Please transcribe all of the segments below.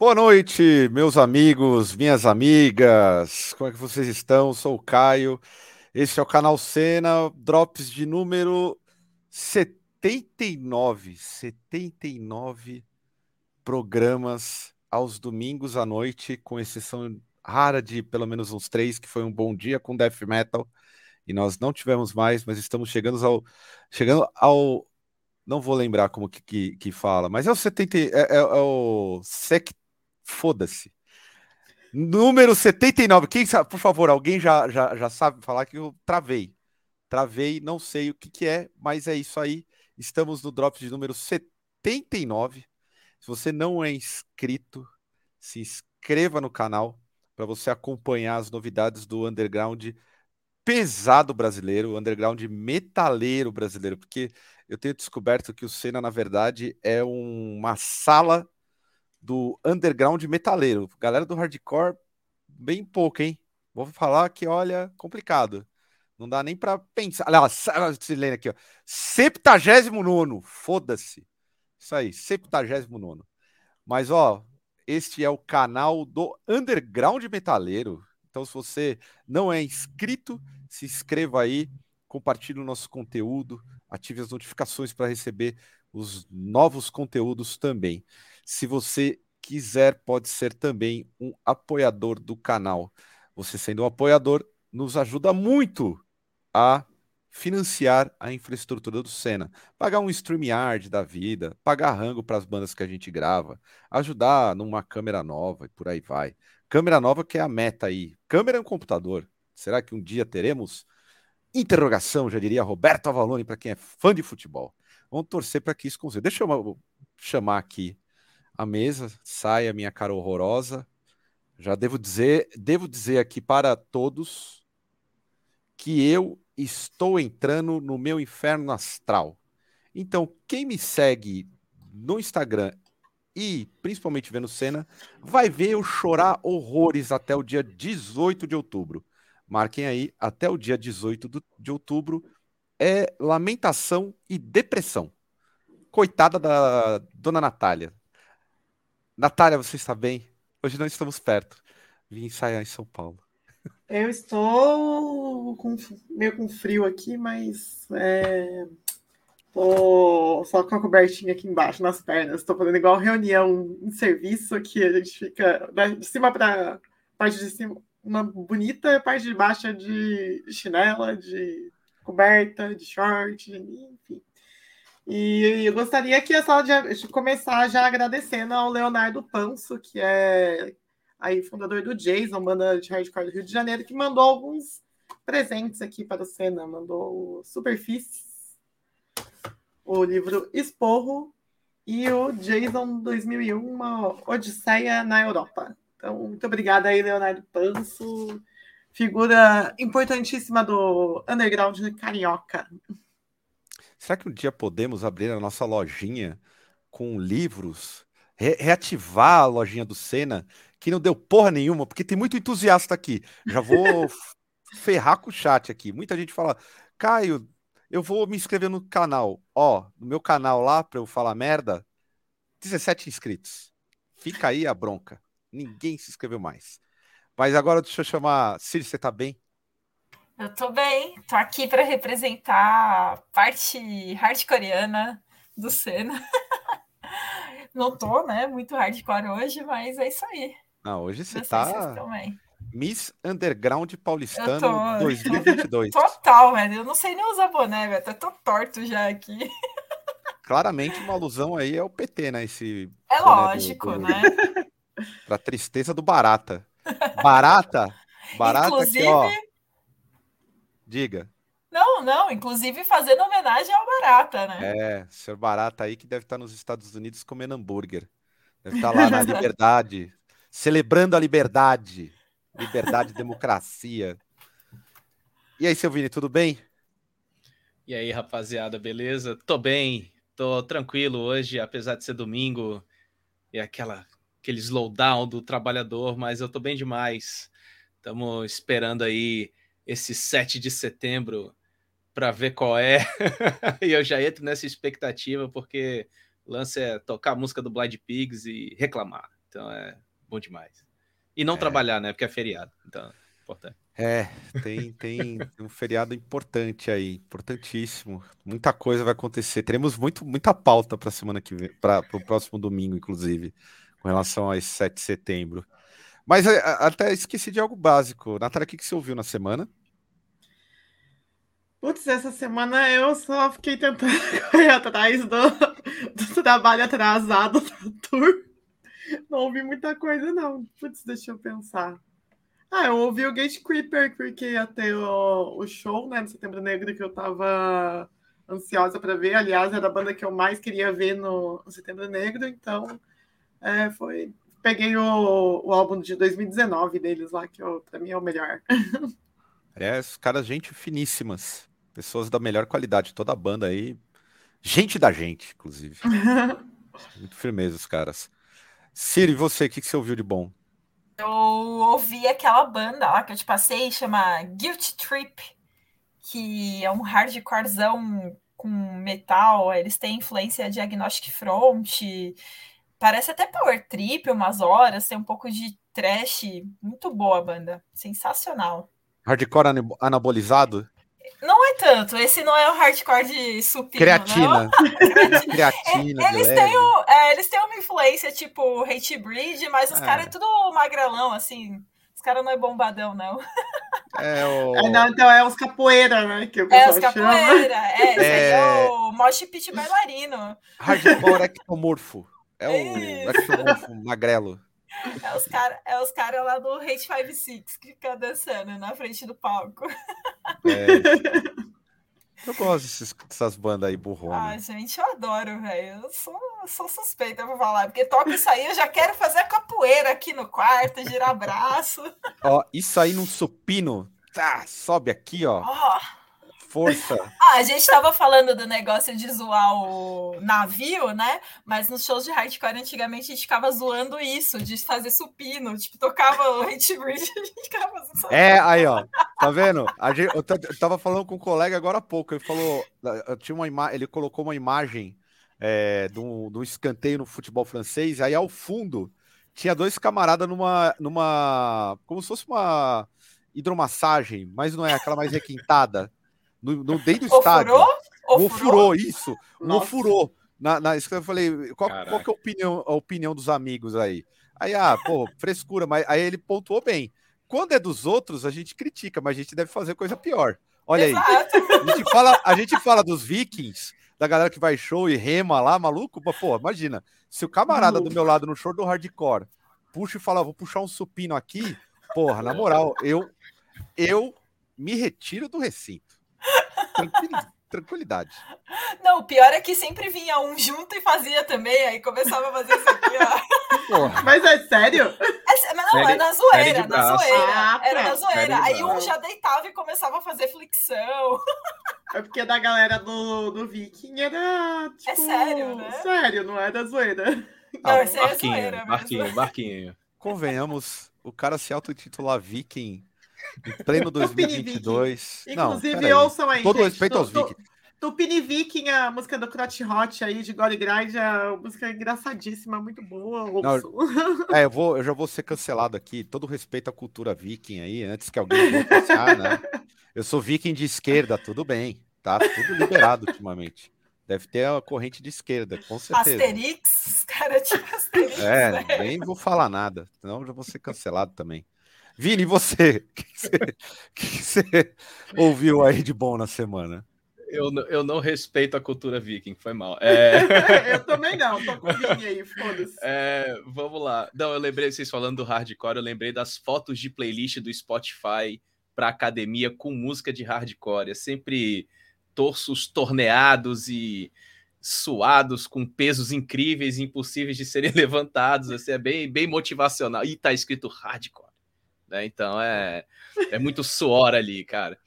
Boa noite, meus amigos, minhas amigas. Como é que vocês estão? Sou o Caio. Este é o canal Cena, drops de número 79. 79 programas aos domingos à noite, com exceção rara de pelo menos uns três, que foi um bom dia com death metal. E nós não tivemos mais, mas estamos chegando ao. Chegando ao. Não vou lembrar como que, que, que fala, mas é o 70. É, é, é o sec, Foda-se. Número 79. Quem sabe, por favor, alguém já, já, já sabe falar que eu travei. Travei, não sei o que, que é, mas é isso aí. Estamos no drop de número 79. Se você não é inscrito, se inscreva no canal para você acompanhar as novidades do underground pesado brasileiro, underground metaleiro brasileiro, porque eu tenho descoberto que o Senna, na verdade, é um, uma sala do underground metaleiro. Galera do hardcore, bem pouco, hein? Vou falar que, olha, complicado. Não dá nem para pensar. Aliás, lendo aqui, ó. 79, foda-se. Isso aí, 79. Mas, ó, este é o canal do Underground Metaleiro. Então, se você não é inscrito, se inscreva aí, compartilhe o nosso conteúdo, ative as notificações para receber os novos conteúdos também. Se você quiser, pode ser também um apoiador do canal. Você sendo um apoiador, nos ajuda muito a financiar a infraestrutura do Senna. Pagar um StreamYard da vida, pagar rango para as bandas que a gente grava, ajudar numa câmera nova e por aí vai. Câmera nova que é a meta aí. Câmera no computador. Será que um dia teremos? Interrogação, já diria Roberto Avalone, para quem é fã de futebol. Vamos torcer para que isso consiga. Deixa eu chamar aqui a mesa, sai a minha cara horrorosa. Já devo dizer, devo dizer aqui para todos que eu estou entrando no meu inferno astral. Então, quem me segue no Instagram e principalmente vendo cena, vai ver eu chorar horrores até o dia 18 de outubro. Marquem aí, até o dia 18 de outubro é lamentação e depressão. Coitada da dona Natália. Natália, você está bem? Hoje não estamos perto. Vim ensaiar em São Paulo. Eu estou com, meio com frio aqui, mas é, só com a cobertinha aqui embaixo nas pernas. Estou fazendo igual reunião em serviço que a gente fica de cima para parte de cima uma bonita, parte de baixo é de chinela, de coberta, de short, enfim. E eu gostaria que a sala de começar já agradecendo ao Leonardo Panso, que é aí fundador do Jason, banda de hardcore do Rio de Janeiro, que mandou alguns presentes aqui para o Senna. Mandou Superfícies, o livro Esporro e o Jason 2001, uma Odisseia na Europa. Então, muito obrigada aí, Leonardo Panso, figura importantíssima do underground carioca. Será que um dia podemos abrir a nossa lojinha com livros, re reativar a lojinha do Senna, que não deu porra nenhuma, porque tem muito entusiasta aqui. Já vou ferrar com o chat aqui. Muita gente fala, Caio, eu vou me inscrever no canal. Ó, no meu canal lá, para eu falar merda, 17 inscritos. Fica aí a bronca. Ninguém se inscreveu mais. Mas agora deixa eu chamar. Cid, você tá bem? Eu tô bem, tô aqui para representar a parte hardcoreana do Senna. Não tô, né, muito hardcore hoje, mas é isso aí. Ah, hoje você tá Miss Underground Paulistano tô... 2022. Total, velho. Eu não sei nem usar boné, velho. Eu tô torto já aqui. Claramente uma alusão aí é o PT, né? Esse é lógico, do, do... né? Pra tristeza do Barata. Barata, Barata Inclusive, que, ó Diga. Não, não, inclusive fazendo homenagem ao Barata, né? É, senhor Barata aí que deve estar nos Estados Unidos comendo hambúrguer. Deve estar lá na liberdade, celebrando a liberdade. liberdade, democracia. E aí, seu Vini, tudo bem? E aí, rapaziada, beleza? Tô bem, tô tranquilo hoje, apesar de ser domingo e aquela aquele slowdown do trabalhador, mas eu tô bem demais. Estamos esperando aí esse 7 de setembro para ver qual é. e eu já entro nessa expectativa porque o lance é tocar a música do Blind Pigs e reclamar. Então é bom demais. E não é. trabalhar, né? Porque é feriado. Então, é importante. É, tem, tem um feriado importante aí, importantíssimo. Muita coisa vai acontecer. Teremos muito, muita pauta para semana que vem, para o próximo domingo, inclusive, com relação a esse 7 de setembro. Mas a, a, até esqueci de algo básico. Natália, o que, que você ouviu na semana? Putz, essa semana eu só fiquei tentando correr atrás do, do trabalho atrasado da tour. Não ouvi muita coisa, não. Putz, deixa eu pensar. Ah, eu ouvi o Gate Creeper, porque ia ter o, o show, né, no Setembro Negro, que eu tava ansiosa para ver. Aliás, era a banda que eu mais queria ver no, no Setembro Negro, então é, foi. Peguei o, o álbum de 2019 deles lá, que para mim é o melhor. Os caras, gente finíssimas. Pessoas da melhor qualidade, toda a banda aí. Gente da gente, inclusive. Muito firmeza os caras. E você, o que, que você ouviu de bom? Eu ouvi aquela banda lá que eu te passei, chama Guilty Trip, que é um hardcorezão com metal. Eles têm influência de Agnostic Front. Parece até Power Trip umas horas, tem um pouco de trash. Muito boa a banda. Sensacional. Hardcore anabolizado? Não é tanto, esse não é o hardcore de supino, Creatina. Creatina. É, eles, têm um, é, eles têm uma influência tipo Hate Breed, mas os é. caras é tudo magrelão, assim. Os caras não é bombadão, não. É, o... é, não, então é os capoeira, né? Que o é, os capoeira. Chama. É, esse é... aí é o Mosh Pit bailarino. Hardcore ectomorfo. É o ectomorfo magrelo. É os caras é os cara lá do Hate 56 que fica dançando na frente do palco. É. Eu gosto desses, dessas bandas aí burronas. Ah, gente, eu adoro, velho. Eu sou, sou suspeita pra falar, porque toca isso aí, eu já quero fazer a capoeira aqui no quarto, girar braço. Ó, isso aí num supino, tá, sobe aqui, ó. Oh força. Ah, a gente tava falando do negócio de zoar o navio, né? Mas nos shows de hardcore antigamente a gente ficava zoando isso, de fazer supino. Tipo, tocava o Hate Bridge a gente ficava zoando. É, aí, ó. Tá vendo? A gente, eu, tava falando com um colega agora há pouco. Ele falou. Tinha uma ima ele colocou uma imagem é, do, do escanteio no futebol francês. Aí ao fundo tinha dois camaradas numa. numa. como se fosse uma hidromassagem, mas não é aquela mais requintada no, no dentro do estádio. Ofurou? Ofurou, isso. Um ofurou. Na, na, isso que eu falei, qual, qual que é a opinião, a opinião dos amigos aí? Aí, ah, pô, frescura, mas aí ele pontuou bem. Quando é dos outros, a gente critica, mas a gente deve fazer coisa pior. Olha Exato. aí. A gente, fala, a gente fala dos vikings, da galera que vai show e rema lá, maluco, mas, pô, imagina, se o camarada do meu lado no show do hardcore puxa e fala, vou puxar um supino aqui, porra, na moral, eu, eu me retiro do recinto tranquilidade. Não, o pior é que sempre vinha um junto e fazia também, aí começava a fazer isso aqui, ó. Porra. Mas é sério? É, mas não, é na zoeira, na zoeira. Ah, era na zoeira. Aí um já deitava e começava a fazer flexão. É porque da galera do, do Viking era. Tipo, é sério, né? Sério, não é da zoeira. Não, ah, é barquinho, zoeira barquinho, barquinho. Convenhamos, o cara se auto-intitular Viking em pleno 2022. Inclusive, não, ouçam aí. Todo gente, respeito aos Vikings. Tupini Viking, a música do Crotch Hot aí de Gore Grind, é uma música engraçadíssima, muito boa. Não, é, eu, vou, eu já vou ser cancelado aqui. Todo respeito à cultura viking aí, antes que alguém passar, né? Eu sou viking de esquerda, tudo bem. Tá tudo liberado ultimamente. Deve ter a corrente de esquerda, com certeza. Asterix, cara, tipo Asterix. É, né? nem vou falar nada, senão já vou ser cancelado também. Vini, você? O que, você, que você ouviu aí de bom na semana? Eu, eu não respeito a cultura viking, foi mal. É... eu também não, tô com o Vini aí, foda-se. É, vamos lá. Não, eu lembrei, vocês falando do hardcore, eu lembrei das fotos de playlist do Spotify para academia com música de hardcore. É sempre torsos torneados e suados com pesos incríveis, impossíveis de serem levantados. Assim, é bem, bem motivacional. E tá escrito hardcore. Né? Então é, é muito suor ali, cara.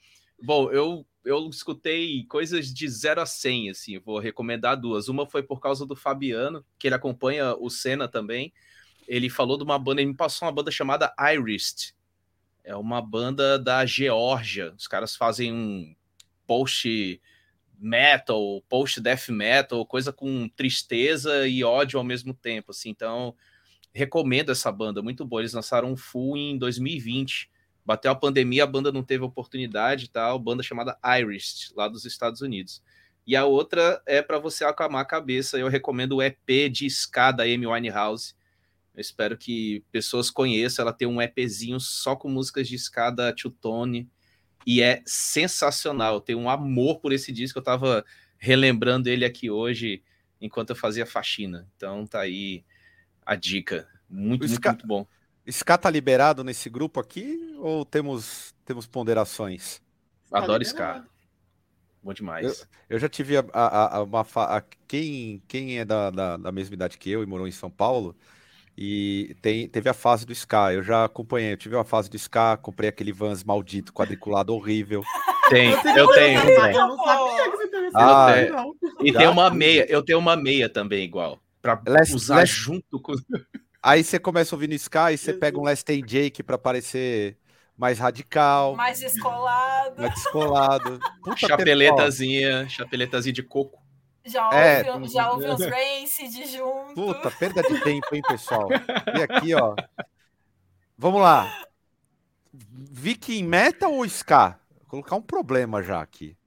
Bom, eu, eu escutei coisas de 0 a 100, assim, vou recomendar duas. Uma foi por causa do Fabiano, que ele acompanha o Senna também. Ele falou de uma banda, ele me passou uma banda chamada Irist. É uma banda da Geórgia. Os caras fazem um post metal, post death metal, coisa com tristeza e ódio ao mesmo tempo, assim. Então, recomendo essa banda, muito boa. Eles lançaram um full em 2020. Bateu a pandemia, a banda não teve oportunidade e tal. Banda chamada Iris, lá dos Estados Unidos. E a outra é para você acalmar a cabeça. Eu recomendo o EP de ska da Amy Winehouse. Eu espero que pessoas conheçam. Ela tem um EPzinho só com músicas de ska da Two Tone. E é sensacional. Eu tenho um amor por esse disco. Eu tava relembrando ele aqui hoje enquanto eu fazia faxina. Então tá aí a dica. Muito, muito, muito bom. Ska tá liberado nesse grupo aqui ou temos, temos ponderações? Tá Adoro Ska. Bom demais. Eu, eu já tive a, a, a uma. A, quem, quem é da, da, da, mesma idade que eu e morou em São Paulo, e tem, teve a fase do Ska. Eu já acompanhei, eu tive uma fase do Ska, comprei aquele Vans maldito, quadriculado horrível. Tem, eu tenho. Eu não sabia que você ah, E tem uma meia, eu tenho uma meia também igual para usar last... junto com. Aí você começa ouvindo Sky e você pega um Last Day Jake para parecer mais radical. Mais descolado. Mais descolado. Puta chapeletazinha, chapeletazinha de coco. Já é, ouve, já ouve uns Race de junto. Puta, perda de tempo, hein, pessoal? E aqui, ó. Vamos lá. Viking Metal ou Ska? Vou colocar um problema já aqui.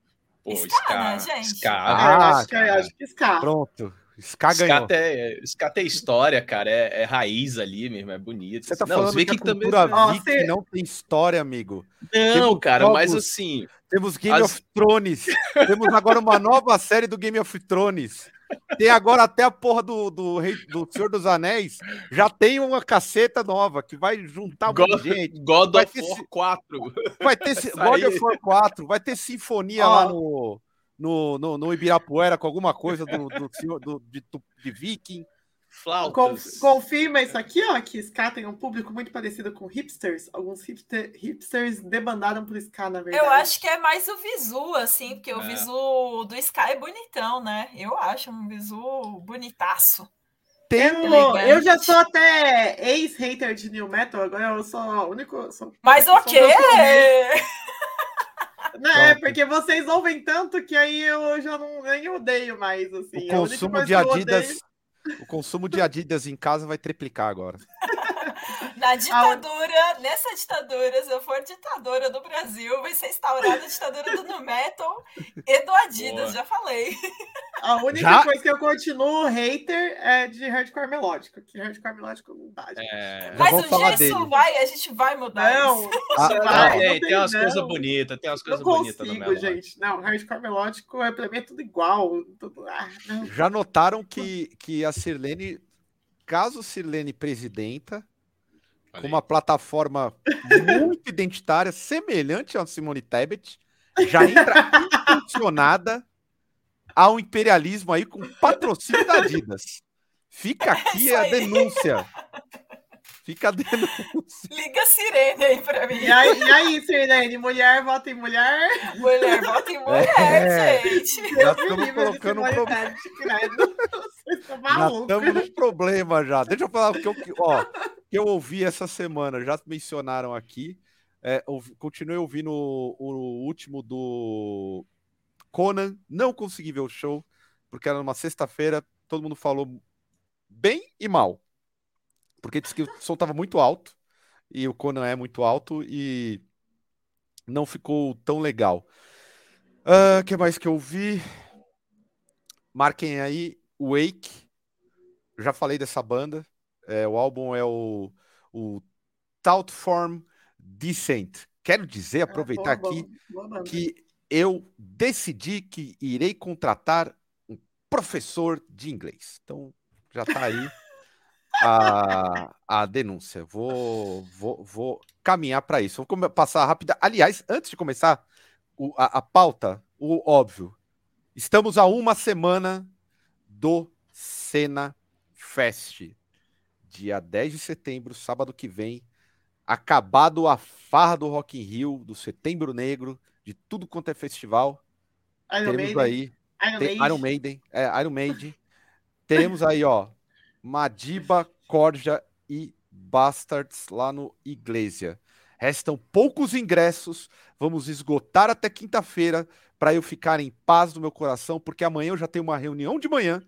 Pô, Ska, Ska, né, gente? Ska. Ah, acho, que, é, acho que Ska. Pronto. Ska ganhou. Ska tem, história, cara. É, é, raiz ali mesmo, é bonito. Você tá não, falando que a cultura também... Não tem história, amigo. Não, temos cara, mas assim... Temos Game as... of Thrones. temos agora uma nova série do Game of Thrones. Tem agora até a porra do, do, Rei, do Senhor dos Anéis. Já tem uma caceta nova que vai juntar God, muita gente. God vai of War 4. Vai ter God of War 4. Vai ter sinfonia oh. lá no no, no, no Ibirapuera com alguma coisa do, do, do de, de Viking. Flautas. Confirma isso aqui, ó, que Ska tem um público muito parecido com hipsters. Alguns hipster, hipsters debandaram pro Ska, na verdade. Eu acho que é mais o visu, assim, porque é. o visu do Ska é bonitão, né? Eu acho um visu bonitaço. Eu, eu já sou até ex-hater de New Metal, agora eu sou o único. Sou, Mas o quê? Não, é porque vocês ouvem tanto que aí eu já não nem odeio mais, assim. O consumo de Adidas, o consumo de Adidas em casa vai triplicar agora. Na ditadura, nessa ditadura, se eu for ditadora do Brasil, vai ser instaurada a ditadura do no metal e do Adidas, Boa. já falei. A única já? coisa que eu continuo hater é de hardcore melódico, que hardcore melódico não dá. É... Mas um dia dele. isso vai, a gente vai mudar não, isso. Ah, vai, não, tem, tem umas coisas bonitas, tem umas coisas bonitas no gente. Não, hardcore melódico é pra mim é tudo igual. Tudo... Ah, já notaram que, que a Sirlene, caso Sirlene presidenta, com uma plataforma muito identitária, semelhante ao Simone Tebet, já entra intencionada ao imperialismo aí com patrocínio da Adidas. Fica aqui a denúncia. Fica a denúncia. Liga a sirene aí pra mim. E aí, e aí, Sirene? Mulher vota em mulher? Mulher vota em mulher, é, gente. Já estamos colocando um problema. Já estamos no problema já. Deixa eu falar o que eu, ó, que eu ouvi essa semana. Já mencionaram aqui. É, continuei ouvindo o, o último do Conan. Não consegui ver o show, porque era numa sexta-feira. Todo mundo falou bem e mal porque disse que o som estava muito alto e o Conan é muito alto e não ficou tão legal. O uh, ah, que mais que eu vi? Marquem aí Wake. Já falei dessa banda. É, o álbum é o, o Form Decent. Quero dizer, aproveitar é, aqui, que eu decidi que irei contratar um professor de inglês. Então, já está aí a, a denúncia. Vou, vou, vou caminhar para isso. Vou passar rápida. Aliás, antes de começar o, a, a pauta, o óbvio. Estamos a uma semana do Cena Fest. Dia 10 de setembro, sábado que vem, acabado a farra do Rock in Rio, do Setembro Negro, de tudo quanto é festival. Iron Teremos Maiden. aí Iron tem- Maiden. Iron Maiden, é, Iron Maiden. Teremos aí, ó, Madiba, Corja e Bastards lá no Iglesia. Restam poucos ingressos, vamos esgotar até quinta-feira para eu ficar em paz no meu coração, porque amanhã eu já tenho uma reunião de manhã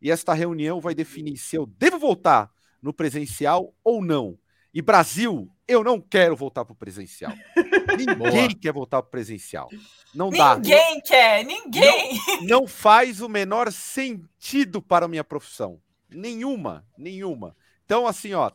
e esta reunião vai definir se eu devo voltar no presencial ou não. E Brasil, eu não quero voltar para o presencial. Ninguém Boa. quer voltar para o presencial. Não dá. Ninguém quer, ninguém. não faz o menor sentido para a minha profissão. Nenhuma, nenhuma. Então, assim, ó,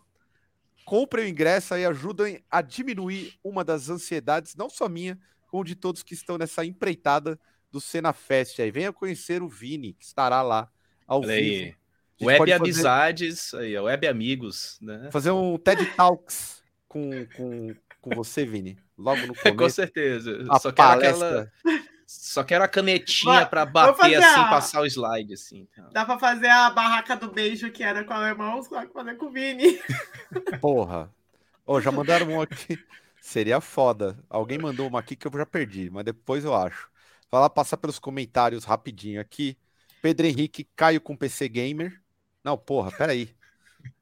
comprem o ingresso e ajudem a diminuir uma das ansiedades, não só minha, como de todos que estão nessa empreitada do Cena Fest aí. Venha conhecer o Vini, que estará lá ao Olha vivo. aí. Web fazer- Amizades, aí, ó, Web Amigos, né? Fazer um TED Talks com, com, com você, Vini, logo no Com começo. certeza. A Só quero palestra. aquela. Só quero a canetinha vamos bater assim, a- passar o slide, assim. então. Dá pra fazer a barraca do beijo que era com o alemão, só que fazer com o Vini. Porra. Ô, já mandaram um aqui. Seria foda. Alguém mandou uma aqui que eu já perdi, mas depois eu acho. Vai lá passar pelos comentários rapidinho aqui. Pedro Henrique, Caio com PC Gamer. Não, porra, peraí.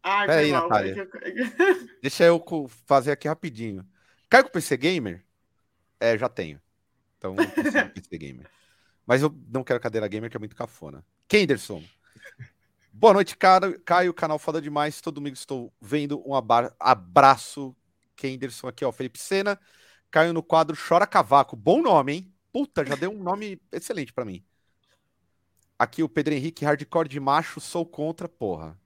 Ai, Pera foi aí, mal, Natália. Deixa eu fazer aqui rapidinho. Caio com PC Gamer? É, já tenho. Então, PC Gamer. Mas eu não quero cadeira gamer, que é muito cafona. Kenderson. Boa noite, cara. Caio, canal foda demais. Todo domingo estou vendo um abraço. Kenderson aqui, ó. Felipe Sena. Caio no quadro Chora Cavaco. Bom nome, hein? Puta, já deu um nome excelente pra mim. Aqui o Pedro Henrique, hardcore de macho, sou contra, porra.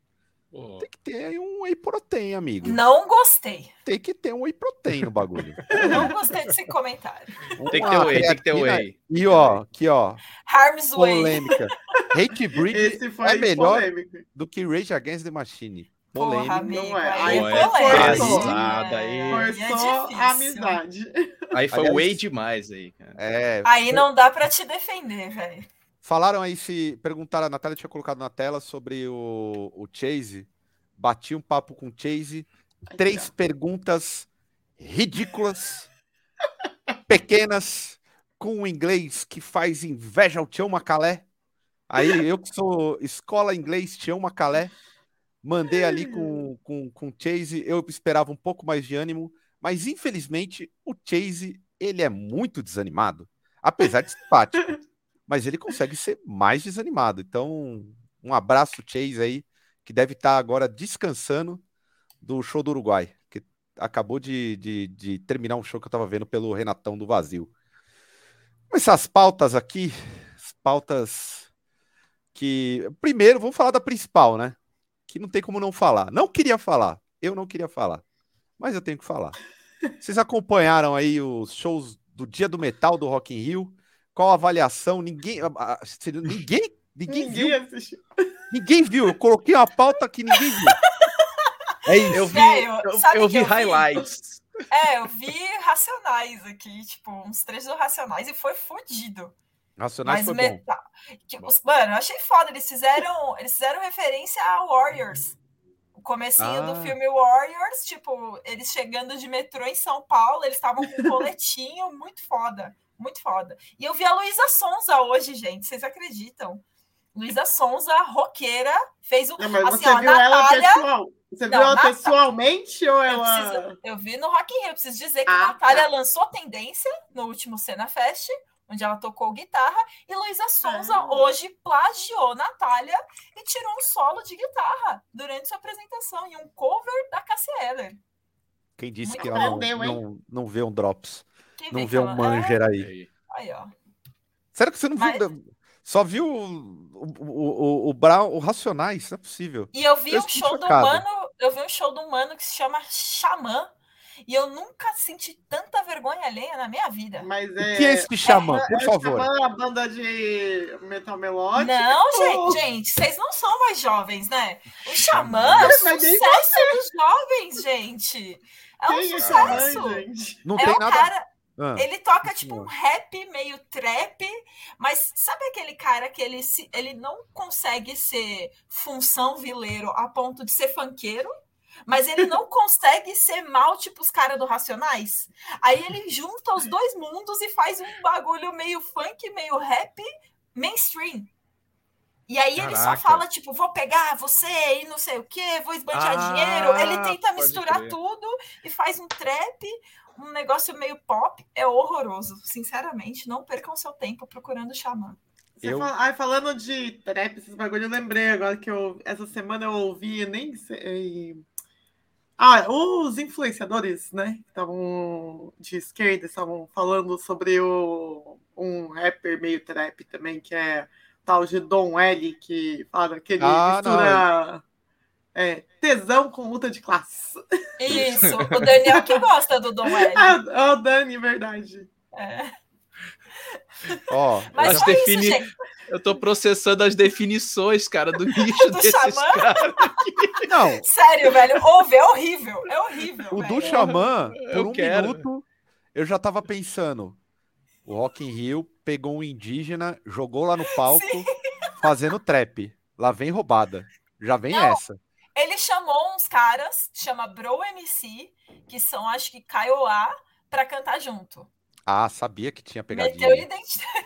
Pô, Tem que ter aí um whey protein, amigo. Não gostei. Tem que ter um whey protein no bagulho. Não gostei desse comentário. Tem que ter Uma whey, tem que ter whey. E ó, aqui ó, Harm's Way. polêmica. Hate Breed Esse foi é melhor polêmico. do que Rage Against the Machine. Porra, Polêmica. amigo. Não é. Aí é é polêmico. pesado, aí. É, Forçou é a difícil. amizade. Aí foi Aliás- whey demais aí, cara. É, Aí não dá pra te defender, velho. Falaram aí se perguntaram, a Natália tinha colocado na tela sobre o, o Chase. Bati um papo com o Chase. Três perguntas ridículas, pequenas, com um inglês que faz inveja ao Tião Macalé. Aí eu que sou escola inglês Tião Macalé, mandei ali com, com, com o Chase. Eu esperava um pouco mais de ânimo, mas infelizmente o Chase ele é muito desanimado, apesar de simpático, mas ele consegue ser mais desanimado. Então, um abraço, Chase aí, que deve estar agora descansando do show do Uruguai, que acabou de, de, de terminar um show que eu tava vendo pelo Renatão do Vazio. Começar as pautas aqui, as pautas que. Primeiro, vamos falar da principal, né? Que não tem como não falar. Não queria falar, eu não queria falar, mas eu tenho que falar. Vocês acompanharam aí os shows do Dia do Metal do Rock in Rio? Qual a avaliação? Ninguém, a- ninguém, ninguém viu Ninguém assistiu. Ninguém viu. Eu coloquei uma pauta que ninguém viu. É isso. Eu vi, Velho, eu, eu vi eu vi? highlights. É, eu vi Racionais aqui, tipo, uns trechos do Racionais e foi fodido. Racionais Mas foi bom. metal. Tipo, mano, eu achei foda. Eles fizeram, eles fizeram referência a Warriors. O comecinho Ah. do filme Warriors, tipo, eles chegando de metrô em São Paulo, eles estavam com um coletinho, muito foda. Muito foda. E eu vi a Luísa Sonza hoje, gente. Vocês acreditam? Luísa Sonza, roqueira, fez o. Não, mas assim, você ó, viu ela Natália. pessoal? Você Não, viu ela Natália- pessoalmente ou Eu, ela. preciso- eu vi no Rock in Rio, eu preciso dizer que Ah, a Natália tá. lançou tendência no último Cena Fest, onde ela tocou guitarra, e Luísa Sonza Ah. hoje plagiou Natália e tirou um solo de guitarra durante sua apresentação, em um cover da Cassia Eller. Quem disse Muito que ela não, não, não vê um Drops? Quem Não que vê um Manger aí. Aí. É, aí, ó. Sério que você não Mas- viu? Só viu o, o, o, o, Brown, o Racionais? Não é possível. E eu vi Eu um show do chocado. mano, eu vi um show do mano que se chama Xamã, e eu nunca senti tanta vergonha alheia na minha vida. Mas O é. que é esse xamã, por é favor? Xamã, a banda de metal melódico. Não, ou- gente, gente, vocês não são mais jovens, né? O Xamã é o nem sucesso dos jovens, gente. É um Quem é Xamã, sucesso. gente? Não É tem nada. cara, Ah, ele toca tipo um rap meio trap, mas sabe aquele cara que ele, se, ele não consegue ser função vileiro a ponto de ser funkeiro? mas ele não consegue ser mal, tipo os caras do Racionais. Aí ele junta os dois mundos e faz um bagulho meio funk, meio rap, mainstream. E aí ele só Caraca. fala, tipo, vou pegar você e não sei o quê, vou esbanjar Ah, dinheiro. Ele tenta pode misturar crer. tudo e faz um trap, um negócio meio pop. É horroroso. Sinceramente, não percam seu tempo procurando Xamã. Você Eu- fala- ai, falando de trap, esses bagulho, eu lembrei agora que eu, essa semana eu ouvi, nem sei. Ah, os influenciadores, né? Que estavam de esquerda, estavam falando sobre o, um rapper meio trap também, que é o tal de Dom L, que fala que ele Ah, mistura é, tesão com luta de classe. Isso, o Daniel que gosta do Dom L. Ah, é o Dani, verdade. É. Ó, Mas As defini- isso, gente. Eu tô processando as definições, cara, do nicho Do desses caras. não, Sério, velho. Ouve, é horrível. É horrível. o velho. do Xamã, Eu por um quero. minuto, eu já tava pensando. O Rock in Rio pegou um indígena, jogou lá no palco, fazendo trap. Lá vem roubada. Já vem Não. essa. Ele chamou uns caras, chama Bro MC, que são, acho que, Kaiowá, pra cantar junto. Ah, sabia que tinha pegadinha. Meteu identidade.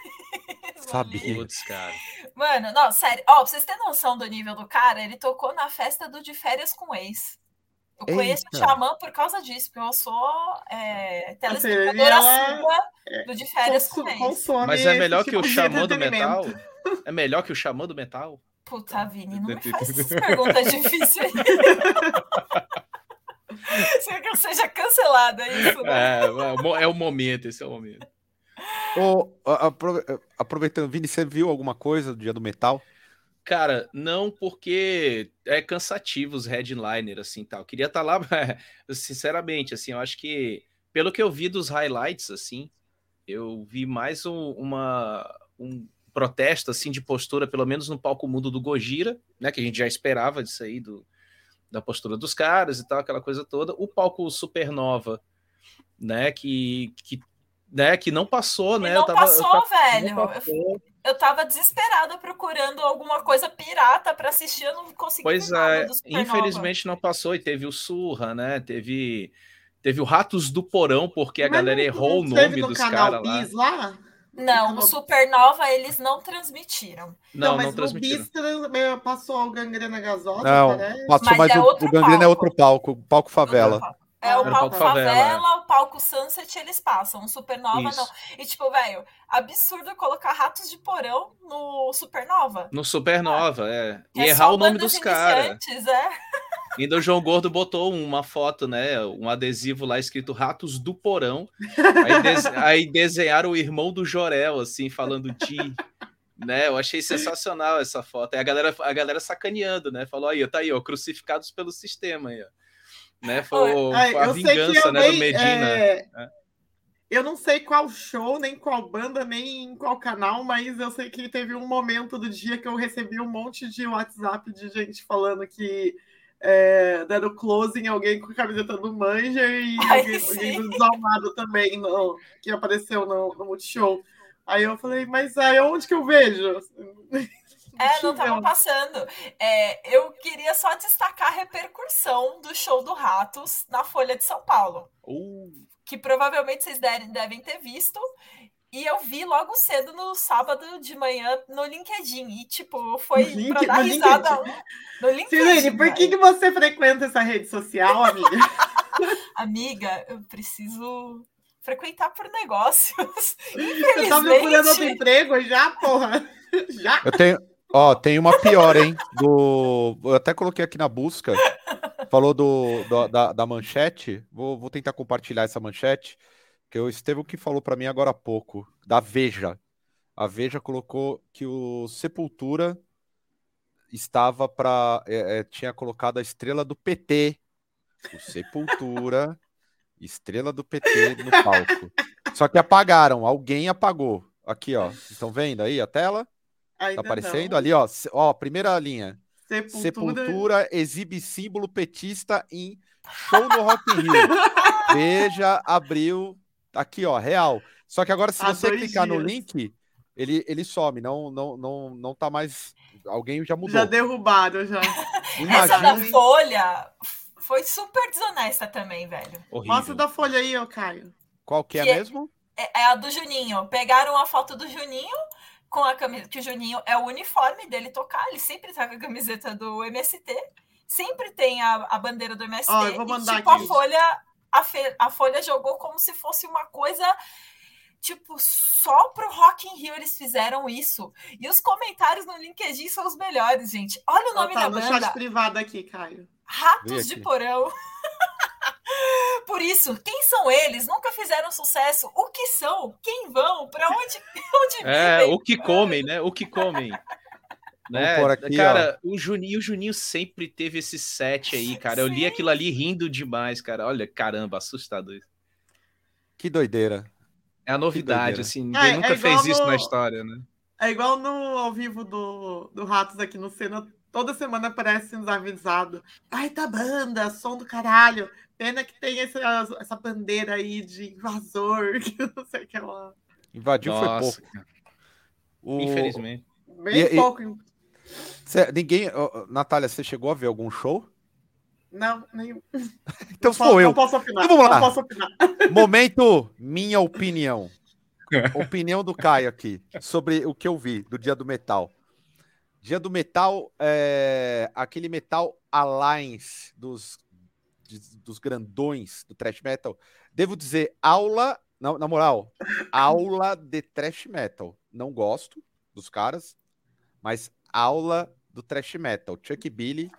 Sabia. Putz, cara. Mano, não, sério. Ó, pra vocês terem noção do nível do cara, ele tocou na festa do De Férias com Ex. Eu conheço o Eita. Xamã por causa disso, porque eu sou é, Assim, ele telespectadora ela- assídua do De Férias Consu- com Ex. Mas é melhor que tipo o de Xamã do metal? É melhor que o Xamã do metal? Puta, Vini, não me faz essas perguntas difíceis quer que eu seja cancelada, é isso, né? É, é o é momento, esse é o momento. Apro- aproveitando, Vini, você viu alguma coisa do dia do metal? Cara, não porque é cansativo os headliner, assim, tal. Queria estar lá, sinceramente, assim, eu acho que, pelo que eu vi dos highlights, assim, eu vi mais um, uma, um protesto, assim, de postura, pelo menos no palco mundo do Gojira, né, que a gente já esperava disso aí, do, da postura dos caras e tal, aquela coisa toda. O palco Supernova, né, que, que, né, que não passou, né? não eu tava, eu passou, tava- velho. não Eu- passou. Eu tava desesperada procurando alguma coisa pirata pra assistir, eu não consegui Pois ver nada é, infelizmente não passou e teve o Surra, né? Teve teve o Ratos do Porão porque a Mas galera não- errou o nome no dos caras lá. Lá? Não, o Não. Supernova eles não transmitiram. Não, não, mas no transmitiram. Bis trans- passou o Gangrena Gasosa, Não, parece. passou, Mas mas, é o, outro o Gangrena é palco. outro palco, o palco favela. É o o palco palco favela, favela, o palco Sunset eles passam, o Supernova Isso. não. E tipo, velho, absurdo colocar ratos de porão no Supernova. No Supernova, é. E É errar o nome dos caras. É. Ainda o João Gordo botou uma foto, né? Um adesivo lá escrito Ratos do Porão. Aí, des- aí desenharam o irmão do Jorel, assim, falando de. Né, eu achei sensacional essa foto. Aí a galera, a galera sacaneando, né? Falou aí, tá aí, ó, crucificados pelo sistema aí, ó. Né, foi, Ai, foi a vingança, né, do Medina. é, É. Eu não sei qual show, nem qual banda, nem em qual canal, mas eu sei que teve um momento do dia que eu recebi um monte de WhatsApp de gente falando que é, deram close em alguém com a camiseta do Manja e Ai, alguém, do Desalmado também, no, que apareceu no, no Multishow. Aí eu falei, mas aí onde que eu vejo? É, não Deixa eu tava ver. passando. É, eu queria só destacar a repercussão do show do Ratos na Folha de São Paulo. Uh, que provavelmente vocês devem ter visto. E eu vi logo cedo no sábado de manhã no LinkedIn. E, tipo, foi No link- pra dar no risada no LinkedIn. Silene, por que, que você frequenta essa rede social, amiga? Amiga, eu preciso frequentar por negócios. Você tá procurando outro emprego já, porra? Já? Eu tenho, ó, tem uma pior, hein? Do, eu até coloquei aqui na busca. Falou do, do- da, da manchete. Vou, vou tentar compartilhar essa manchete. Que o que falou para mim agora há pouco. Da Veja. A Veja colocou que o Sepultura estava para tinha colocado a estrela do PT. O Sepultura, estrela do PT no palco. Só que apagaram. Alguém apagou. Aqui, ó. Estão vendo aí a tela? Ainda Tá aparecendo não. ali, ó. Ó, primeira linha. Sepultura. Sepultura exibe símbolo petista em show no Rock in Rio. Veja, abriu. Aqui, ó, real. Só que agora, se Há você clicar no dias. link, ele, ele some. Não, não, não, não tá mais. Alguém já mudou. Já derrubaram, já. Essa da Imagine. Folha foi super desonesta também, velho. Horrível. Mostra da folha aí, ô Caio. Qual que é Que é- mesmo? É, é a do Juninho. Pegaram a foto do Juninho com a camiseta. Que o Juninho é o uniforme dele tocar. Ele sempre tá com a camiseta do MST. Sempre tem a, a bandeira do MST. Ó, eu vou e, mandar tipo, aqui. a Folha, a, Fe- a Folha jogou como se fosse uma coisa. Tipo, só pro Rock in Rio eles fizeram isso. E os comentários no LinkedIn são os melhores, gente. Olha o nome tá da no banda. chat privado aqui, Caio. Ratos de. Porão. Por isso, quem são eles? Nunca fizeram sucesso. O que são? Quem vão? Para onde, onde É, vivem? o que comem, né? O que comem. Né? aqui, cara, o Juninho, o Juninho sempre teve esse set aí, cara. Eu li aquilo ali rindo demais, cara. Olha, caramba, assustador. Que doideira. É a novidade, assim, ninguém É, é nunca igual fez isso no- na história, né? É igual no ao vivo do, do Ratos aqui no Senna. Toda semana aparece nos avisados. Ai, tá banda, som do caralho. Pena que tem esse- essa bandeira aí de invasor, que não sei o que lá. Invadiu foi Nossa, pouco. cara, O- infelizmente. Bem E- e- pouco. Cê- ninguém. ó, Natália, você chegou a ver algum show? Não, nenhum. Então não sou posso, eu. Não posso opinar. Então vamos lá. Opinar. Momento, minha opinião. Opinião do Caio aqui sobre o que eu vi do Dia do Metal. Dia do Metal é aquele Metal Alliance dos, dos grandões do thrash metal. Devo dizer, aula, na, na moral, aula de thrash metal. Não gosto dos caras, mas aula do thrash metal. Chuck Billy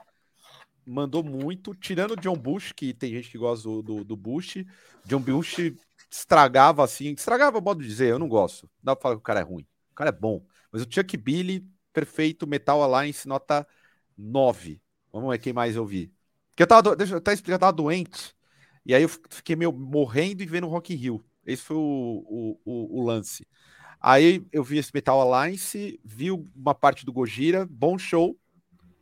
mandou muito, tirando o John Bush, que tem gente que gosta do, do, do Bush. John Bush estragava assim, estragava, modo de dizer, eu não gosto. Não dá pra falar que o cara é ruim. O cara é bom. Mas o Chuck Billy, perfeito, Metal Alliance, nota 9. Vamos ver quem mais eu vi. Porque eu tava, deixa eu até explicar, eu tava doente. E aí eu fi- fiquei meio morrendo e vendo Rock in Rio. Esse foi o, o, o- o lance. Aí eu vi esse Metal Alliance, vi uma parte do Gojira, bom show,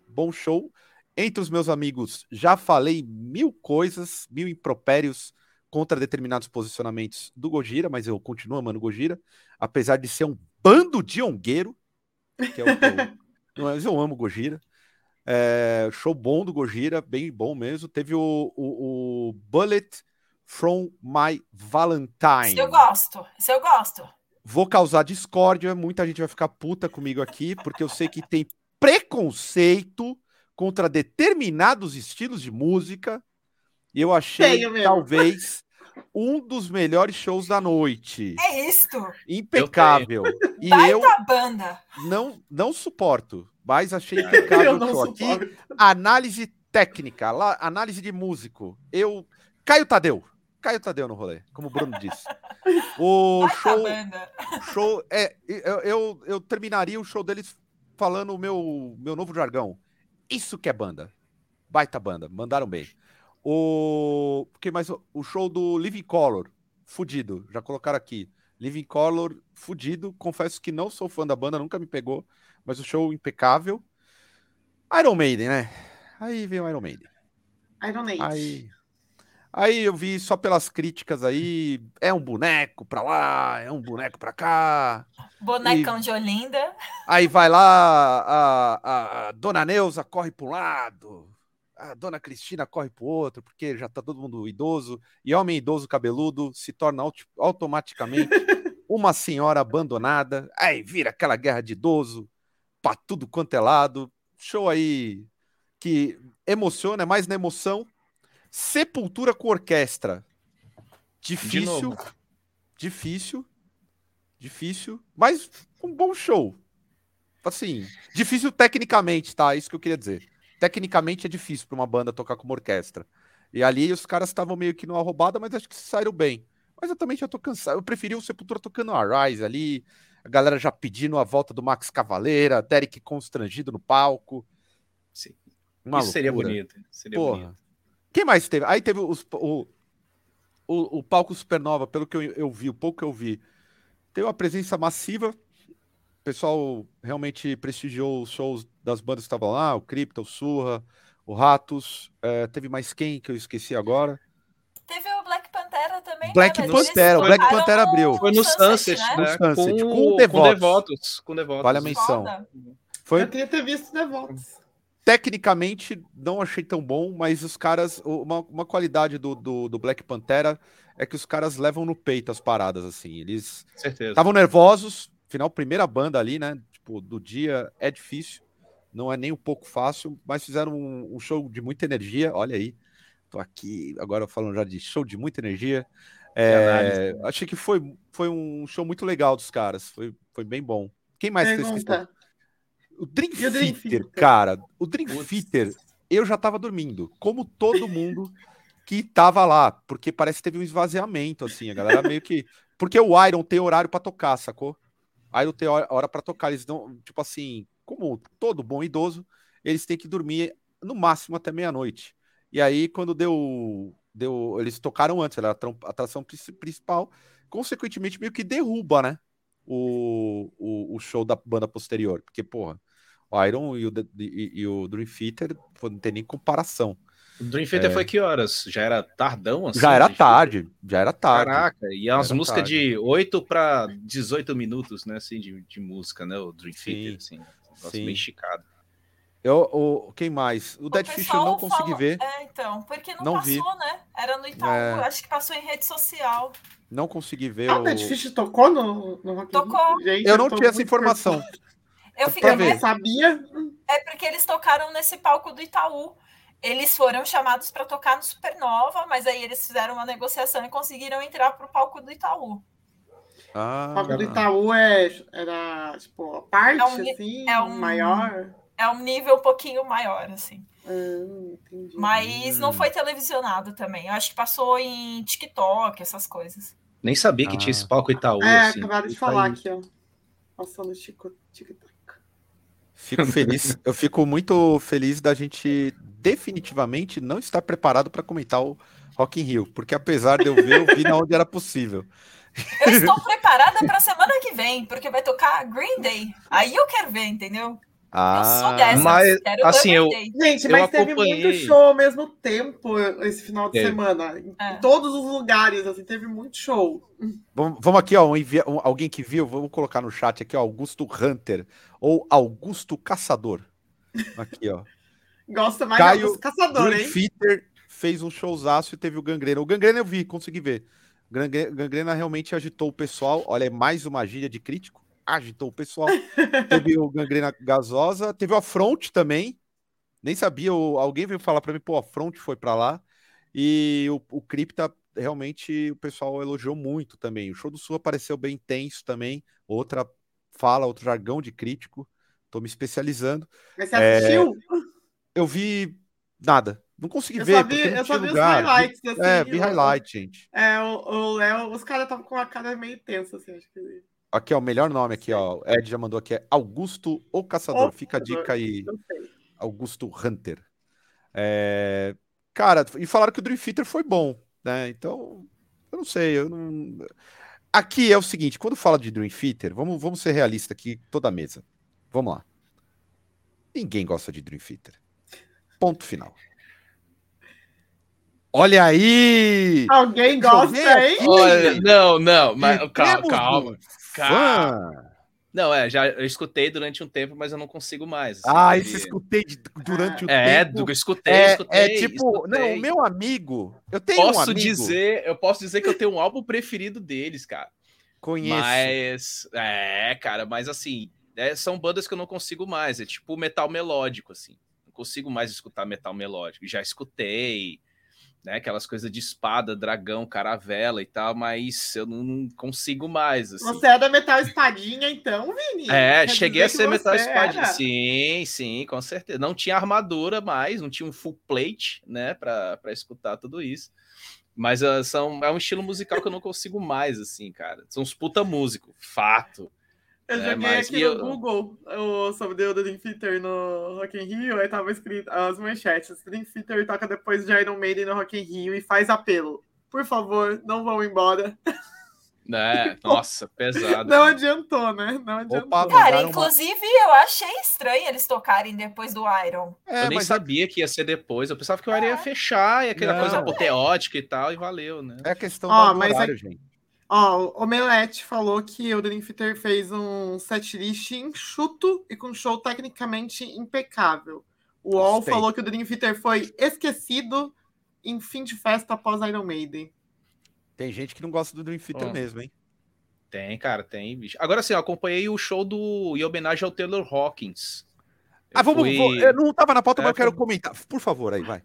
bom show. Entre os meus amigos, já falei mil coisas, mil impropérios contra determinados posicionamentos do Gojira, mas eu continuo amando o Gojira, apesar de ser um bando de ongueiro, que é o que eu, mas eu amo o Gojira. É, show bom do Gojira, bem bom mesmo. Teve o, o, o Bullet from My Valentine. Esse eu gosto. Esse eu gosto. Vou causar discórdia, muita gente vai ficar puta comigo aqui, porque eu sei que tem preconceito contra determinados estilos de música. E eu achei, Tenho talvez, um dos melhores shows da noite. É isto. Impecável. E Baita eu banda. não, não suporto, mas achei impecável Eu o show aqui. Análise técnica, análise de músico. Eu. Caio Tadeu. Caio Tadeu no rolê, como o Bruno disse. O show. show é, eu, eu, eu terminaria o show deles falando o meu, meu novo jargão. Isso que é banda. Baita banda, mandaram bem. O que mais o- show do Living Color, fudido, já colocaram aqui. Living Color, fudido. Confesso que não sou fã da banda, nunca me pegou, mas o show impecável. Iron Maiden, né? Aí veio o Iron Maiden. Iron Maiden. Aí, aí eu vi só pelas críticas aí, é um boneco pra lá, é um boneco pra cá. Bonecão de Olinda. Aí vai lá, a, a- a dona Neuza corre um lado, a dona Cristina corre para o outro, porque já tá todo mundo idoso, e homem idoso cabeludo se torna automaticamente uma senhora abandonada. Aí vira aquela guerra de idoso para tudo quanto é lado. Show aí que emociona, é mais na emoção. Sepultura com orquestra. Difícil, difícil, difícil, mas um bom show. Assim, difícil tecnicamente, tá? Isso que eu queria dizer. Tecnicamente é difícil para uma banda tocar como orquestra. E ali os caras estavam meio que numa roubada, mas acho que saíram bem. Mas eu também já tô cansado. Eu preferi o Sepultura tocando a Rise ali, a galera já pedindo a volta do Max Cavaleira, Derek constrangido no palco. Sim. Uma Isso seria loucura. bonito. Seria Porra. bonito. Quem mais teve? Aí teve os- o, o, o palco Supernova, pelo que eu, eu vi, o pouco que eu vi. Teve uma presença massiva. O pessoal realmente prestigiou os shows das bandas que estavam lá, o Crypto, o Surra, o Ratos. É, teve mais quem que eu esqueci agora? Teve o Black Pantera também. Black né? Mas eles Pantera, o Black Pantera abriu. Foi no Sunset, né? No né? Sunset, com, com com Devotos. Devotos. Com Devotos. Vale a menção. Foda. Foi, Eu queria ter visto Devotos. Tecnicamente, não achei tão bom, mas os caras. Uma, uma qualidade do, do, do Black Pantera é que os caras levam no peito as paradas, assim. Eles estavam nervosos, final, primeira banda ali, né? Tipo, do dia é difícil, não é nem um pouco fácil, mas fizeram um, um show de muita energia. Olha aí, tô aqui agora falando já de show de muita energia. É, né? achei que foi, foi um show muito legal dos caras, foi, foi bem bom. Quem mais fez questão? O Dream Dream Theater, Theater? cara, o Dream Putz. Theater, eu já tava dormindo, como todo mundo que tava lá, porque parece que teve um esvaziamento, assim, a galera meio que. Porque o Iron tem horário pra tocar, sacou? Iron tem hora pra tocar, eles não, tipo assim, como todo bom idoso, eles têm que dormir no máximo até meia-noite. E aí, quando deu. deu eles tocaram antes, era a atração princi- principal, consequentemente, meio que derruba, né? O, o, o show da banda posterior. Porque, porra, o Iron e o, e, e o Dream Theater pô, não tem nem comparação. O Dream Theater foi que horas? Já era tardão assim? É. já era tarde, já era tarde. Caraca, e é umas músicas tarde. de 8 para 18 minutos, né? Assim, de, de música, né? O Dream Theater, assim. Um negócio sim. bem esticado. Eu, o, quem mais? O O Dead Fish eu não consegui fala- ver. É, então, porque não, Não passou, vi. né? Era no Itaú, É. acho que passou em rede social. Não consegui ver. Ah, o... o Dead Fish tocou no, no? Tocou. Gente, Eu não tinha essa informação. Eu fiquei não sabia. É porque eles tocaram nesse palco do Itaú. Eles foram chamados para tocar no Supernova, mas aí eles fizeram uma negociação e conseguiram entrar pro palco do Itaú. Ah, O palco do Itaú é, era, tipo, a parte, É um assim, é um- maior. É um nível um pouquinho maior, assim. Ah, entendi. Mas não Hum. foi televisionado também. Eu acho que passou em TikTok, essas coisas. Nem sabia que Ah. tinha esse palco Itaú, É, assim. acabaram de isso falar aqui, ó. Passando TikTok. Fico feliz. eu fico muito feliz da gente definitivamente não estar preparado para comentar o Rock in Rio, porque apesar de eu ver, eu vi na onde era possível. Eu estou preparada para semana que vem, porque vai tocar Green Day. Aí eu quero ver, entendeu? Eu sou Ah, dessas. mas, assim, eu-. Gente, Eu mas teve acompanhei. muito show ao mesmo tempo esse final de Teve. semana. Em É. todos os lugares, assim, teve muito show. Vamos, vamos aqui, ó, um um- alguém que viu, vamos colocar no chat aqui, ó, Augusto Hunter ou Augusto Caçador. Aqui, ó. Gosta mais Caio caçadores, Dream hein? Theater fez um showzaço e teve o Gangrena. O Gangrena eu vi, consegui ver. Gangrena, Gangrena realmente agitou o pessoal. Olha, é mais uma gíria de crítico. Agitou o pessoal. teve o Gangrena Gasosa, teve o Afronte também. Nem sabia, o- alguém veio falar pra mim, pô, a Afronte foi pra lá. E o, o Cripta, realmente, o pessoal elogiou muito também. O show do Sul apareceu bem intenso também. Outra fala, outro jargão de crítico. Tô me especializando. Mas você É, assistiu? Eu vi nada. Não consegui Eu ver, só vi, eu só vi os lugar. highlights, Vi- assim. é, vi highlight, gente. É, o Léo, os caras estavam com a cara meio tensa, assim, acho que. Aqui, ó, o melhor nome aqui, ó. O Ed já mandou aqui, é Augusto o Caçador. O Fica a dica aí. Augusto Hunter. É, Cara, e falaram que o Dream Theater foi bom, né? Então, eu não sei, eu não... Aqui é o seguinte, quando fala de Dream Theater, vamos, vamos ser realistas aqui, toda a mesa. Vamos lá. Ninguém gosta de Dream Theater. Ponto final. Olha aí! Alguém gosta, hein? Olha, não, não, mas calma, calma. Um fã. Não, é, já eu escutei durante um tempo, mas eu não consigo mais. assim, Ah, isso escutei de- durante o É, tempo. do, escutei, É, escutei. é tipo, escutei. não, o meu amigo, eu tenho um Posso amigo, dizer, eu posso dizer que eu tenho um álbum preferido deles, cara. conheço. Mas, é, cara, mas assim, é, são bandas que eu não consigo mais. É tipo metal melódico, assim. Não consigo mais escutar metal melódico. Já escutei, né? Aquelas coisas de espada, dragão, caravela e tal, mas eu não, consigo mais, assim. Você é da Metal Espadinha, então, Vini? É, Quer cheguei a ser metal espadinha. era? Sim, sim, com certeza. Não tinha armadura mais, não tinha um full plate, né, pra, pra escutar tudo isso. Mas ah, são, é um estilo musical que eu não consigo mais, assim, cara. São uns puta músico, fato. Eu É, joguei mas aqui e no eu- Google o, sobre o Dream Theater no Rock in Rio, aí tava escrito as manchetes. Dream Theater toca depois de Iron Maiden no Rock in Rio e faz apelo. Por favor, não vão embora. Né? Nossa, pesado. Não adiantou, né? Não adiantou. Opa, Cara, mandaram uma- inclusive eu achei estranho eles tocarem depois do Iron. É, eu nem mas sabia que ia ser depois. Eu pensava que o área ia fechar e aquela Não. coisa apoteótica e tal, e valeu, né? é a questão Ó, do é- horário, gente. Ó, o Omelete falou que o Dream Theater fez um setlist enxuto e com show tecnicamente impecável. O UOL falou que o Dream Theater foi esquecido em fim de festa após Iron Maiden. Tem gente que não gosta do Dream Theater Ó. mesmo, hein? Tem, cara, tem, bicho. Agora sim, eu acompanhei o show do. em homenagem ao Taylor Hawkins. Ah, vamos. fui- vou- eu não tava na pauta, mas É, eu quero foi- comentar. Por favor, aí, vai.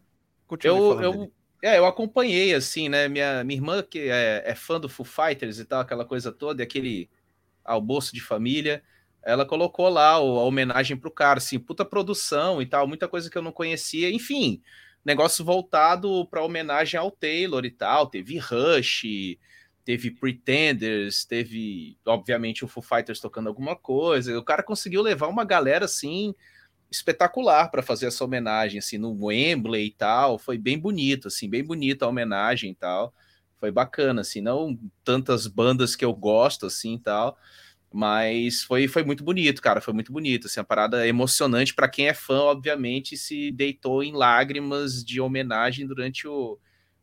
Continue Eu, falando eu, dele. É, eu acompanhei, assim, né? Minha, minha irmã, que é, é fã do Foo Fighters e tal, aquela coisa toda, e aquele almoço de família, ela colocou lá o- a homenagem pro cara, assim, puta produção e tal, muita coisa que eu não conhecia, enfim, negócio voltado pra homenagem ao Taylor e tal, teve Rush, teve Pretenders, teve, obviamente, o Foo Fighters tocando alguma coisa, o cara conseguiu levar uma galera, assim, espetacular para fazer essa homenagem assim no Wembley e tal, foi bem bonito assim, bem bonita a homenagem e tal. Foi bacana assim, não tantas bandas que eu gosto assim e tal, mas foi foi muito bonito, cara, foi muito bonito, assim, a parada emocionante para quem é fã, obviamente, se deitou em lágrimas de homenagem durante o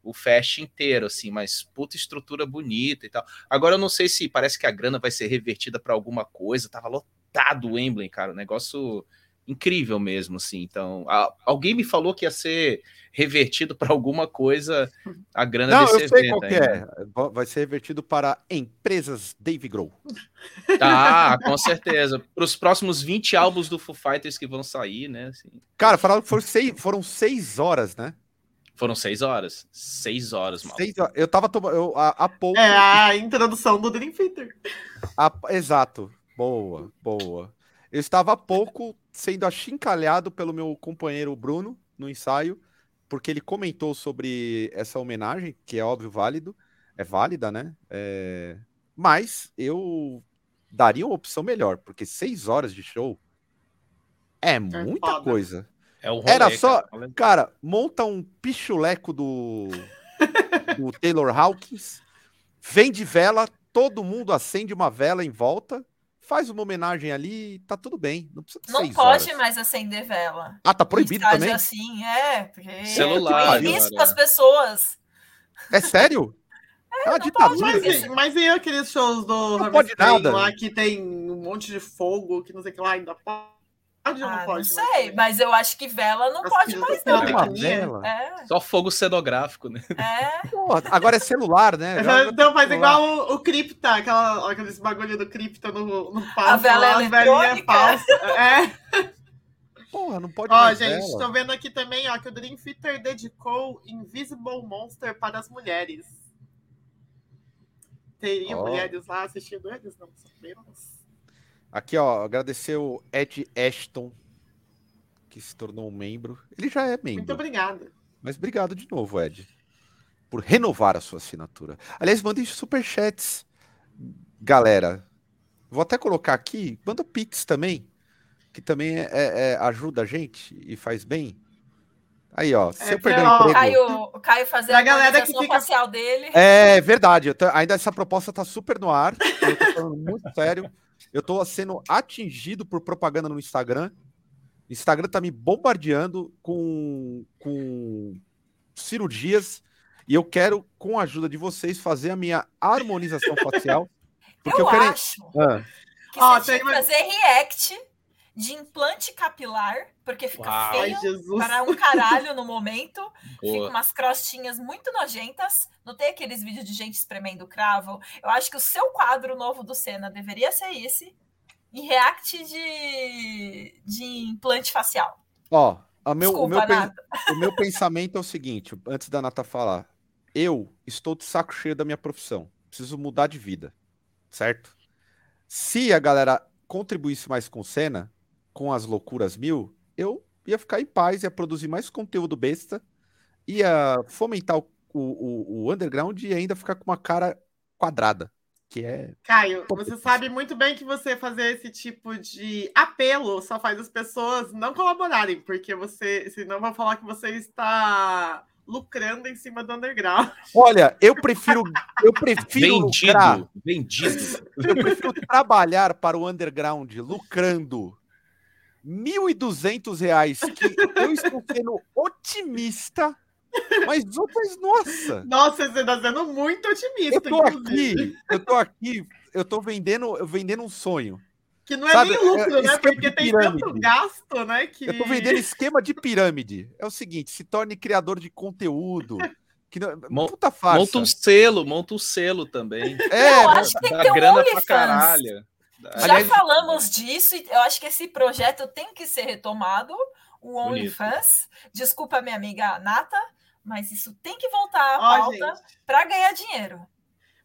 o fest inteiro, assim, mas puta estrutura bonita e tal. Agora eu não sei se parece que a grana vai ser revertida para alguma coisa. Tava lotado o Wembley, cara, um negócio incrível mesmo, assim. Então, a- alguém me falou que ia ser revertido para alguma coisa a grana Não, desse eu sei evento. qual é. Va- Vai ser revertido para empresas Dave Grohl. Ah, com certeza. Para os próximos 20 álbuns do Foo Fighters que vão sair, né? assim. Cara, falaram que foram seis, foram seis horas, né? foram seis horas. Seis horas, mal. Seis horas. Eu tava tomando. Eu, há, há pouco. É a introdução do Dream Theater. há- exato. Boa, boa. Eu estava há pouco sendo achincalhado pelo meu companheiro Bruno no ensaio, porque ele comentou sobre essa homenagem, que é óbvio válido. É válida, né? É, Mas eu daria uma opção melhor, porque seis horas de show é muita foda. coisa. É o rolê, Era só- cara. Cara, monta um pichuleco do, do Taylor Hawkins, vende vela, todo mundo acende uma vela em volta, faz uma homenagem ali, tá tudo bem. Não precisa de Não seis pode horas. mais acender vela. Ah, tá proibido também? assim, é. Porque Celular tem risco agora. as pessoas. É sério? É uma ditadura. Mas, Isso. e- mas e aqueles shows do Não pode nada. lá que tem um monte de fogo, que não sei o que lá, ainda pode ou não Ah, não pode? sei, mais? mas eu acho que vela não As pode mais, não. Uma. É, Só fogo cenográfico, né? é. Porra, agora é celular, né? Então faz celular. igual o, o Cripta, aquela, aqueles bagulho do Cripta no, no palco. vela lá, velhinhas eletrônica. falsas. É. Porra, não pode Ó, mais gente, vela. tô vendo aqui também, ó, que o Dream Theater dedicou Invisible Monster para as mulheres. Teriam Ó. mulheres lá assistindo eles? Não sabemos. Aqui, ó, agradecer o Ed Ashton, que se tornou um membro. Ele já é Muito membro. obrigada. Mas obrigado de novo, Ed, por renovar a sua assinatura. Aliás, mandem superchats, galera. Vou até colocar aqui, manda o Pix também, que também é- é- é- ajuda a gente e faz bem. Aí, ó, se É, eu perder o emprego... Caio, o Caio fazer Pra a galera que fica- facial dele. É verdade, tô- ainda essa proposta tá super no ar. Eu tô falando muito sério. Eu tô sendo atingido por propaganda no Instagram. O Instagram tá me bombardeando com, com cirurgias e eu quero, com a ajuda de vocês, fazer a minha harmonização facial. Porque eu, eu quero. acho Ah, que Ó, você tem fazer react de implante capilar, porque fica Uau. Feio Jesus. para um caralho no momento. Fica umas crostinhas muito nojentas. Não tem aqueles vídeos de gente espremendo cravo. Eu acho que o seu quadro novo do Senna deveria ser esse. E react de, de implante facial. ó, a meu, o, Desculpa, meu, pen- Nata. o meu pensamento é o seguinte: antes da Nata falar, eu estou de saco cheio da minha profissão. Preciso mudar de vida. Certo? Se a galera contribuísse mais com cena, com as loucuras mil, eu ia ficar em paz, ia produzir mais conteúdo besta, ia fomentar o, o, o underground e ainda ficar com uma cara quadrada. Que é. Caio, você sabe muito bem que você fazer esse tipo de apelo só faz as pessoas não colaborarem, porque você, senão vão falar que você está lucrando em cima do underground. Olha, eu prefiro. Eu prefiro lucrar. Vendido, vendido. Eu prefiro trabalhar para o underground lucrando 1.200 reais, que eu estou sendo otimista, mas, mas nossa, Nossa, você está sendo muito otimista. eu tô inclusive. aqui, eu tô aqui, eu tô vendendo, eu vendendo um sonho. Que não é Sabe, nem lucro, é- né? Porque tem tanto gasto, né? Que... Eu tô vendendo esquema de pirâmide. É o seguinte, se torne criador de conteúdo. Que não... Mon- Puta farsa. Monta um selo, monta um selo também. É, Eu acho que tem que ter um grana pra caralho. Dá- Já Aliás- falamos disso e eu acho que esse projeto tem que ser retomado. O. OnlyFans. Desculpa, minha amiga Nata, mas isso tem que voltar à Ó, pauta para ganhar dinheiro.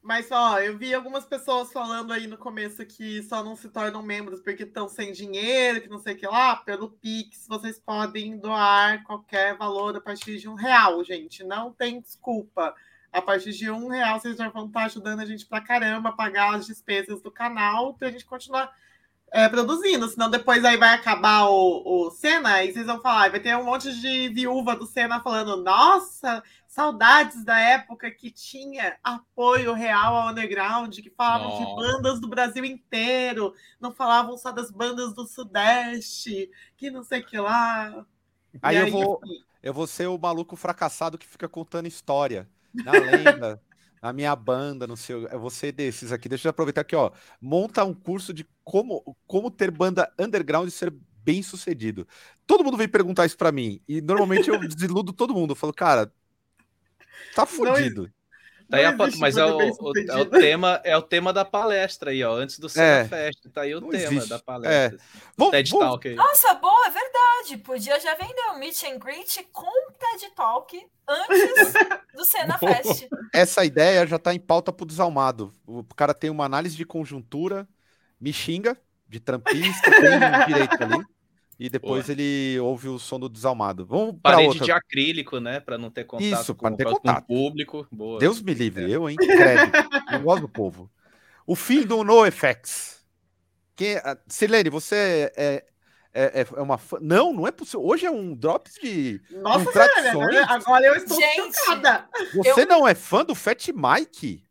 Mas, ó, eu vi algumas pessoas falando aí no começo que só não se tornam membros porque estão sem dinheiro, que não sei o que lá. Pelo Pix, vocês podem doar qualquer valor a partir de um real, gente. Não tem desculpa. A partir de um real, vocês já vão estar ajudando a gente pra caramba a pagar as despesas do canal pra gente continuar é, produzindo. Senão depois aí vai acabar o, o Senna e vocês vão falar, vai ter um monte de viúva do Senna falando, nossa, saudades da época que tinha apoio real ao underground, que falavam de Nossa. bandas do Brasil inteiro, não falavam só das bandas do Sudeste, que não sei o que lá. Aí E eu vou, eu vou ser o maluco fracassado que fica contando história. Na lenda, na minha banda, não sei. Eu vou ser desses aqui. Deixa eu aproveitar aqui, ó. Monta um curso de como, como ter banda underground e ser bem sucedido. Todo mundo vem perguntar isso pra mim. E normalmente eu desiludo todo mundo. Eu falo, cara, tá fudido. Tá aí a foto, mas é o, o- é o tema, é o tema da palestra aí, ó. Antes do Cena É. Fest. Tá aí o Não tema existe. da palestra. Vamos- TED Talk aí. Nossa, boa, é verdade. Podia já vender o Meet and Greet com o TED Talk antes do Cena Fest. Essa ideia já tá em pauta pro desalmado. O cara tem uma análise de conjuntura, me xinga de trampista, tem um direito ali. E depois ele ouve o som do desalmado. Vamos para Parede outra. de acrílico, né? Pra não ter contato Isso, com, ter com contato. o público. Boa. Deus me livre, eu, hein? Credo. Eu gosto do povo. O fim do NoFX. Quem, a- Silene, você é, é, é- é uma fã? Não, não é possível. Hoje é um Drops de. Nossa com senhora, tradições? agora, agora eu estou Gente, chocada. Você não é fã do Fat Mike?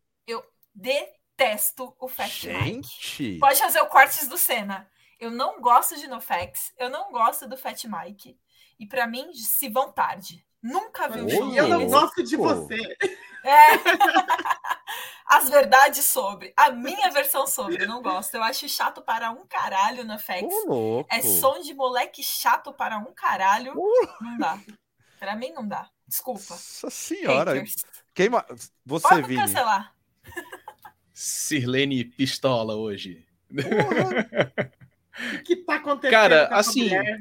Detesto o Fat Mike. Gente! Pode fazer o cortes do Senna. Eu não gosto de NoFX, eu não gosto do Fat Mike. E pra mim, se vão tarde. Nunca vi um show Eu não gosto de você. É. As verdades sobre. A minha versão sobre, eu não gosto. Eu acho chato para um caralho no FX. Ô, louco! É som de moleque chato para um caralho. Não dá. Pra mim não dá. Desculpa. Nossa senhora! Haters. Queima... Você, Pode Vini. cancelar. Sirlene Pistola hoje. O que tá acontecendo Cara, assim, mulher?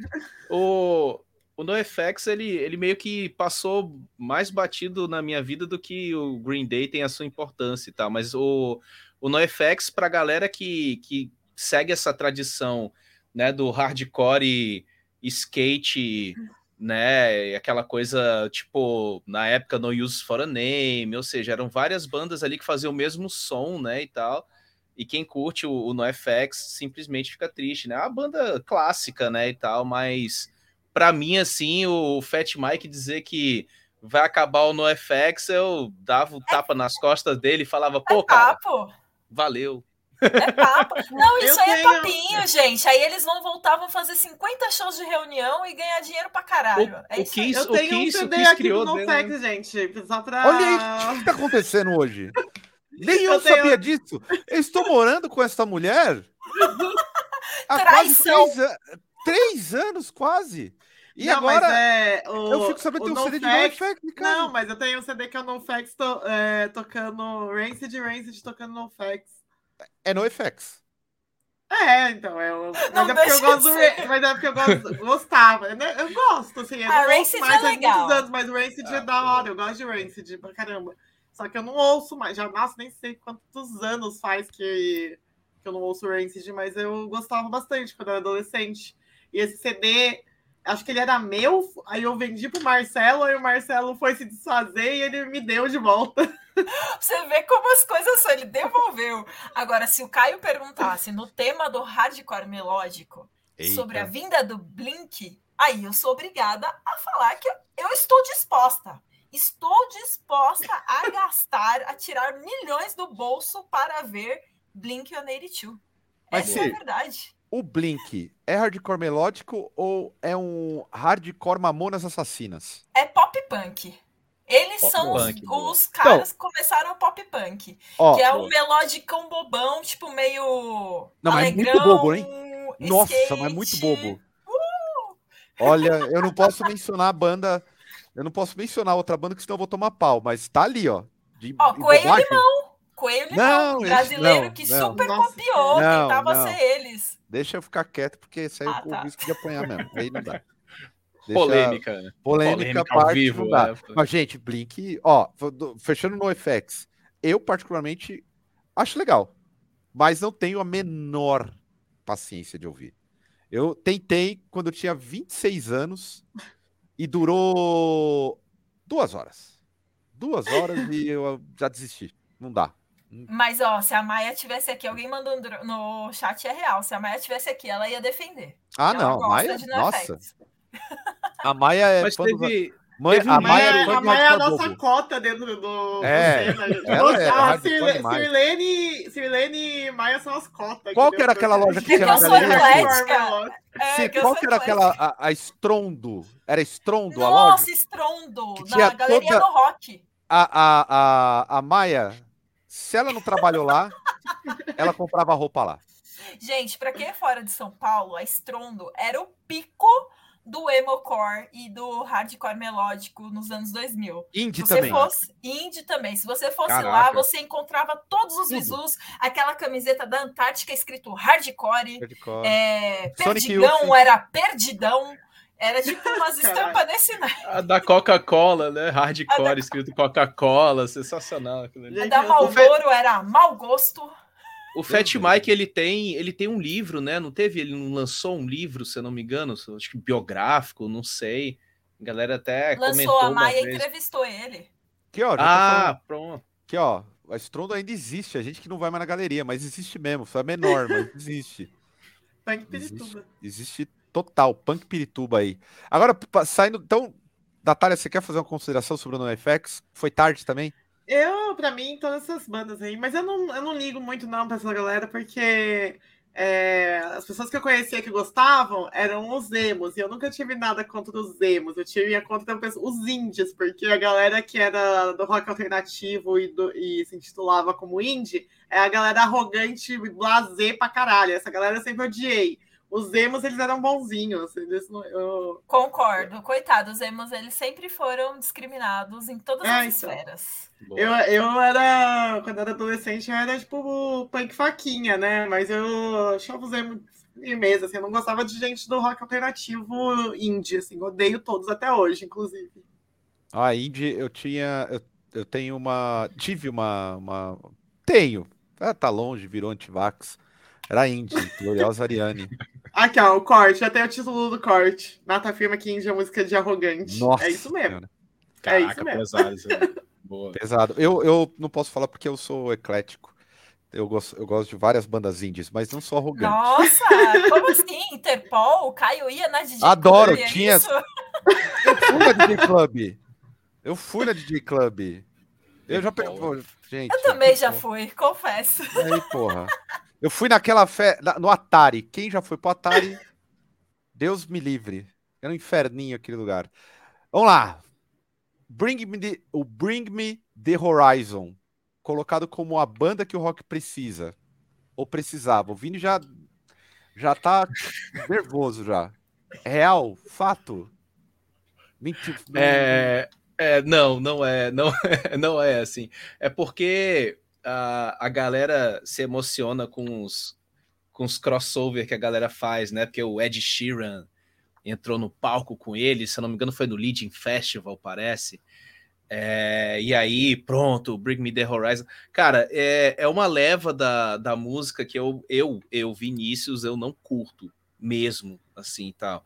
O, o NoFX, ele, ele meio que passou mais batido na minha vida do que o Green Day tem a sua importância e tal. Mas o, o NoFX, pra galera que, que segue essa tradição né, do hardcore skate, né, aquela coisa, tipo, na época No Use for a Name, ou seja, eram várias bandas ali que faziam o mesmo som, né, e tal. E quem curte o, o NoFX simplesmente fica triste, né? É uma banda clássica, né, e tal, mas para mim, assim, o Fat Mike dizer que vai acabar o NoFX, eu dava um tapa nas costas dele e falava, pô, É cara, papo. valeu. É papo. Não, Eu isso aí é tenho- papinho, gente. Aí eles vão voltar, vão fazer 50 shows de reunião e ganhar dinheiro pra caralho. O- é o isso que aí. isso- Eu tenho um Kiss- o CD aqui dele, NoFX, gente. Só pra. Olha aí, o que tá acontecendo hoje? Nem eu, Eu tenho- sabia disso. Eu estou morando com essa mulher há quase três, três anos, quase. E Não, mas agora é, o, eu fico sabendo que tem um CD de NoFX. Não, mas eu tenho um CD que é o NoFX to, é, tocando Rancid Rancid tocando NoFX. É NoFX. É, então, é o- mas, é porque eu gosto mas é porque eu gosto, gostava, né? Eu gosto, assim, eu Ah, ouço Rancid mais é há muitos legal. anos, mas o Rancid Ah, é da hora, eu gosto de Rancid pra caramba. Só que eu não ouço mais, já nossa, nem sei quantos anos faz que, que eu não ouço Rancid, mas eu gostava bastante quando eu era adolescente. E esse CD, acho que ele era meu, aí eu vendi pro Marcelo, aí o Marcelo foi se desfazer e ele me deu de volta. Você vê como as coisas são. Ele devolveu. Agora, se o Caio perguntasse no tema do hardcore melódico sobre a vinda do Blink, aí eu sou obrigada a falar que eu estou disposta. Estou disposta a gastar, a tirar milhões do bolso para ver Blink 182. Mas Essa é a verdade. O Blink é hardcore melódico ou é um hardcore mamonas assassinas? É pop punk. Eles Pop são os, punk, boa. os caras que começaram o pop punk. Ó, que é um melodicão bobão, tipo, meio. Não, mas muito alegrão, bobo, hein? Nossa, skate. mas muito bobo. Olha, eu não posso mencionar a banda. Eu não posso mencionar outra banda, que senão eu vou tomar pau, mas tá ali, ó. De, Ó, de Coelho bobagem. Coelho Não, Limão, brasileiro não, que não. super Nossa, copiou, não, tentava não. ser eles. Deixa eu ficar quieto, porque isso aí Ah, o tá. risco de apanhar mesmo. Aí não dá. Deixa- Polêmica. né? Polêmica, Polêmica ao parte vivo, não dá. né? Mas, gente, Blink, ó, fechando no FX, eu particularmente acho legal, mas não tenho a menor paciência de ouvir. Eu tentei quando eu tinha 26 anos e durou duas horas. Duas horas e eu já desisti. Não dá. Mas, ó, se a Maia tivesse aqui, alguém mandou no chat é real. Se a Maia tivesse aqui, ela ia defender. Ah, ela não. gosta Maia, de nossa. A Maia é Mas do- teve. Mãe- a Maia é a Maia é a nossa cota dentro do. É, ela é a Cirlene e Maia são as cotas. Qual que era aquela loja que tinha na eu sou galeria? É, qual que era aquela, a, a Estrondo? Era Estrondo a loja? Nossa, estrondo! Que Na galeria toda- do rock. A, a, a, a Maia, se ela não trabalhou lá, ela comprava roupa lá. Gente, pra quem é fora de São Paulo, a Estrondo era o pico do emocore e do hardcore melódico nos anos 2000. Indie Se você também. fosse indie também, se você fosse lá, Caraca. você encontrava todos os Tudo. visus, aquela camiseta da Antártica escrito hardcore, Hardcore. é, Youth. era perdidão, era tipo umas estampas nesse naipe. A da Coca-Cola, né? Hardcore, da- escrito Coca-Cola, sensacional. aquilo ali. A da Malboro era mau gosto. O Fat Mike, ele tem, ele tem um livro, né? Não teve? Ele não lançou um livro, se eu não me engano, acho que biográfico, não sei. A galera até comentou Lançou a uma Maia vez. entrevistou ele. Aqui, ó, falando. Ah, pronto. Aqui, ó. A Estrondo ainda existe. A gente que não vai mais na galeria, mas existe mesmo. Foi a menor, mas existe. Punk Pirituba. Existe total. Punk Pirituba aí. Agora, saindo. Então, Natália, você quer fazer uma consideração sobre o NoFX? Foi tarde também? Eu, pra mim, todas essas bandas aí, mas eu não, eu não ligo muito não pra essa galera, porque é, as pessoas que eu conhecia que gostavam eram os emos, e eu nunca tive nada contra os emos, eu tive contra os indies, porque a galera que era do rock alternativo e, do- e se intitulava como indie, é a galera arrogante, blazer pra caralho, essa galera eu sempre odiei. Os emos, eles eram bonzinhos, eles não- eu, Concordo. Coitado, os emos, eles sempre foram discriminados em todas É, as então. esferas. Boa. Eu, eu era, quando eu era adolescente, eu era tipo punk faquinha, né? Mas eu achava os emo firmeza, assim, eu não gostava de gente do rock alternativo indie, assim, odeio todos até hoje, inclusive. A Indie, eu tinha. Eu, eu tenho uma. Tive uma. uma tenho. Ah, tá longe, virou antivax. Era Indie, Gloriosa Ariane. Aqui, ó, o corte, até o título do corte. Nata afirma que indie é música de arrogante. Nossa. é isso mesmo. Senhora, é isso Caraca, mesmo. pesado. isso. Boa. pesado. Eu, eu não posso falar porque eu sou eclético. Eu gosto, eu gosto de várias bandas indies, mas não sou arrogante. Nossa, como assim? Interpol? Caio ia na DJ Adoro, Club, é tinha- isso? Eu fui na DJ Club. Eu fui na DJ Club. Eu já pergunto. Gente. Eu também já fui, confesso. Aí, porra. Eu fui naquela festa. No Atari. Quem já foi pro Atari? Deus me livre. Era um inferninho aquele lugar. Vamos lá. Bring me the, o Bring Me the Horizon. Colocado como a banda que o rock precisa. Ou precisava. O Vini já, já tá nervoso já. Real? Fato? Mentira. É, é, não, não é, não, é- não é assim. É porque a, a galera se emociona com os, com os crossover que a galera faz, né? Porque o Ed Sheeran entrou no palco com ele, se eu não me engano, foi no Leading Festival, parece. É, e aí, pronto, Bring Me the Horizon. Cara, é, é uma leva da, da música que eu, eu, eu, Vinícius, eu não curto mesmo, assim, tal,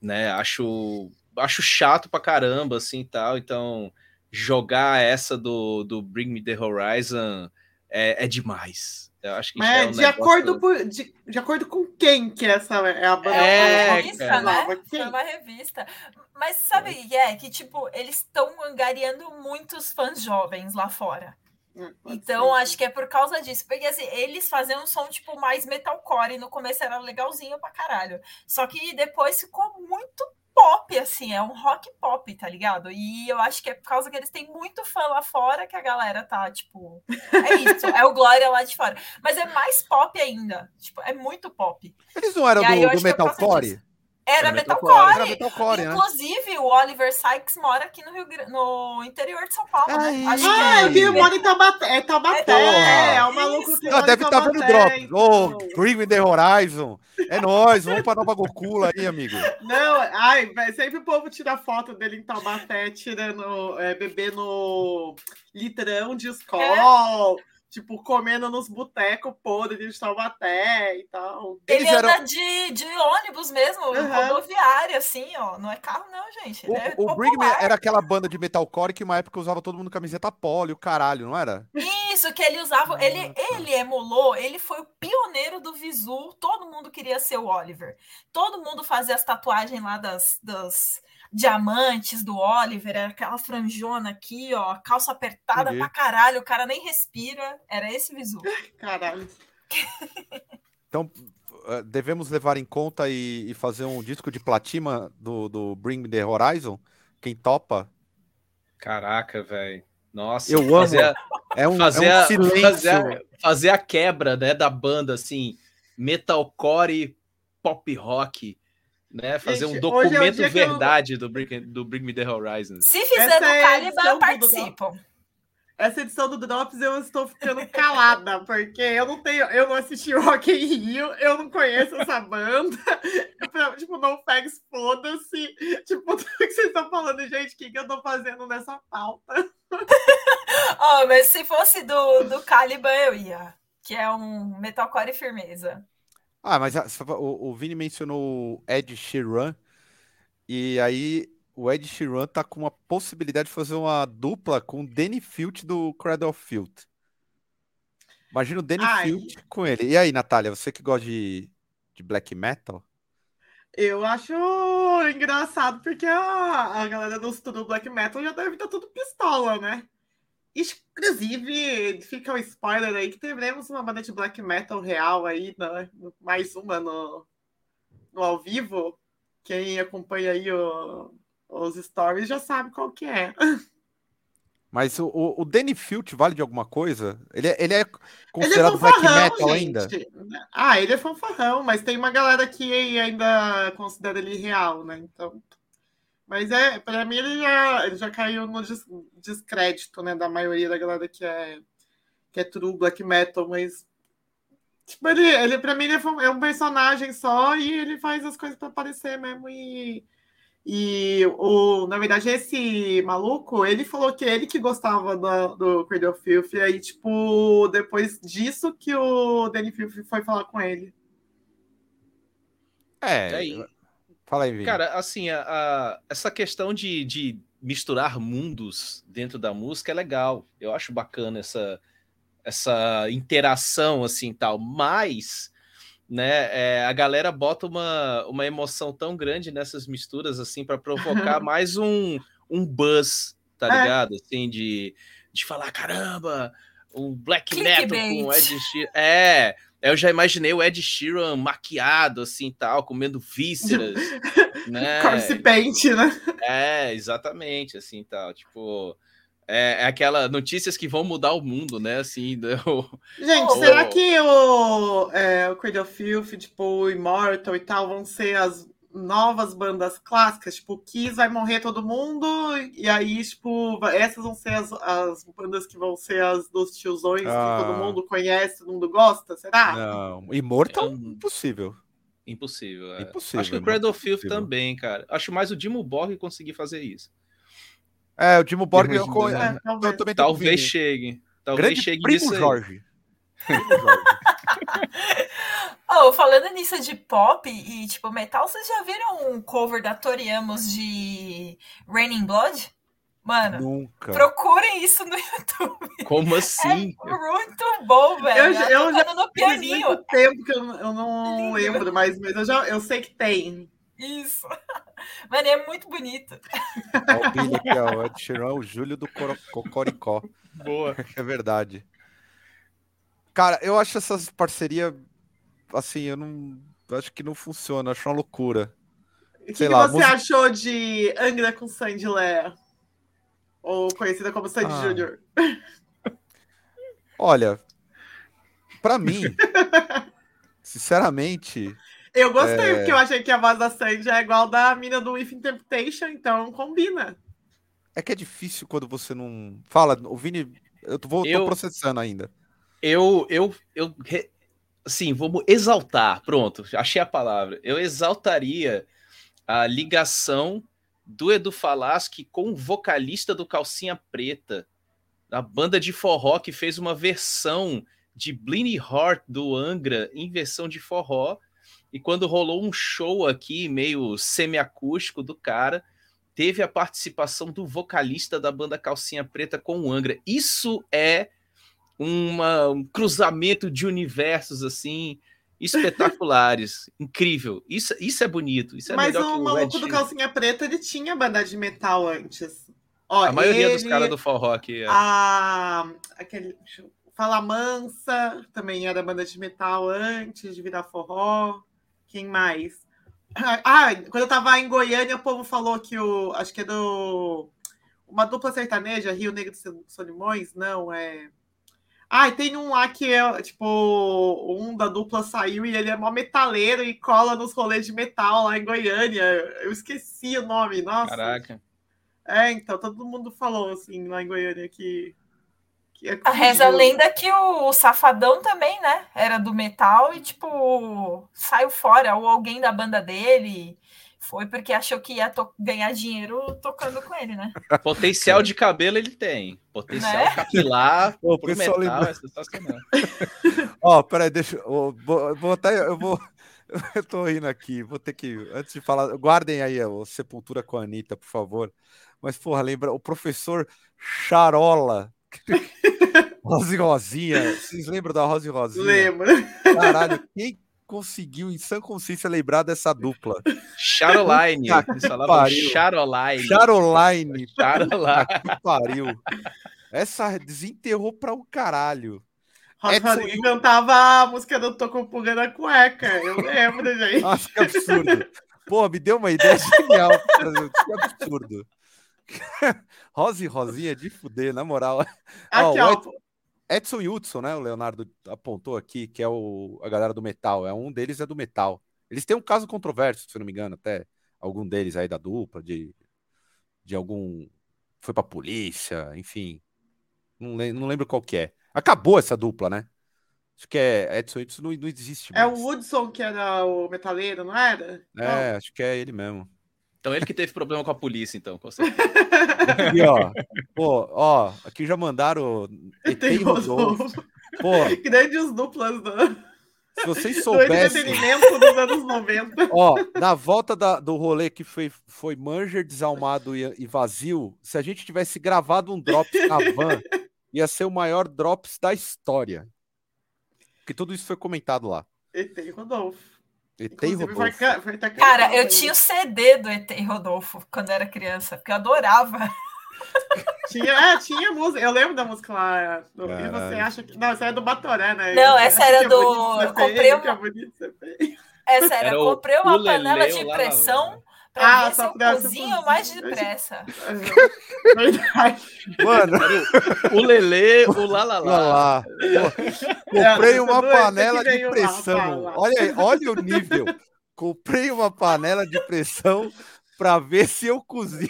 né? Acho, acho chato pra caramba, assim, tal, então jogar essa do, do Bring Me the Horizon é, é demais. Eu acho que Mas já é um de, negócio- acordo por, de, de acordo com quem que essa é a banda É, rock revista, cara. né? nova? Foi Quem? uma revista. Mas sabe, é que tipo, eles estão angariando muitos fãs jovens lá fora. Hum, Então, ser. acho que é por causa disso. Porque assim, eles faziam um som, tipo, mais metalcore. E no começo era legalzinho pra caralho. Só que depois ficou muito pop, assim, é um rock pop, tá ligado? E eu acho que é por causa que eles têm muito fã lá fora que a galera tá, tipo, é isso, é o Glória lá de fora. Mas é mais pop ainda, tipo, é muito pop. Eles não eram E do, do é Metalcore? Era Era metalcore. Era Metalcore, né? Inclusive, o Oliver Sykes mora aqui no, Rio, no interior de São Paulo, Ai. né? Acho Ah, eu que vi, mora em Taubaté. É Taubaté. É, É, o maluco que. Não, deve estar vendo Taubaté, Drops. Ô, então. Me The Horizon. É nóis, vamos pra Nova Gokula aí, amigo. Não, ai, sempre o povo tira foto dele em Taubaté, tirando, é, bebendo litrão de escola, tipo, comendo nos botecos podres de Taubaté e tal. ele Eles anda eram- de, de ônibus mesmo, Uhum. rodoviária, assim, ó. Não é carro, não, gente. Ele é O, o popular. era aquela banda de metalcore que uma época usava todo mundo camiseta polo e o caralho, não era? Isso, que ele usava. Ele, Ah, tá. ele emulou, ele foi o pioneiro do Visu. Todo mundo queria ser o Oliver. Todo mundo fazia as tatuagens lá das, das diamantes do Oliver, era aquela franjona aqui, ó, calça apertada Entendi. pra caralho, o cara nem respira. Era esse Visu. Caralho. Então, eh, devemos levar em conta e, e fazer um disco de platina do, do Bring Me The Horizon? Quem topa? Caraca, velho. Nossa, Eu amo. fazer a- É um, fazer, é um a, silêncio. fazer, a, fazer a quebra né, da banda, assim, metalcore pop rock, né? Fazer Gente, um é o documento dia que eu- verdade do, Bring, do Bring Me The Horizons. Se fizer Essa no é a Caliban, edição do participam. Essa edição do Drops eu estou ficando calada, porque eu não tenho, eu não assisti o Rock in Rio, eu não conheço essa banda. Eu, tipo, não pegues, foda-se. Tipo, tudo que vocês estão falando, gente, o que, que eu tô fazendo nessa pauta? Ó, mas se fosse do, do Caliban, eu ia. Que é um metalcore firmeza. Ah, mas a- o, o Vini mencionou o Ed Sheeran, e aí o Ed Sheeran tá com uma possibilidade de fazer uma dupla com o Danny Field do Cradle of Filth. Imagina o Danny Ai. Field com ele. E aí, Natália, você que gosta de, de black metal? Eu acho engraçado, porque a, a galera do, do Black Metal já deve estar tudo pistola, né? Inclusive, fica o spoiler aí que teremos uma banda de black metal real aí, né? mais uma no, no ao vivo. Quem acompanha aí o- os stories já sabe qual que é. Mas o, o, o Danny Field vale de alguma coisa? Ele é, ele é Ele é considerado black metal ainda? gente. Ah, ele é fanfarrão, mas tem uma galera que ainda considera ele real, né? Então. Mas é, pra mim ele já, ele já caiu no des- descrédito, né? Da maioria da galera que é, que é true black metal, mas. Tipo, ele, ele pra mim ele é é um personagem só e ele faz as coisas pra aparecer mesmo e. E o, na verdade, esse maluco, ele falou que ele que gostava do, do Cradle of Filth, e aí, tipo, depois disso que o Danny Filth foi falar com ele. É. Fala aí, Vini. Cara, assim, a, a- essa questão de, de misturar mundos dentro da música é legal. Eu acho bacana essa, essa interação, assim, tal. Mas, né, é, a galera bota uma, uma emoção tão grande nessas misturas, assim, para provocar mais um, um buzz, tá É. ligado? Assim, de, de falar, caramba, um black metal Clickbait. com Ed Sheeran. É, eu já imaginei o Ed Sheeran maquiado, assim, tal, comendo vísceras, né? Corpse Paint, né? É, exatamente, assim, tal, tipo... É, é aquela notícias que vão mudar o mundo, né? Assim, do- Gente, será que o, é, o Cradle of Filth, tipo, o Immortal e tal, vão ser as novas bandas clássicas? Tipo, Kiss vai morrer todo mundo, e aí, tipo, essas vão ser as, as bandas que vão ser as dos tiozões Ah. que todo mundo conhece, todo mundo gosta, será? Não, Immortal, É impossível. impossível. é. Impossível, Acho que o Cradle of Filth também, cara. Acho mais o Dimo Borg conseguir fazer isso. É, o Timo Borg, eu, co- né? É, talvez. eu também Talvez chegue. Talvez Grande chegue primo. Jorge. Primo Jorge. Oh, falando nisso de pop e tipo metal, vocês já viram um cover da Tori Amos de Raining Blood? Mano, Nunca. procurem isso no YouTube. Como assim? É muito bom, velho. Eu já- eu já no Faz pianinho. muito tempo que eu, não- eu não Lindo. lembro mais, mas eu, já, eu sei que tem. Isso. Mano, é muito bonito. Ó, o Billy aqui, ó, o Ed Sheeran, o Júlio do Cocoricó. Boa. É verdade. Cara, eu acho essas parcerias, assim, eu não. eu Acho que não funciona, acho uma loucura. O que, Sei que lá, você música- achou de Angra com Sandy Léa? Ou conhecida como Sandy Ah. Júnior? Olha, pra mim, sinceramente, Eu gostei, É. porque eu achei que a voz da Sandy é igual da mina do If Temptation, então combina. é que é difícil quando você não. Fala, o Vini, eu tô, vou, tô Eu- processando ainda. Eu, eu, eu, re- assim, vamos exaltar, pronto, achei a palavra. Eu exaltaria a ligação do Edu Falaschi com o vocalista do Calcinha Preta, a banda de forró que fez uma versão de Bleeding Heart do Angra em versão de forró. E quando rolou um show aqui, meio semiacústico do cara, teve a participação do vocalista da banda Calcinha Preta com o Angra. Isso é uma- um cruzamento de universos assim espetaculares, incrível. Isso, isso é bonito. Isso é Mas melhor que o maluco do. Calcinha Preta, ele tinha banda de metal antes. Ó, A maioria dos ele, caras do forró aqui. É. A, aquele, Fala Mansa também era banda de metal antes de virar forró. Quem mais? Ah, quando eu tava em Goiânia, o povo falou que o. Acho que é do. Uma dupla sertaneja, Rio Negro de Solimões? Não, é. Ah, e tem um lá que é, tipo, um da dupla saiu e ele é mó metaleiro e cola nos rolês de metal lá em Goiânia. Eu esqueci o nome, nossa. Caraca. É, então, todo mundo falou assim lá em Goiânia que. que é A reza a lenda que o Safadão também, né? Era do metal e, tipo, saiu fora. Ou alguém da banda dele foi porque achou que ia to- ganhar dinheiro tocando com ele, né? Potencial de cabelo ele tem. Potencial Né? capilar Ô, o pro metal lembra- é sensacional. Ó, peraí, deixa eu. Vou, eu vou até. Eu vou. Eu tô rindo aqui, vou ter que. Antes de falar, guardem aí o Sepultura com a Anitta, por favor. Mas, porra, lembra o professor Charola. Rose Rosinha. Vocês lembram da Rose Rosinha? Lembro. Caralho, quem conseguiu em sã consciência lembrar dessa dupla? Charoline. Eles falavam. Charoline. Charoline. Charoline. Que pariu. Essa desenterrou pra um caralho. Rosa Edson cantava a música do Tocopuga na cueca. Eu lembro, gente. Nossa, que absurdo. Pô, me deu uma ideia genial. Que absurdo. Rose e Rosinha de fuder, na moral. Aqui, o ó. Ed- Edson e Hudson, né? O Leonardo apontou aqui, que é o, a galera do metal. É um deles é do metal. Eles têm um caso controverso, se eu não me engano, até algum deles aí da dupla, de, de algum. Foi pra polícia, enfim. Não, lem- não lembro qual que é. Acabou essa dupla, né? Acho que é Edson e Hudson não, não existe É mais. o Woodson que era o metaleiro, não era? É, acho que é ele mesmo. Então ele que teve problema com a polícia, então, com certeza. Aqui, ó. Pô, ó, aqui já mandaram ET Tem Rodolfo. Rodolfo. Pô, Grandes duplas do, se vocês do soubessem. entretenimento dos anos 90. Ó, na volta da- do rolê que foi, foi Manger, Desalmado e, e Vazio, se a gente tivesse gravado um Drops na van, ia ser o maior Drops da história. Porque tudo isso foi comentado lá. E tem Rodolfo. ET e vai, Rodolfo. ca- vai tá Cara, eu ainda. tinha o CD do ET e Rodolfo quando era criança, porque eu adorava. Tinha, é, tinha música. Eu lembro da música lá. do- e você acha que. Não, essa era do Batoré, né? Não, essa era é do- bonito comprei uma- que é bonito sério, Era eu o comprei uma panela de o lá, lá, lá. Pra Ah, ver se eu pra- cozinho mais depressa. Verdade. Mano, O Lelê, o Lalala. olha lá. Pô, comprei essa uma panela de pressão. Olha, aí, olha o nível. Comprei uma panela de pressão pra ver se eu cozinho.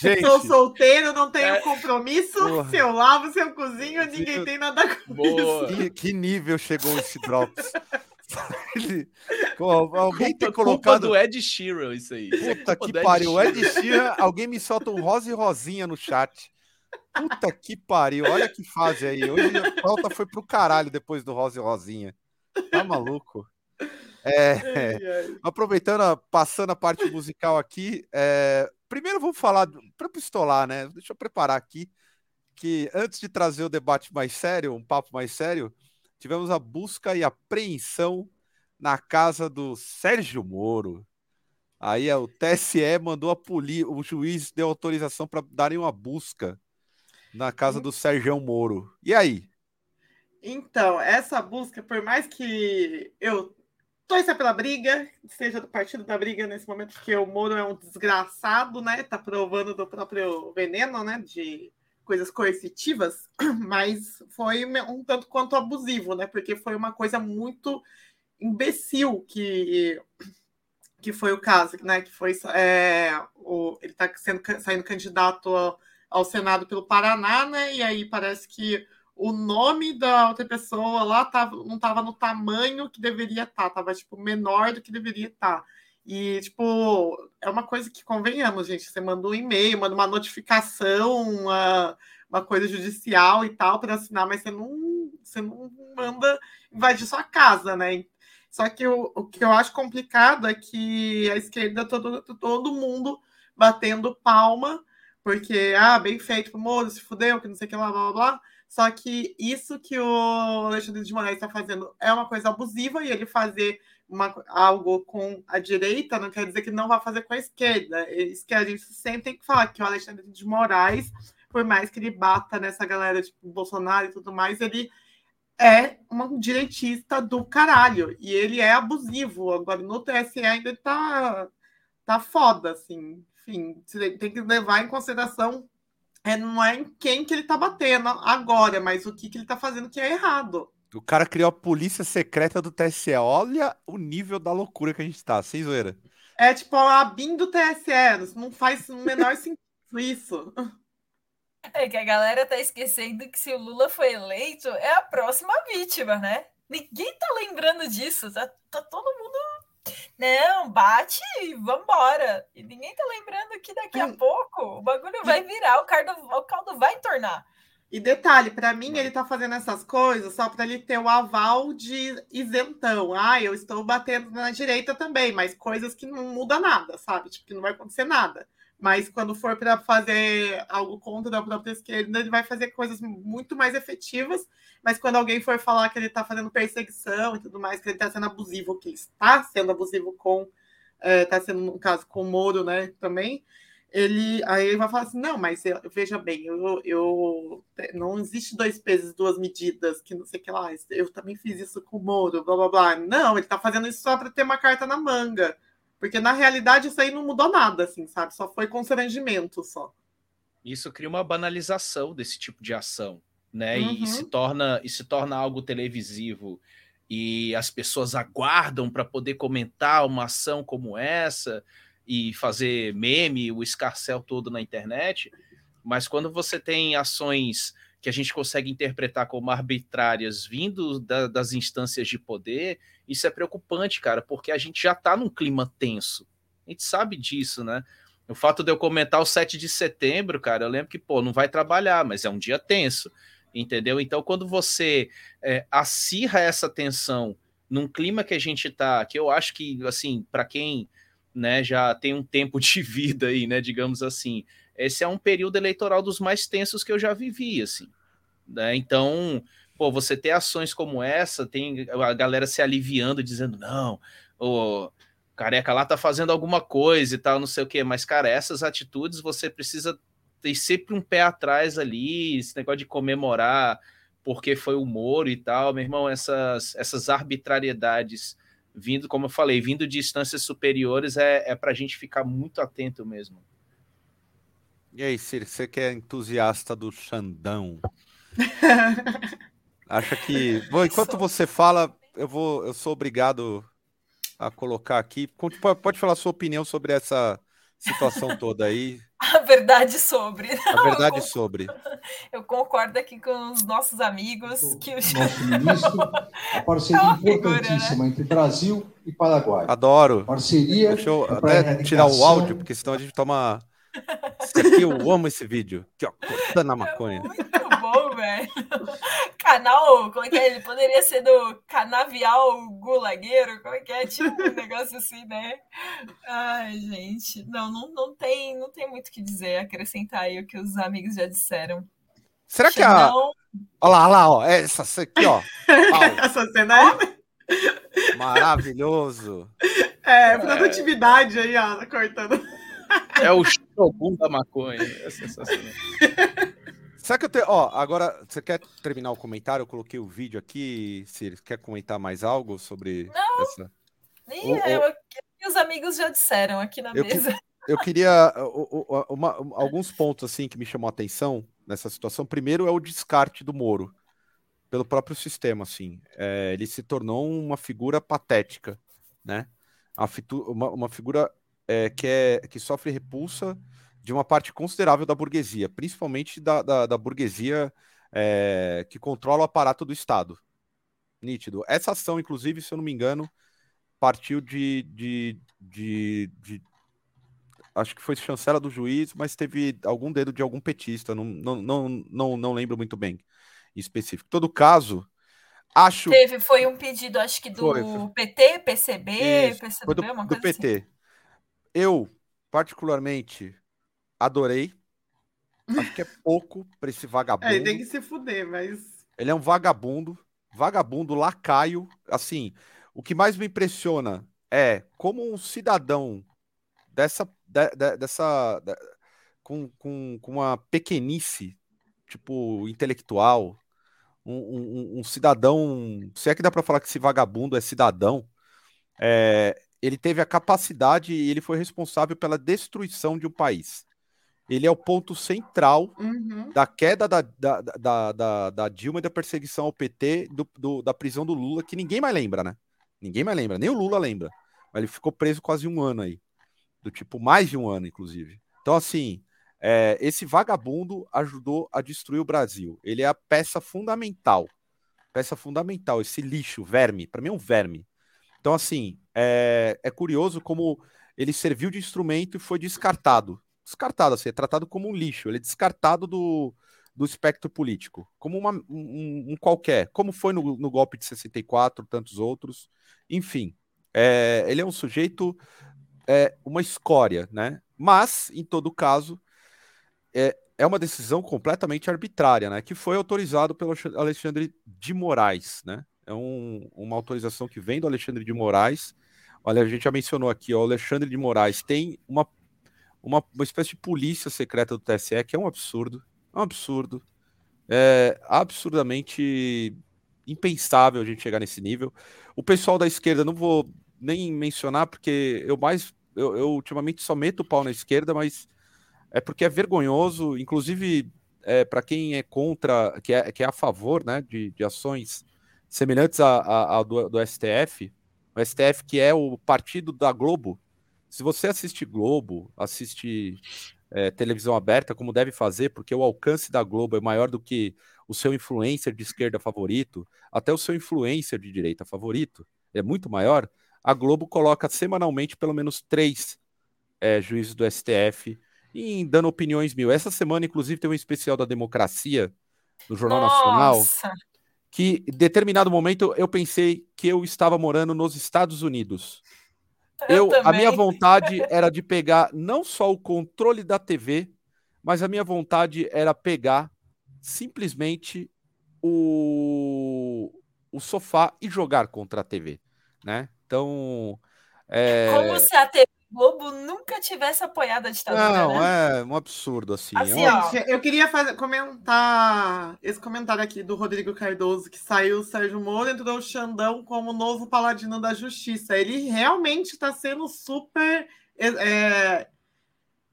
Gente, Sou solteiro, não tenho É. compromisso. Porra. Se eu lavo, se eu cozinho, ninguém tem nada com Boa. Que, que nível chegou esse Drops? Ele- alguém tem Culpa, culpa colocado. do Ed Sheeran, isso aí. É Puta culpa que do Ed pariu. Sheeran. Ed Sheeran, alguém me solta um rosa e rosinha no chat. Puta que pariu. Olha que fase aí. Hoje a pauta foi pro caralho depois do rosa e rosinha. Tá maluco? É, Ai, ai. aproveitando, passando a parte musical aqui, é, primeiro vamos falar para pistolar, né? Deixa eu preparar aqui que antes de trazer o debate mais sério, um papo mais sério, tivemos a busca e apreensão na casa do Sérgio Moro. Aí é, o TSE mandou a polícia, o juiz deu autorização para darem uma busca na casa do Sérgio Moro. E aí? Então, essa busca, por mais que eu torcer pela briga, seja do partido da briga nesse momento, porque o Moro é um desgraçado, né? Tá provando do próprio veneno, né? De coisas coercitivas, mas foi um tanto quanto abusivo, né? Porque foi uma coisa muito imbecil que que foi o caso, né? Que foi é, o, ele está saindo candidato ao, ao Senado pelo Paraná, né? E aí parece que o nome da outra pessoa lá tava, não estava no tamanho que deveria estar, tá, estava tipo menor do que deveria estar. Tá. E, tipo, é uma coisa que convenhamos, gente. Você manda um e-mail, manda uma notificação, uma, uma coisa judicial e tal para assinar, mas você não, você não manda invadir sua casa, né? Só que o, o que eu acho complicado é que a esquerda, todo, todo mundo batendo palma, porque, ah, bem feito pro Moro, se fudeu, que não sei o que lá, blá, blá, blá. Só que isso que o Alexandre de Moraes está fazendo é uma coisa abusiva e ele fazer uma, algo com a direita não quer dizer que não vai fazer com a esquerda. É isso que a gente sempre tem que falar, que o Alexandre de Moraes, por mais que ele bata nessa galera tipo Bolsonaro e tudo mais, ele é um direitista do caralho. E ele é abusivo. Agora, no TSE ainda tá, tá foda, assim. Enfim, tem que levar em consideração é, não é em quem que ele tá batendo agora, mas o que, que ele tá fazendo que é errado. O cara criou a polícia secreta do TSE. Olha o nível da loucura que a gente tá, sem zoeira. É tipo a BIM do TSE. Não faz o menor sentido isso. É que a galera tá esquecendo que se o Lula foi eleito, é a próxima vítima, né? Ninguém tá lembrando disso. Tá, tá todo mundo. Não, bate e vambora. E ninguém tá lembrando que daqui a pouco o bagulho vai virar, o caldo, o caldo vai tornar. E detalhe, para mim ele tá fazendo essas coisas só para ele ter o aval de isentão. Ah, eu estou batendo na direita também, mas coisas que não muda nada, sabe? Tipo, que não vai acontecer nada. Mas quando for para fazer algo contra a própria esquerda, ele vai fazer coisas muito mais efetivas. Mas quando alguém for falar que ele está fazendo perseguição e tudo mais, que ele está sendo abusivo, que está sendo abusivo com. Está eh, sendo, no caso, com o Moro, né? Também. Ele, aí ele vai falar assim: não, mas eu, veja bem, eu, eu não existe dois pesos, duas medidas, que não sei o que lá. Eu também fiz isso com o Moro, blá blá blá. Não, ele está fazendo isso só para ter uma carta na manga porque na realidade isso aí não mudou nada, assim, sabe? Só foi constrangimento só. Isso cria uma banalização desse tipo de ação, né? Uhum. E, se torna e se torna algo televisivo e as pessoas aguardam para poder comentar uma ação como essa e fazer meme, o escarcel todo na internet. Mas quando você tem ações que a gente consegue interpretar como arbitrárias vindo da, das instâncias de poder, isso é preocupante, cara, porque a gente já está num clima tenso. A gente sabe disso, né? O fato de eu comentar o 7 de setembro, cara, eu lembro que, pô, não vai trabalhar, mas é um dia tenso, entendeu? Então, quando você é, acirra essa tensão num clima que a gente tá, que eu acho que, assim, para quem né, já tem um tempo de vida aí, né, digamos assim, esse é um período eleitoral dos mais tensos que eu já vivi, assim. Né? Então, pô, você ter ações como essa, tem a galera se aliviando, dizendo, não, o careca lá tá fazendo alguma coisa e tal, não sei o quê. Mas, cara, essas atitudes você precisa ter sempre um pé atrás ali, esse negócio de comemorar porque foi o Moro e tal, meu irmão, essas, essas arbitrariedades vindo, como eu falei, vindo de instâncias superiores é, é para a gente ficar muito atento mesmo. E aí, Ciro, você que é entusiasta do Xandão, acha que. Bom, enquanto você fala, eu vou, eu sou obrigado a colocar aqui. Pode falar a sua opinião sobre essa situação toda aí. A verdade sobre. A verdade eu sobre. Eu concordo aqui com os nossos amigos o que o nosso ministro, a parceria é importantíssima figura, né? entre Brasil e Paraguai. Adoro. Parceria. Deixa eu até tirar o áudio, porque senão a gente toma aqui, eu amo esse vídeo. Aqui, ó, cortando a maconha. É muito bom, velho. Canal, como é que é? Ele poderia ser do canavial gulagueiro? Como é que é? Tipo um negócio assim, né? Ai, gente. Não, não, não, tem, não tem muito o que dizer, acrescentar aí o que os amigos já disseram. Será que a. Olha lá, olha lá, ó. Essa aqui, ó. Essa cena é. Maravilhoso. É, produtividade aí, ó, cortando. É o Shogun da maconha. É sensacional. Será que eu tenho. Ó, agora, você quer terminar o comentário? Eu coloquei o vídeo aqui. Se quer comentar mais algo sobre Não. essa. O, eu, os amigos já disseram aqui na eu mesa. Que, eu queria uma, uma, alguns pontos assim que me chamou a atenção nessa situação. Primeiro é o descarte do Moro pelo próprio sistema, assim. É, ele se tornou uma figura patética, né? Uma, uma figura é, que, é, que sofre repulsa de uma parte considerável da burguesia, principalmente da, da, da burguesia é, que controla o aparato do Estado. Nítido. Essa ação, inclusive, se eu não me engano, partiu de, de, de, de acho que foi chancela do juiz, mas teve algum dedo de algum petista, não, não, não, não, não lembro muito bem em específico. Em todo caso, acho. Teve, foi um pedido, acho que do foi, foi... PT, PCB, Isso, foi do, uma coisa do PT. Assim. Eu, particularmente, adorei. Acho que é pouco para esse vagabundo. É, ele tem que se fuder, mas. Ele é um vagabundo, vagabundo, lacaio. Assim, o que mais me impressiona é como um cidadão dessa. De, de, dessa de, com, com, com uma pequenice, tipo, intelectual, um, um, um, cidadão. Se é que dá para falar que esse vagabundo é cidadão, é, ele teve a capacidade e ele foi responsável pela destruição de um país. Ele é o ponto central uhum. da queda da, da, da, da, da Dilma e da perseguição ao PT, do, do, da prisão do Lula, que ninguém mais lembra, né? Ninguém mais lembra, nem o Lula lembra. Mas ele ficou preso quase um ano aí. Do tipo, mais de um ano, inclusive. Então, assim, é, esse vagabundo ajudou a destruir o Brasil. Ele é a peça fundamental. Peça fundamental, esse lixo, verme. Para mim é um verme. Então, assim, é, é curioso como ele serviu de instrumento e foi descartado. Descartado, assim, é tratado como um lixo. Ele é descartado do, do espectro político, como uma, um, um, qualquer, como foi no, no, golpe de 64, tantos outros. Enfim, é, ele é um sujeito, é, uma escória, né? Mas, em todo caso, é, é uma decisão completamente arbitrária, né? Que foi autorizado pelo Alexandre de Moraes, né? É um, uma autorização que vem do Alexandre de Moraes. Olha, a gente já mencionou aqui, ó, o Alexandre de Moraes tem uma, uma, uma espécie de polícia secreta do TSE, que é um absurdo. É um absurdo. É absurdamente impensável a gente chegar nesse nível. O pessoal da esquerda, não vou nem mencionar, porque eu mais. Eu, eu ultimamente só meto o pau na esquerda, mas é porque é vergonhoso, inclusive é, para quem é contra, que é, que é a favor né, de, de ações semelhantes ao do, do STF, o STF que é o partido da Globo. Se você assiste Globo, assiste é, televisão aberta, como deve fazer, porque o alcance da Globo é maior do que o seu influencer de esquerda favorito, até o seu influencer de direita favorito, é muito maior. A Globo coloca semanalmente pelo menos três é, juízes do STF em dando opiniões mil. Essa semana, inclusive, tem um especial da democracia no Jornal Nossa. Nacional que em determinado momento eu pensei que eu estava morando nos Estados Unidos. Eu, eu a minha vontade era de pegar não só o controle da TV, mas a minha vontade era pegar simplesmente o, o sofá e jogar contra a TV, né? Então, é... como se a TV Globo nunca tivesse apoiado a ditadura. Não, né? é um absurdo, assim. assim é ó, eu queria fazer, comentar esse comentário aqui do Rodrigo Cardoso, que saiu o Sérgio Moro, entrou o Xandão como novo paladino da justiça. Ele realmente está sendo super é, é,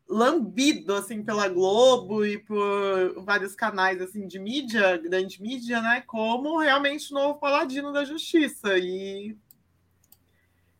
lambido, assim, pela Globo e por vários canais, assim, de mídia, grande mídia, né, como realmente o novo paladino da justiça. E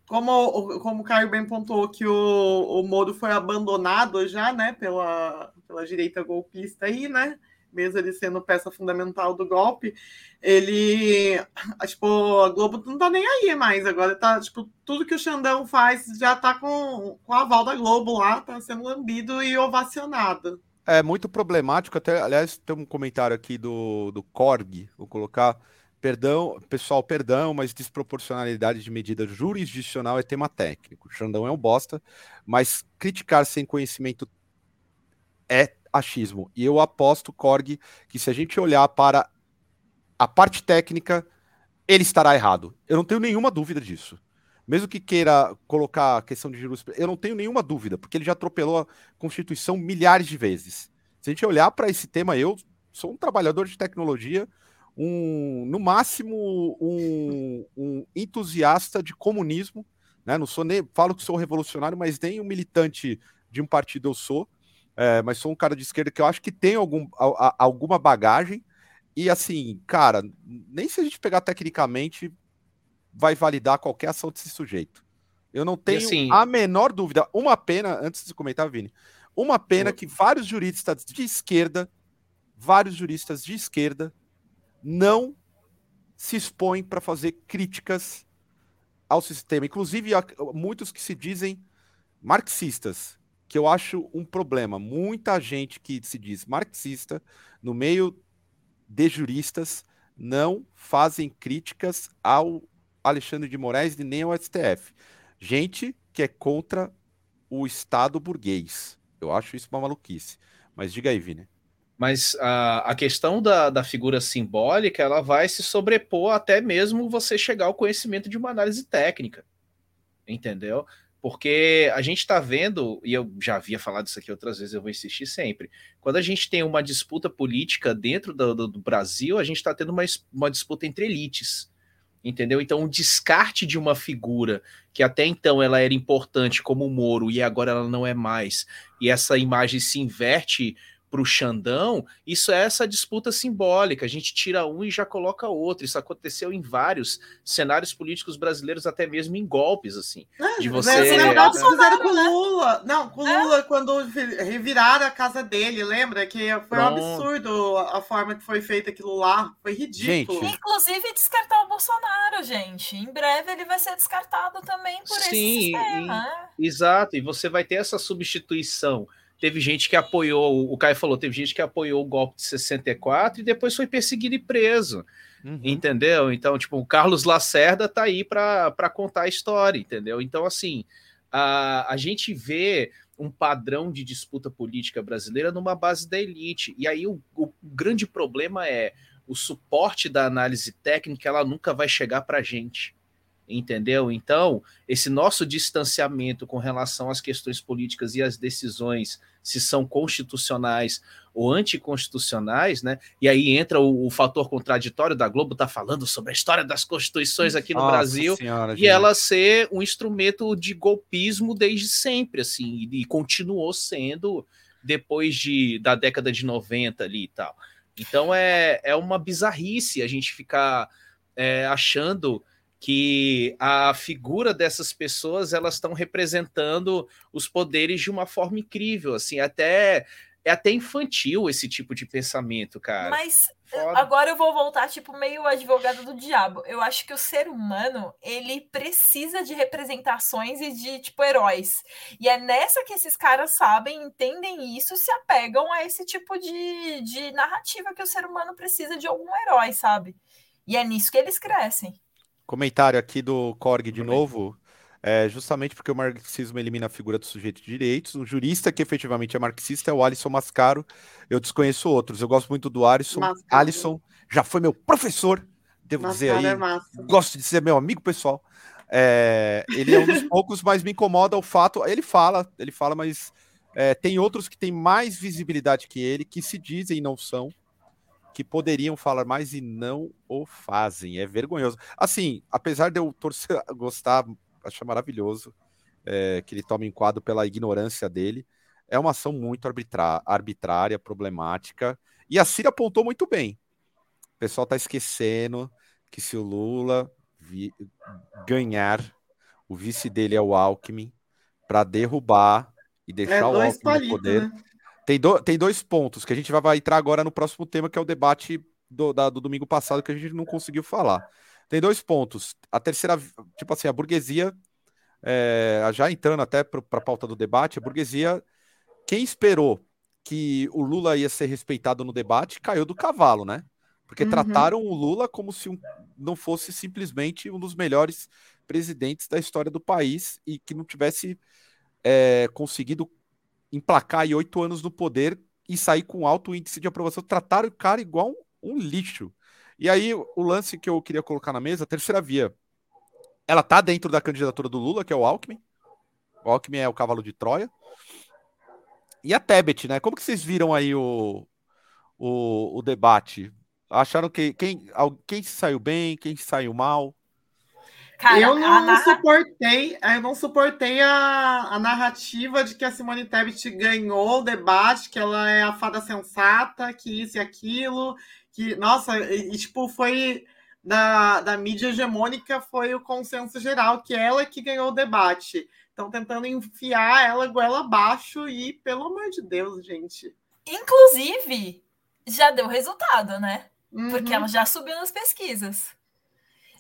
como, como o Caio bem pontuou que o, o Moro foi abandonado já, né, pela, pela direita golpista aí, né, mesmo ele sendo peça fundamental do golpe, ele, tipo, a Globo não tá nem aí mais, agora tá, tipo, tudo que o Xandão faz já tá com, com a aval da Globo lá, tá sendo lambido e ovacionado. É muito problemático, até, aliás, tem um comentário aqui do, do Korg, vou colocar, Perdão, pessoal, perdão, mas desproporcionalidade de medida jurisdicional é tema técnico. Xandão é um bosta, mas criticar sem conhecimento é achismo. E eu aposto, Korg, que se a gente olhar para a parte técnica, ele estará errado. Eu não tenho nenhuma dúvida disso. Mesmo que queira colocar a questão de jurisprudência, eu não tenho nenhuma dúvida, porque ele já atropelou a Constituição milhares de vezes. Se a gente olhar para esse tema, eu sou um trabalhador de tecnologia um, no máximo, um, um entusiasta de comunismo, né? Não sou nem falo que sou revolucionário, mas nem um militante de um partido eu sou. É, mas sou um cara de esquerda que eu acho que tem algum, a, a, alguma bagagem. E assim, cara, nem se a gente pegar tecnicamente, vai validar qualquer ação desse sujeito. Eu não tenho assim, a menor dúvida. Uma pena, antes de comentar, Vini, uma pena que vários juristas de esquerda, vários juristas de esquerda, não se expõem para fazer críticas ao sistema. Inclusive, muitos que se dizem marxistas, que eu acho um problema. Muita gente que se diz marxista, no meio de juristas, não fazem críticas ao Alexandre de Moraes e nem ao STF. Gente que é contra o Estado burguês. Eu acho isso uma maluquice. Mas diga aí, Vini. Mas a, a questão da, da figura simbólica, ela vai se sobrepor até mesmo você chegar ao conhecimento de uma análise técnica. Entendeu? Porque a gente está vendo, e eu já havia falado isso aqui outras vezes, eu vou insistir sempre. Quando a gente tem uma disputa política dentro do, do, do Brasil, a gente está tendo uma, uma disputa entre elites entendeu? Então, o descarte de uma figura que até então ela era importante como o Moro e agora ela não é mais, e essa imagem se inverte para o Xandão, isso é essa disputa simbólica. A gente tira um e já coloca outro. Isso aconteceu em vários cenários políticos brasileiros, até mesmo em golpes, assim. É, de você. É, fizeram com né? Lula. Não, com é. Lula, quando reviraram a casa dele, lembra? Que foi um absurdo a forma que foi feita aquilo lá. Foi ridículo. Gente. Inclusive, descartar o Bolsonaro, gente. Em breve ele vai ser descartado também por Sim, esse sistema. E, exato, e você vai ter essa substituição teve gente que apoiou, o Caio falou, teve gente que apoiou o golpe de 64 e depois foi perseguido e preso. Uhum. Entendeu? Então, tipo, o Carlos Lacerda tá aí para contar a história, entendeu? Então, assim, a, a gente vê um padrão de disputa política brasileira numa base da elite. E aí o, o grande problema é o suporte da análise técnica, ela nunca vai chegar para a gente entendeu? Então, esse nosso distanciamento com relação às questões políticas e às decisões, se são constitucionais ou anticonstitucionais, né? E aí entra o, o fator contraditório da Globo tá falando sobre a história das constituições aqui no Nossa Brasil senhora, e gente. ela ser um instrumento de golpismo desde sempre, assim, e, e continuou sendo depois de, da década de 90 ali e tal. Então é, é uma bizarrice a gente ficar é, achando que a figura dessas pessoas elas estão representando os poderes de uma forma incrível, assim, até é até infantil esse tipo de pensamento, cara. Mas Foda. agora eu vou voltar tipo meio advogado do diabo. Eu acho que o ser humano, ele precisa de representações e de tipo heróis. E é nessa que esses caras sabem, entendem isso, se apegam a esse tipo de, de narrativa que o ser humano precisa de algum herói, sabe? E é nisso que eles crescem. Comentário aqui do Korg de novo. É, justamente porque o marxismo elimina a figura do sujeito de direitos. Um jurista que efetivamente é marxista é o Alisson Mascaro. Eu desconheço outros. Eu gosto muito do Alisson. Mascaro. Alisson já foi meu professor, devo Mascaro dizer aí. É gosto de ser meu amigo pessoal. É, ele é um dos poucos, mas me incomoda o fato. Ele fala, ele fala, mas é, tem outros que têm mais visibilidade que ele, que se dizem e não são que poderiam falar mais e não o fazem. É vergonhoso. Assim, apesar de eu torcer, gostar, achar maravilhoso é, que ele tome enquadro pela ignorância dele, é uma ação muito arbitrária, problemática. E a Cira apontou muito bem. O pessoal está esquecendo que se o Lula ganhar, o vice dele é o Alckmin, para derrubar e deixar é o Alckmin no poder. Né? Tem, do, tem dois pontos que a gente vai, entrar agora no próximo tema, que é o debate do, da, do domingo passado, que a gente não conseguiu falar. Tem dois pontos. A terceira, tipo assim, a burguesia, é, já entrando até para a pauta do debate, a burguesia, quem esperou que o Lula ia ser respeitado no debate, caiu do cavalo, né? Porque uhum. trataram o Lula como se um, não fosse simplesmente um dos melhores presidentes da história do país e que não tivesse é, conseguido emplacar aí oito anos no poder e sair com alto índice de aprovação. Trataram o cara igual um, um lixo. E aí, o lance que eu queria colocar na mesa, a terceira via, ela tá dentro da candidatura do Lula, que é o Alckmin. O Alckmin é o cavalo de Troia. E a Tebet, né? Como que vocês viram aí o, o, o debate? Acharam que quem, quem saiu bem, quem saiu mal? Cara, eu não narra... suportei, eu não suportei a, a narrativa de que a Simone Tebet ganhou o debate, que ela é a fada sensata, que isso e aquilo, que, nossa, e, e tipo, foi da, da mídia hegemônica foi o consenso geral, que ela que ganhou o debate. Estão tentando enfiar ela goela abaixo e, pelo amor de Deus, gente. Inclusive, já deu resultado, né? Uhum. Porque ela já subiu nas pesquisas.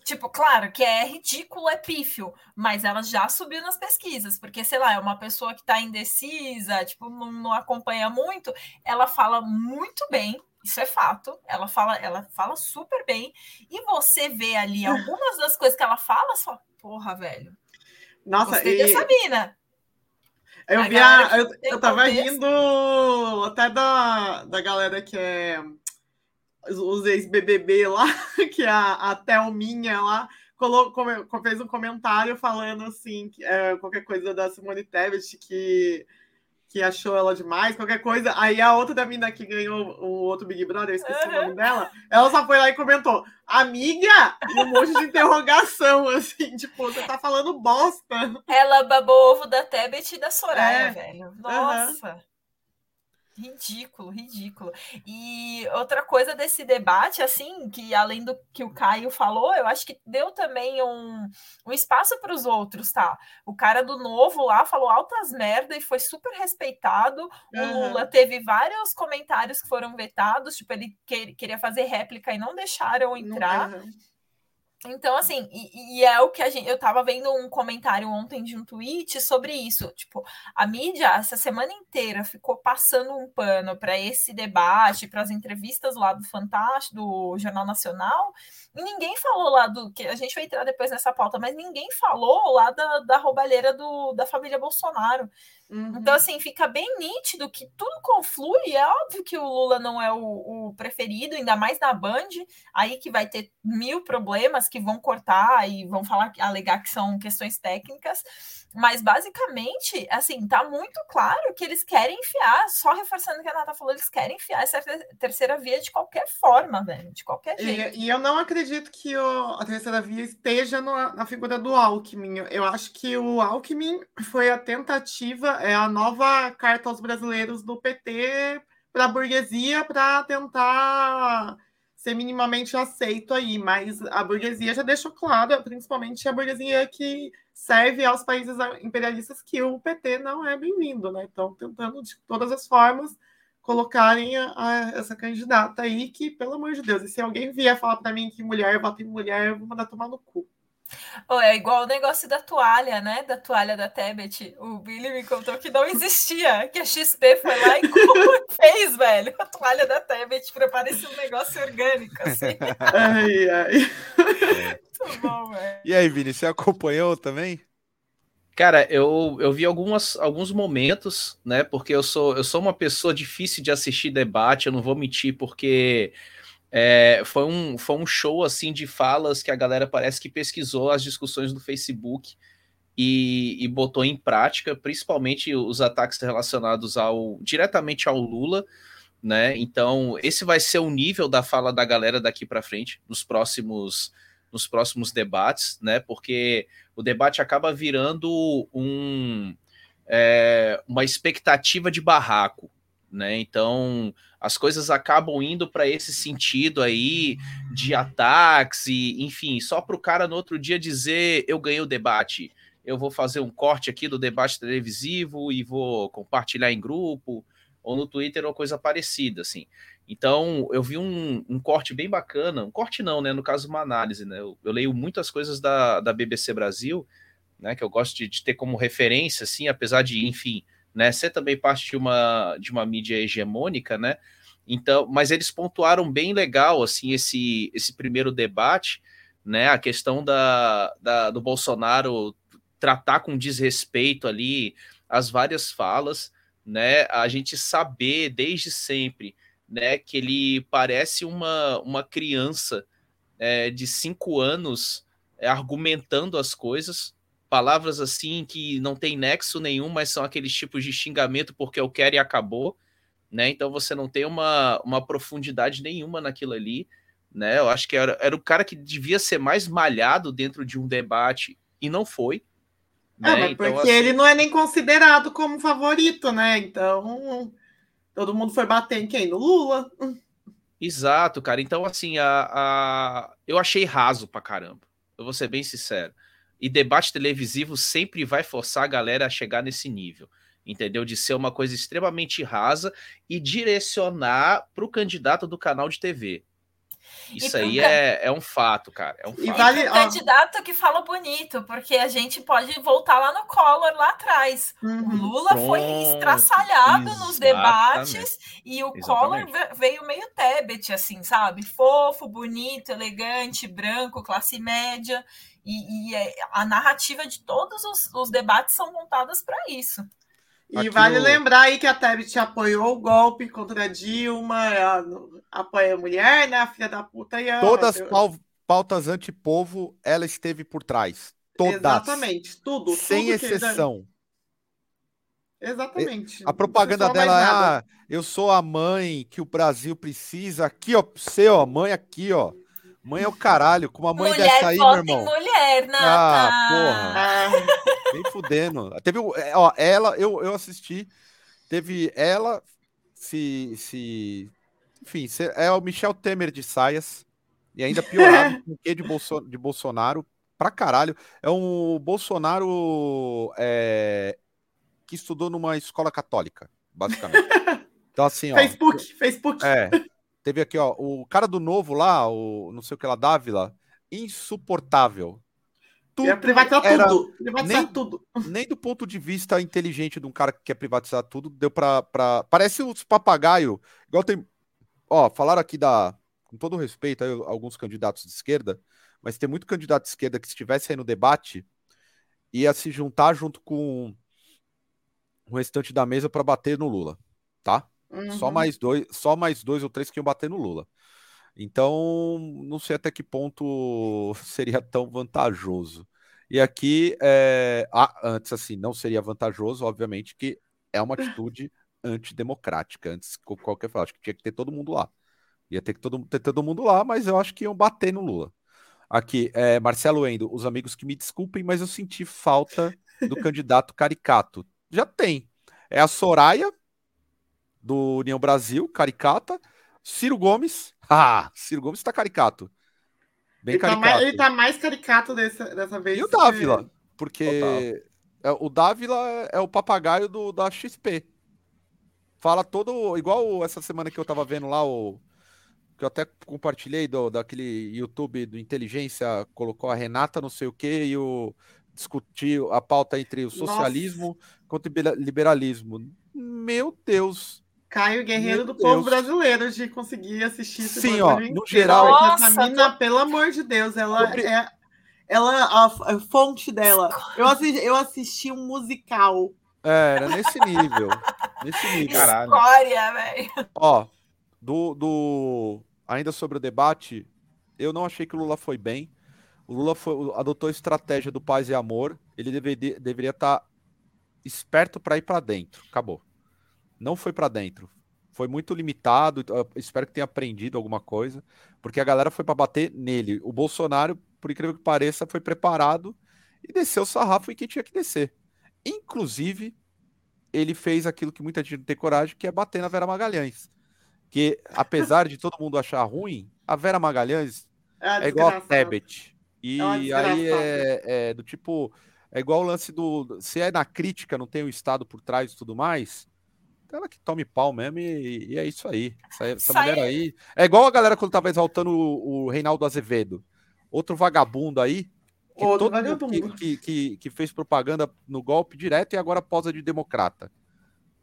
Tipo, claro que é ridículo, é pífio, mas ela já subiu nas pesquisas, porque, sei lá, é uma pessoa que tá indecisa, tipo, não, não acompanha muito, ela fala muito bem, isso é fato. Ela fala, ela fala super bem. E você vê ali algumas das coisas que ela fala, só, porra, velho. Nossa, Gostei e... dessa mina. Eu vi a, eu, eu tava rindo até da, da galera que é os ex-BBB lá, que é a, a Thelminha lá, colocou, fez um comentário falando assim, que, é, qualquer coisa da Simone Tebet, que que achou ela demais, qualquer coisa. Aí a outra da mina que ganhou o outro Big Brother, eu esqueci uhum. o nome dela, ela só foi lá e comentou: Amiga! E um monte de interrogação, assim, tipo, você tá falando bosta. Ela babou ovo da Tebet e da Soraya, é. velho. Nossa. Uhum. Ridículo, ridículo. E outra coisa desse debate, assim, que além do que o Caio falou, eu acho que deu também um, um espaço para os outros, tá? O cara do novo lá falou altas merda e foi super respeitado. O uhum. Lula teve vários comentários que foram vetados, tipo, ele que, queria fazer réplica e não deixaram entrar. Uhum. Então, assim, e, e, é o que a gente. Eu tava vendo um comentário ontem de um tweet sobre isso. Tipo, a mídia, essa semana inteira, ficou passando um pano para esse debate, para as entrevistas lá do Fantástico, do Jornal Nacional, ninguém falou lá do. que A gente vai entrar depois nessa pauta, mas ninguém falou lá da, da roubalheira do, da família Bolsonaro. Uhum. Então, assim, fica bem nítido que tudo conflui. É óbvio que o Lula não é o, o, preferido, ainda mais na Band, aí que vai ter mil problemas que vão cortar e vão falar, alegar que são questões técnicas. Mas basicamente, assim, tá muito claro que eles querem enfiar, só reforçando o que a Nata falou, eles querem enfiar essa terceira via de qualquer forma, velho, de qualquer jeito. E, e eu não acredito que o, a terceira via esteja no, na figura do Alckmin. Eu acho que o Alckmin foi a tentativa, é a nova carta aos brasileiros do PT para a burguesia para tentar ser minimamente aceito aí, mas a burguesia já deixou claro, principalmente a burguesia que serve aos países imperialistas que o PT não é bem-vindo, né? Então, tentando de todas as formas colocarem a, a, essa candidata aí, que, pelo amor de Deus, e se alguém vier falar para mim que mulher vota em mulher, eu vou mandar tomar no cu. Oh, é igual o negócio da toalha, né? Da toalha da Tebet. O Billy me contou que não existia, que a XP foi lá e fez, velho, a toalha da Tebet para parecer um negócio orgânico, assim. Ai, ai. Muito bom, velho. E aí, Vini, você acompanhou também? Cara, eu, eu vi algumas, alguns momentos, né? Porque eu sou, eu sou uma pessoa difícil de assistir debate, eu não vou mentir, porque é, foi, um, foi um show assim de falas que a galera parece que pesquisou as discussões do Facebook e, e botou em prática, principalmente os ataques relacionados ao diretamente ao Lula, né? Então, esse vai ser o nível da fala da galera daqui para frente, nos próximos nos próximos debates, né? Porque o debate acaba virando um, é, uma expectativa de barraco, né? Então as coisas acabam indo para esse sentido aí de ataques e, enfim, só para o cara no outro dia dizer eu ganhei o debate, eu vou fazer um corte aqui do debate televisivo e vou compartilhar em grupo ou no Twitter ou coisa parecida, assim. Então, eu vi um, um, corte bem bacana, um corte não, né? No caso, uma análise, né? Eu, eu leio muitas coisas da, da BBC Brasil, né? Que eu gosto de, de ter como referência, assim, apesar de, enfim, né, ser também parte de uma, de uma mídia hegemônica, né? Então, mas eles pontuaram bem legal assim esse, esse primeiro debate, né? A questão da, da, do Bolsonaro tratar com desrespeito ali as várias falas, né? A gente saber desde sempre, né, que ele parece uma, uma criança é, de cinco anos é, argumentando as coisas, palavras assim que não tem nexo nenhum, mas são aqueles tipos de xingamento porque eu quero e acabou, né? Então você não tem uma, uma profundidade nenhuma naquilo ali, né? Eu acho que era, era o cara que devia ser mais malhado dentro de um debate e não foi. Né? mas então, porque assim... ele não é nem considerado como favorito, né? Então todo mundo foi bater em quem? No Lula. Exato, cara. Então, assim, a, a... eu achei raso pra caramba. Eu vou ser bem sincero. E debate televisivo sempre vai forçar a galera a chegar nesse nível entendeu? De ser uma coisa extremamente rasa e direcionar para o candidato do canal de TV. Isso aí é, é um fato, cara. É um fato. E vale um candidato que fala bonito, porque a gente pode voltar lá no Collor lá atrás. Uhum. O Lula Pronto, foi estraçalhado exatamente. nos debates e o exatamente. Collor veio meio Tebet, assim, sabe? Fofo, bonito, elegante, branco, classe média. E, e é, a narrativa de todos os, os debates são montadas para isso. E Aqui vale lembrar aí que a Tebet apoiou o golpe contra a Dilma, a, apoia a mulher, né? A filha da puta e a. Todas as pautas antipovo, ela esteve por trás. Todas. Exatamente, tudo. Sem tudo exceção. Exatamente. A propaganda dela é: ah, eu sou a mãe que o Brasil precisa. Aqui, ó, seu, a mãe aqui, ó. Mãe é o caralho, com uma mãe mulher dessa aí, meu irmão. mulher, Nata. Ah, porra. Ah. Vem fudendo. Teve, é, ó, ela, eu, eu assisti, teve ela, se, se, enfim, se, é o Michel Temer de saias, e ainda piorado com o que de, Bolso, de Bolsonaro, pra caralho. É um Bolsonaro é, que estudou numa escola católica, basicamente. Então, assim, ó. Facebook, Facebook. É. Teve aqui, ó, o cara do novo lá, o não sei o que lá, Dávila, insuportável. Tudo privatizar era, tudo. Privatizar nem, tudo. Nem do ponto de vista inteligente de um cara que quer privatizar tudo, deu pra. pra... Parece os papagaio. Igual tem. Ó, falaram aqui da. Com todo respeito, aí, alguns candidatos de esquerda, mas tem muito candidato de esquerda que, se estivesse aí no debate, ia se juntar junto com o restante da mesa para bater no Lula, tá? Uhum. Só mais dois, só mais dois ou três que iam bater no Lula. Então, não sei até que ponto seria tão vantajoso. E aqui, é... ah, antes assim, não seria vantajoso, obviamente, que é uma atitude antidemocrática. Antes, qualquer falar, acho que tinha que ter todo mundo lá. Ia ter que todo, ter todo mundo lá, mas eu acho que iam bater no Lula. Aqui, é, Marcelo Endo, os amigos que me desculpem, mas eu senti falta do candidato caricato. Já tem. É a Soraya, do União Brasil, caricata. Ciro Gomes. Ah, Ciro Gomes está caricato. Bem ele caricato. Tá mais, ele tá mais caricato dessa, dessa vez. E o Dávila, porque é, o Dávila é, é o papagaio do, da XP. Fala todo. Igual essa semana que eu tava vendo lá, o. Que eu até compartilhei do, daquele YouTube do Inteligência, colocou a Renata, não sei o que, e o. Discutir a pauta entre o socialismo Nossa. contra o liberalismo. Meu Deus! Caio Guerreiro Meu do Deus. povo brasileiro de conseguir assistir esse Sim, ó, no geral. Nossa, essa mina, pelo amor de Deus, ela é. Ela, a, a fonte dela. Eu assisti, eu assisti um musical. É, era nesse nível. nesse nível. Caralho. História, velho. Ó, do, do. Ainda sobre o debate, eu não achei que o Lula foi bem. O Lula foi, adotou a estratégia do paz e amor. Ele deveria, deveria estar tá esperto para ir para dentro. Acabou não foi para dentro. Foi muito limitado. Espero que tenha aprendido alguma coisa, porque a galera foi para bater nele. O Bolsonaro, por incrível que pareça, foi preparado e desceu o sarrafo em quem tinha que descer. Inclusive, ele fez aquilo que muita gente não tem coragem, que é bater na Vera Magalhães. Que, apesar de todo mundo achar ruim, a Vera Magalhães é, é igual a Tebet. E é aí é, é, do tipo. É igual o lance do. Se é na crítica, não tem o Estado por trás e tudo mais ela que tome pau mesmo e, e é isso aí. Essa, essa mulher aí. É igual a galera quando tava exaltando o, o Reinaldo Azevedo. Outro vagabundo aí. Que Outro vagabundo. Que, que, que, que, fez propaganda no golpe direto e agora posa de democrata.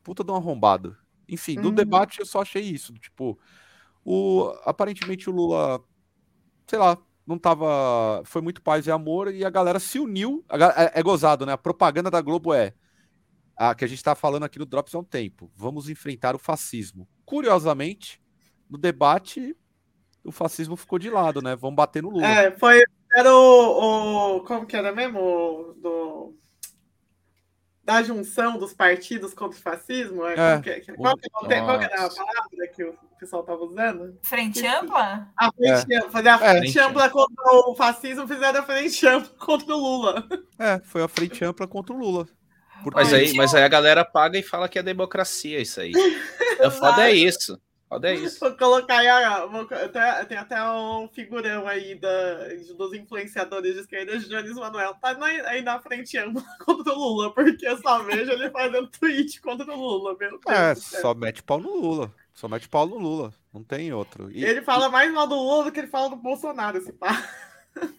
Puta de um arrombado. Enfim, do uhum. debate eu só achei isso. Tipo, o, aparentemente o Lula, sei lá, não tava. Foi muito paz e amor e a galera se uniu. é, é gozado, né? A propaganda da Globo é a que a gente está falando aqui no Drops há um tempo. Vamos enfrentar o fascismo. Curiosamente, no debate, o fascismo ficou de lado, né? Vamos bater no Lula. É, foi. Era o. o como que era mesmo? do, da junção dos partidos contra o fascismo? É, qual, que, é, qual, que, qual, qual era a palavra que o pessoal estava usando? Frente ampla? A frente é. ampla. Fazer a frente é. ampla contra o fascismo, fizeram a frente ampla contra o Lula. É, foi a frente ampla contra o Lula. Mas aí, mas aí a galera paga e fala que é democracia isso aí. A foda é isso. Foda é isso. Vou colocar aí, vou, tem até um figurão aí da, dos influenciadores de esquerda, Jones Manuel, tá aí na frente ampla contra o Lula, porque só vejo ele fazendo tweet contra o Lula, meu Deus É, só mete pau no Lula. Só mete pau no Lula. Não tem outro. E, ele fala mais mal do Lula do que ele fala do Bolsonaro, esse pá.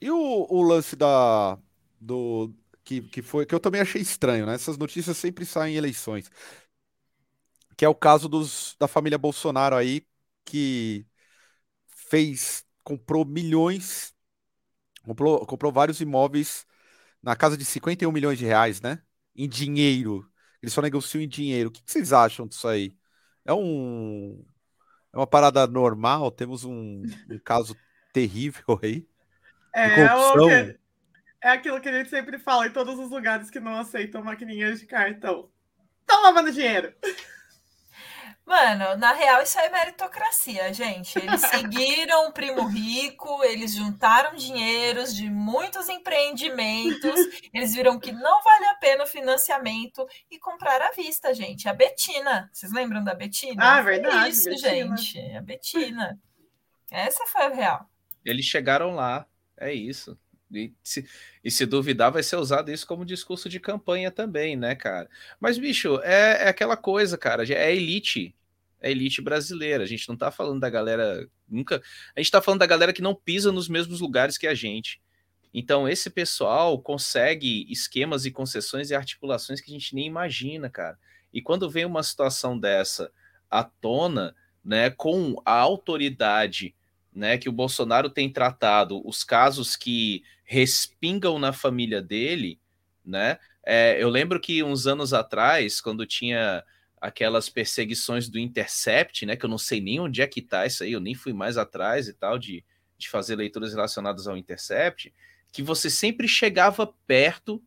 E o, o lance da. Do, que, que foi que eu também achei estranho, né? Essas notícias sempre saem em eleições que é o caso dos, da família Bolsonaro aí, que fez, comprou milhões, comprou, comprou vários imóveis na casa de 51 milhões de reais, né? Em dinheiro. Eles só negociam em dinheiro. O que, vocês acham disso aí? É um. É uma parada normal? Temos um, um caso terrível aí? É, é o que, é aquilo que a gente sempre fala em todos os lugares que não aceitam maquininhas de cartão. Estão lavando dinheiro. Mano, na real, isso é meritocracia, gente. Eles seguiram o primo rico, eles juntaram dinheiros de muitos empreendimentos, eles viram que não vale a pena o financiamento e compraram à vista, gente. A Betina. Vocês lembram da Betina? Ah, verdade. Isso, Betina. gente. A Betina. Essa foi a real. Eles chegaram lá, é isso. E se, e se, duvidar, vai ser usado isso como discurso de campanha também, né, cara? Mas, bicho, é, é aquela coisa, cara, é elite. É elite brasileira. A gente não tá falando da galera. Nunca. A gente tá falando da galera que não pisa nos mesmos lugares que a gente. Então, esse pessoal consegue esquemas e concessões e articulações que a gente nem imagina, cara. E quando vem uma situação dessa à tona, né, com a autoridade né, que o Bolsonaro tem tratado, os casos que respingam na família dele, né? É, eu lembro que uns anos atrás, quando tinha aquelas perseguições do Intercept, né? Que eu não sei nem onde é que tá isso aí, eu nem fui mais atrás e tal de, de fazer leituras relacionadas ao Intercept, que você sempre chegava perto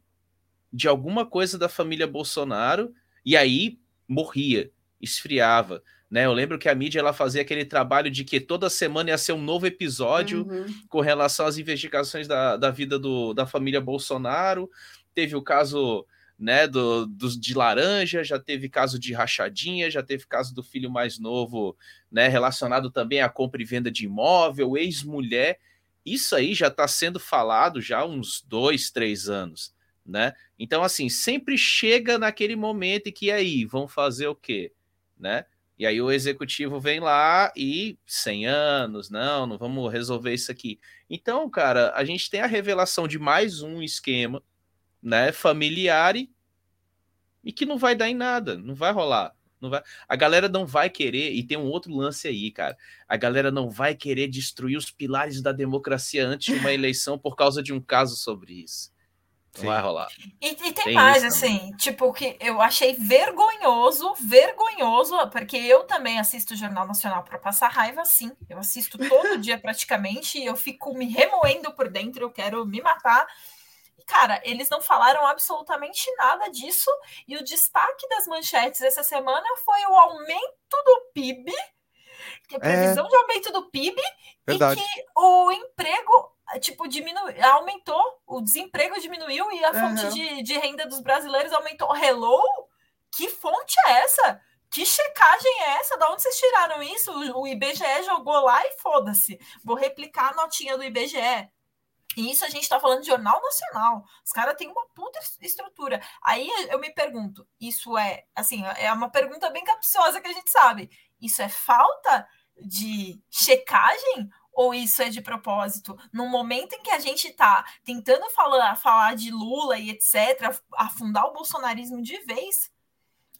de alguma coisa da família Bolsonaro e aí morria, esfriava. Né, eu lembro que a mídia ela fazia aquele trabalho de que toda semana ia ser um novo episódio uhum. com relação às investigações da, da vida do, da família Bolsonaro. Teve o caso né, do, do, de laranja, já teve caso de rachadinha, já teve caso do filho mais novo, né, relacionado também à compra e venda de imóvel, ex-mulher. Isso aí já está sendo falado já há uns dois, três anos, né? Então, assim, sempre chega naquele momento e que aí, vão fazer o quê, né? E aí o executivo vem lá e 100 anos, não, não vamos resolver isso aqui. Então, cara, a gente tem a revelação de mais um esquema, né, familiar e, e que não vai dar em nada, não vai rolar. Não vai... A galera não vai querer, e tem um outro lance aí, cara. A galera não vai querer destruir os pilares da democracia antes de uma eleição por causa de um caso sobre isso. Sim. vai rolar. E, e tem, tem, mais, assim, também. tipo, que eu achei vergonhoso, vergonhoso, porque eu também assisto o Jornal Nacional para passar raiva, sim. Eu assisto todo dia praticamente e eu fico me remoendo por dentro, eu quero me matar. Cara, eles não falaram absolutamente nada disso, e o destaque das manchetes essa semana foi o aumento do PIB, que é previsão é... de aumento do PIB, Verdade. e que o emprego tipo, diminuiu, aumentou, o desemprego diminuiu e a uhum. fonte de, de renda dos brasileiros aumentou. Hello? Que fonte é essa? Que checagem é essa? Da onde vocês tiraram isso? O IBGE jogou lá e foda-se. Vou replicar a notinha do IBGE. E isso a gente está falando de jornal nacional. Os caras têm uma puta estrutura. Aí eu me pergunto, isso é, assim, é uma pergunta bem capciosa que a gente sabe. Isso é falta de checagem ou isso é de propósito? No momento em que a gente está tentando falar, falar de Lula e etc., afundar o bolsonarismo de vez,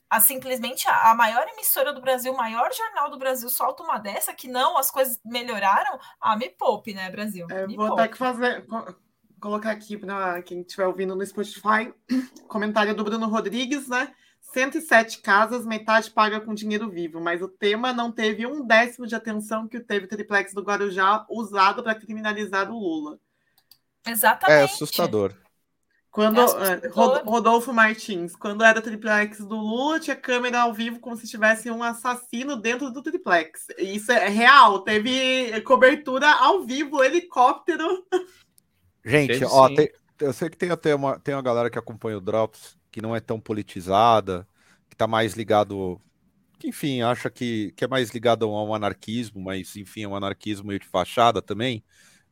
a, simplesmente a, a, maior emissora do Brasil, o maior jornal do Brasil solta uma dessa que não, as coisas melhoraram. Ah, me poupe, né, Brasil? É, vou poupe. ter que fazer. Colocar aqui para quem estiver ouvindo no Spotify, comentário do Bruno Rodrigues, né? 107 casas, metade paga com dinheiro vivo, mas o tema não teve um décimo de atenção que teve o triplex do Guarujá usado para criminalizar o Lula. Exatamente. É assustador. Quando é, Rodolfo Martins, quando era triplex do Lula, tinha câmera ao vivo como se tivesse um assassino dentro do triplex. Isso é real, teve cobertura ao vivo, helicóptero. Gente, ó, tem, eu sei que tem até uma, tem uma galera que acompanha o Drops que não é tão politizada, que tá mais ligado, que enfim, acha que, que é mais ligado ao anarquismo, mas enfim, é um anarquismo meio de fachada também,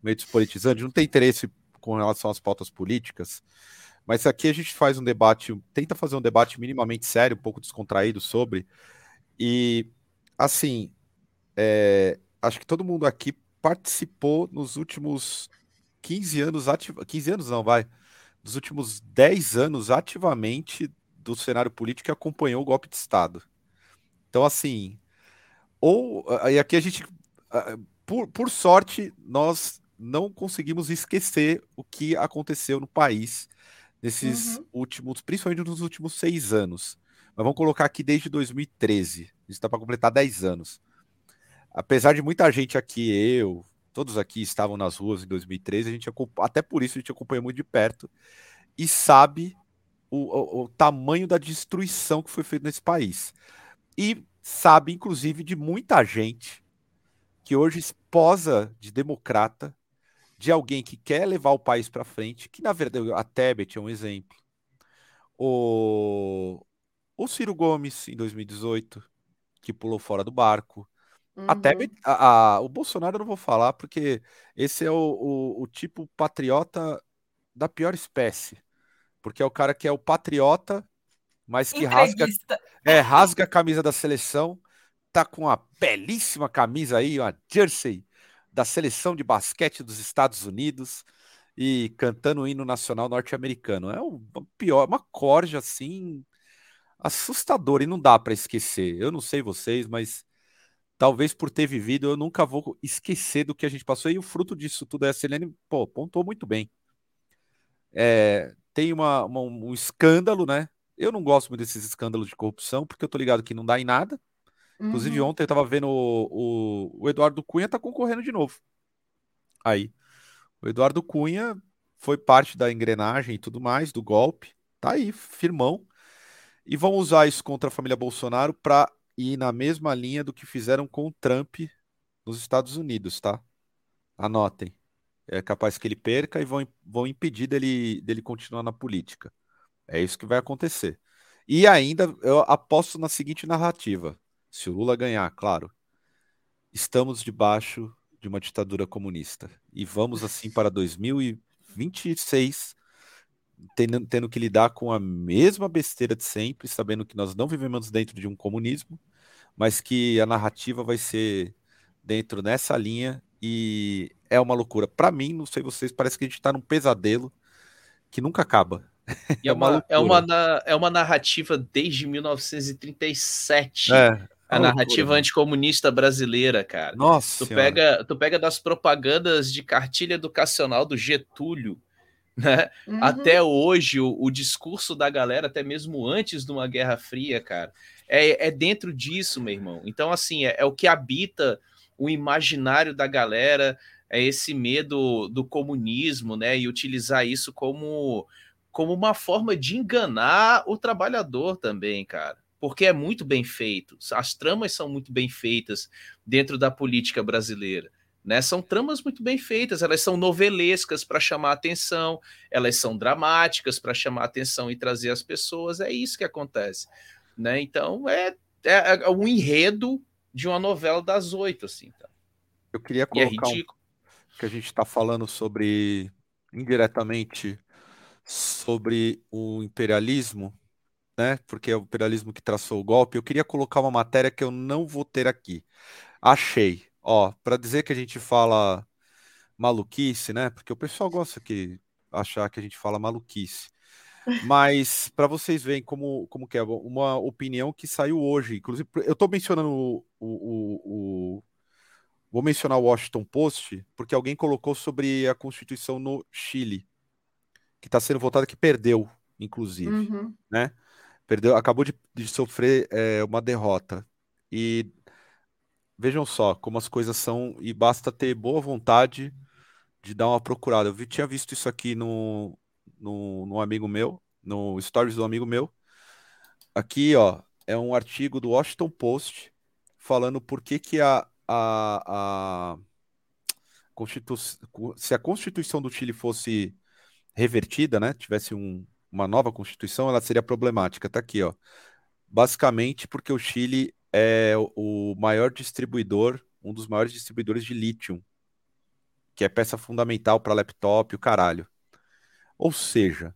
meio despolitizante, não tem interesse com relação às pautas políticas. Mas aqui a gente faz um debate, tenta fazer um debate minimamente sério, um pouco descontraído sobre. E, assim, é, acho que todo mundo aqui participou nos últimos 15 anos, ativ... 15 anos não, vai, nos últimos 10 anos ativamente do cenário político e acompanhou o golpe de Estado. Então, assim, ou, e aqui a gente, por, por sorte, nós não conseguimos esquecer o que aconteceu no país nesses uhum. últimos, principalmente nos últimos seis anos. Mas vamos colocar aqui desde 2013. Isso está para completar 10 anos. Apesar de muita gente aqui, eu, todos aqui estavam nas ruas em 2013, a gente até por isso a gente acompanha muito de perto e sabe o, o, o tamanho da destruição que foi feita nesse país. E sabe, inclusive, de muita gente que hoje esposa de democrata de alguém que quer levar o país para frente, que na verdade a Tebet é um exemplo. O, o Ciro Gomes, em 2018, que pulou fora do barco. Uhum. A Tebet, a, a, o Bolsonaro eu não vou falar, porque esse é o, o, o tipo patriota da pior espécie. Porque é o cara que é o patriota, mas que rasga, é, rasga a camisa da seleção, tá com uma belíssima camisa aí, uma jersey da seleção de basquete dos Estados Unidos e cantando o hino nacional norte-americano. É uma pior, uma corja assim assustadora e não dá para esquecer. Eu não sei vocês, mas talvez por ter vivido eu nunca vou esquecer do que a gente passou e o fruto disso tudo é a Selene, pô, pontuou muito bem. É, tem uma, uma, um escândalo, né? Eu não gosto muito desses escândalos de corrupção, porque eu tô ligado que não dá em nada. Inclusive, uhum. ontem eu tava vendo o, o, o, Eduardo Cunha tá concorrendo de novo. Aí. O Eduardo Cunha foi parte da engrenagem e tudo mais, do golpe. Tá aí, firmão. E vão usar isso contra a família Bolsonaro para ir na mesma linha do que fizeram com o Trump nos Estados Unidos, tá? Anotem. É capaz que ele perca e vão, vão impedir dele, dele continuar na política. É isso que vai acontecer. E ainda eu aposto na seguinte narrativa se o Lula ganhar, claro, estamos debaixo de uma ditadura comunista. E vamos assim para 2026, tendo, tendo que lidar com a mesma besteira de sempre, sabendo que nós não vivemos dentro de um comunismo, mas que a narrativa vai ser dentro nessa linha e é uma loucura. Para mim, não sei vocês, parece que a gente está num pesadelo que nunca acaba. E é, uma, uma é, uma, é uma narrativa desde 1937. É, a narrativa anticomunista brasileira, cara. Nossa. Tu pega, tu pega das propagandas de cartilha educacional do Getúlio, né? Uhum. Até hoje, o, o, discurso da galera, até mesmo antes de uma Guerra Fria, cara, é, é dentro disso, meu irmão. Então, assim, é, é o que habita o imaginário da galera, é esse medo do comunismo, né? E utilizar isso como, como uma forma de enganar o trabalhador também, cara porque é muito bem feito. As tramas são muito bem feitas dentro da política brasileira. Né? São tramas muito bem feitas, elas são novelescas para chamar atenção, elas são dramáticas para chamar atenção e trazer as pessoas. É isso que acontece. Né? Então, é, é, é um enredo de uma novela das oito. Assim, tá? Eu queria é colocar é um, que a gente está falando sobre, indiretamente, sobre o imperialismo né? Porque é o imperialismo que traçou o golpe. Eu queria colocar uma matéria que eu não vou ter aqui. Achei. Ó, para dizer que a gente fala maluquice, né? Porque o pessoal gosta de achar que a gente fala maluquice. Mas para vocês verem como, como que é uma opinião que saiu hoje. Inclusive, eu estou mencionando o, o, o, Vou mencionar o Washington Post, porque alguém colocou sobre a Constituição no Chile, que está sendo votada, que perdeu, inclusive. Uhum. Né? Perdeu, acabou de, de sofrer é, uma derrota. E vejam só como as coisas são, e basta ter boa vontade de dar uma procurada. Eu vi, tinha visto isso aqui no, no, no amigo meu, no stories do amigo meu. Aqui, ó, é um artigo do Washington Post falando por que, que a, a, a Constitu... se a Constituição do Chile fosse revertida, né, tivesse um, uma nova Constituição, ela seria problemática. Tá aqui, ó. Basicamente porque o Chile é o maior distribuidor, um dos maiores distribuidores de lítio, que é peça fundamental para laptop, o caralho. Ou seja,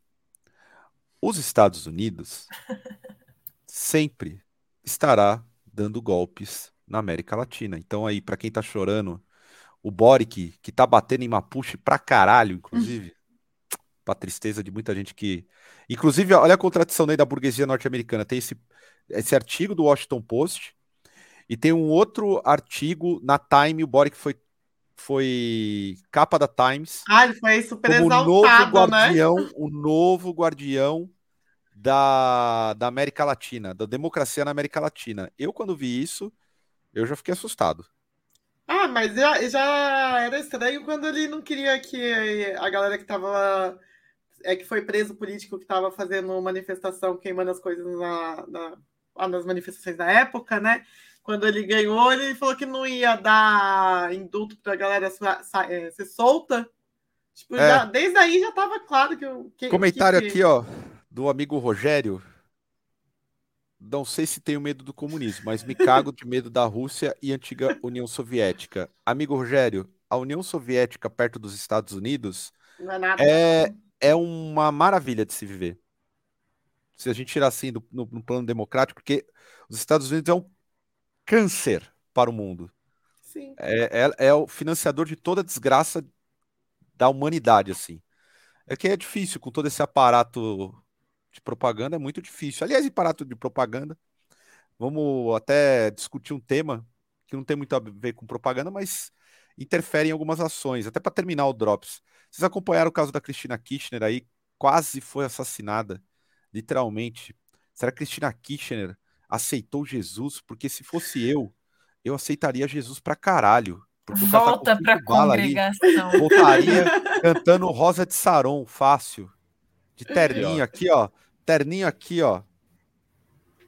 os Estados Unidos sempre estará dando golpes na América Latina. Então aí, para quem tá chorando, o Boric, que tá batendo em Mapuche pra caralho, inclusive, pra tristeza de muita gente que... Inclusive, olha a contradição aí da burguesia norte-americana. Tem esse, esse artigo do Washington Post e tem um outro artigo na Time, o Boric foi foi capa da Times. Ah, ele foi super como exaltado, o novo né? guardião, o novo guardião da, da América Latina, da democracia na América Latina. Eu, quando vi isso, eu já fiquei assustado. Ah, mas já, já era estranho quando ele não queria que a galera que tava. É que foi preso político que estava fazendo manifestação, queimando as coisas na, na, lá nas manifestações da época, né? Quando ele ganhou, ele falou que não ia dar indulto para a galera sa- é, ser solta. Tipo, É. já- desde aí já estava claro que. o- Comentário que- aqui, ó, do amigo Rogério. Não sei se tenho medo do comunismo, mas me cago de medo da Rússia e antiga União Soviética. Amigo Rogério, a União Soviética perto dos Estados Unidos Não é nada. É, uma maravilha de se viver. Se a gente tirar assim do- no, no plano democrático, porque os Estados Unidos é um câncer para o mundo. Sim. É, é, é o financiador de toda a desgraça da humanidade, assim. É que é difícil, com todo esse aparato de propaganda, é muito difícil. Aliás, aparato de propaganda, vamos até discutir um tema que não tem muito a ver com propaganda, mas interfere em algumas ações. Até para terminar o Drops. Vocês acompanharam o caso da Cristina Kirchner aí? Quase foi assassinada, literalmente. Será que Cristina Kirchner aceitou Jesus? Porque se fosse eu, eu aceitaria Jesus pra caralho. Tá Volta para cinco bala ali. congregação. Voltaria cantando Rosa de Saron, fácil. De terninho aqui, ó. Terninho aqui, ó.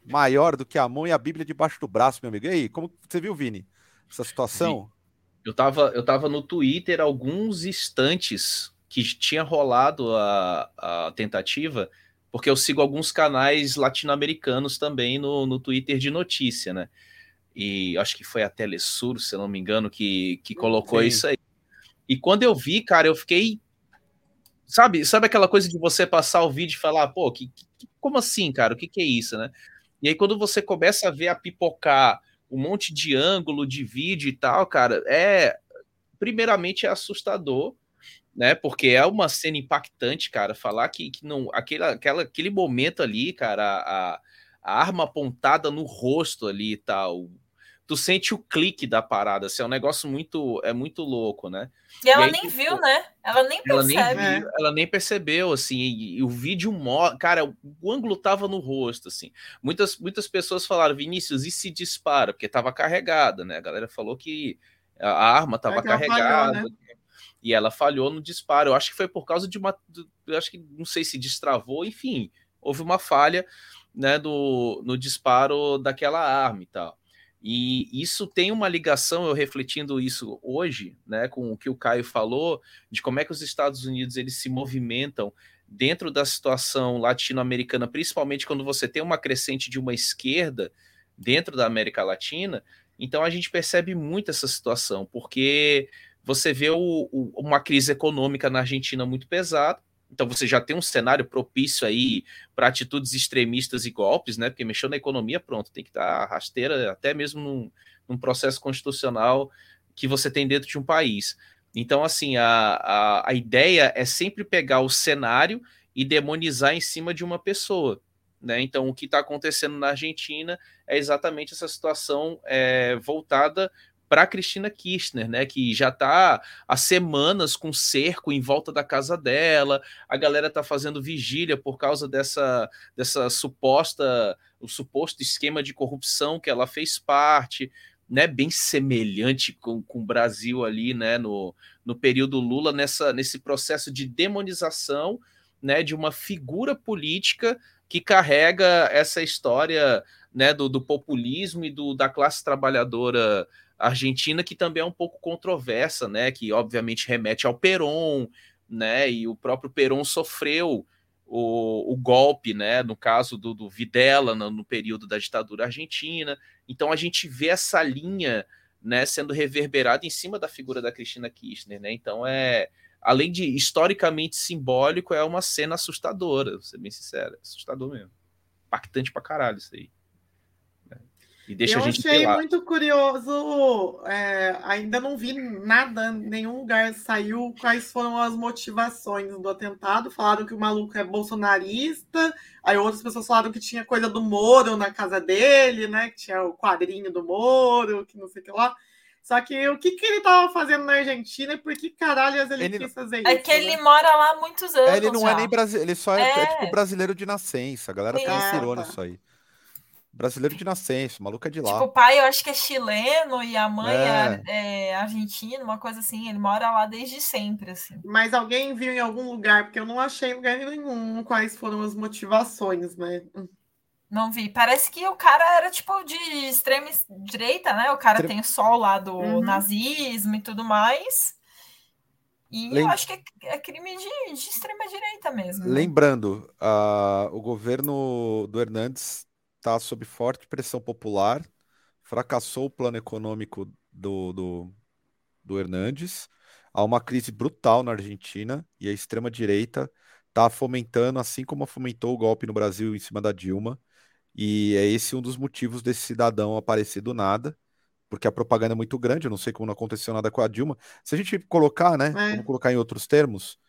Maior do que a mão e a Bíblia debaixo do braço, meu amigo. E aí, como você viu, Vini? Essa situação? Eu tava, eu tava no Twitter alguns instantes que tinha rolado a, a tentativa, porque eu sigo alguns canais latino-americanos também no, no Twitter de notícia, né? E acho que foi a Telesur, se eu não me engano, que, que colocou Sim. isso aí. E quando eu vi, cara, eu fiquei. Sabe, sabe aquela coisa de você passar o vídeo e falar, pô, que, que- como assim, cara? O que, que é isso, né? E aí, quando você começa a ver a pipocar um monte de ângulo de vídeo e tal, cara, é. Primeiramente é assustador, né? Porque é uma cena impactante, cara. Falar que, que não. Aquele, aquela, aquele momento ali, cara, a, a arma apontada no rosto ali e tal. Tu sente o clique da parada, assim, é um negócio muito, é muito louco, né? E ela E aí, nem tipo, viu, né? Ela nem Ela percebe. É. viu, ela nem percebeu, assim, e, e o vídeo, cara, o, o ângulo tava no rosto, assim. Muitas, muitas pessoas falaram, Vinícius, e se dispara? Porque tava carregada, né? A galera falou que a, arma tava É ela falhou, carregada. né? E ela falhou no disparo. Eu acho que foi por causa de uma. Eu acho que não sei se destravou, enfim, houve uma falha né, do, no disparo daquela arma e tal. E isso tem uma ligação, eu refletindo isso hoje, né, com o que o Caio falou, de como é que os Estados Unidos eles se movimentam dentro da situação latino-americana, principalmente quando você tem uma crescente de uma esquerda dentro da América Latina. Então a gente percebe muito essa situação, porque você vê o, o, uma crise econômica na Argentina muito pesada. Então você já tem um cenário propício aí para atitudes extremistas e golpes, né? Porque mexeu na economia, pronto, tem que dar rasteira até mesmo num, num processo constitucional que você tem dentro de um país. Então, assim, a, a, a ideia é sempre pegar o cenário e demonizar em cima de uma pessoa. Né? Então, o que está acontecendo na Argentina é exatamente essa situação é, voltada para Cristina Kirchner, né, que já está há semanas com cerco em volta da casa dela, a galera está fazendo vigília por causa dessa, dessa suposta, o suposto esquema de corrupção que ela fez parte, né, bem semelhante com, com o Brasil ali, né, no, no período Lula, nessa, nesse processo de demonização né, de uma figura política que carrega essa história né, do, do populismo e do, da classe trabalhadora argentina, que também é um pouco controversa, né, que obviamente remete ao Perón, né, e o próprio Perón sofreu o, o golpe, né, no caso do, do Videla, no, no, período da ditadura argentina. Então a gente vê essa linha né, sendo reverberada em cima da figura da Cristina Kirchner. Né? Então é, além de historicamente simbólico, é uma cena assustadora, vou ser bem sincero, assustador mesmo. Impactante pra caralho isso aí. E deixa eu a gente achei muito curioso, é, ainda não vi nada, nenhum lugar saiu quais foram as motivações do atentado. Falaram que o maluco é bolsonarista, aí outras pessoas falaram que tinha coisa do Moro na casa dele, né? Que tinha o quadrinho do Moro, que não sei o que lá. Só que o que, que ele tava fazendo na Argentina e por que caralho ele, ele quis fazer é isso? É que ele né? mora lá há muitos anos. É, ele não já. é nem brasileiro, ele só é, é. é, tipo brasileiro de nascença. A galera tá inspirou nisso aí. Brasileiro de nascença, o maluco é de lá. Tipo, o pai eu acho que é chileno e a mãe é, é, é argentina, uma coisa assim. Ele mora lá desde sempre, assim. Mas alguém viu em algum lugar, porque eu não achei em lugar nenhum quais foram as motivações, né? Não vi. Parece que o cara era tipo de extrema direita, né? O cara Extrem... tem o sol lá do uhum. nazismo e tudo mais. E Lem... eu acho que é, é crime de, de extrema direita mesmo. Né? Lembrando, uh, o governo do Hernandes está sob forte pressão popular, fracassou o plano econômico do, do, do Hernandes, há uma crise brutal na Argentina e a extrema-direita está fomentando, assim como fomentou o golpe no Brasil em cima da Dilma, e é esse um dos motivos desse cidadão aparecer do nada, porque a propaganda é muito grande, eu não sei como não aconteceu nada com a Dilma. Se a gente colocar, né, é. vamos colocar em outros termos,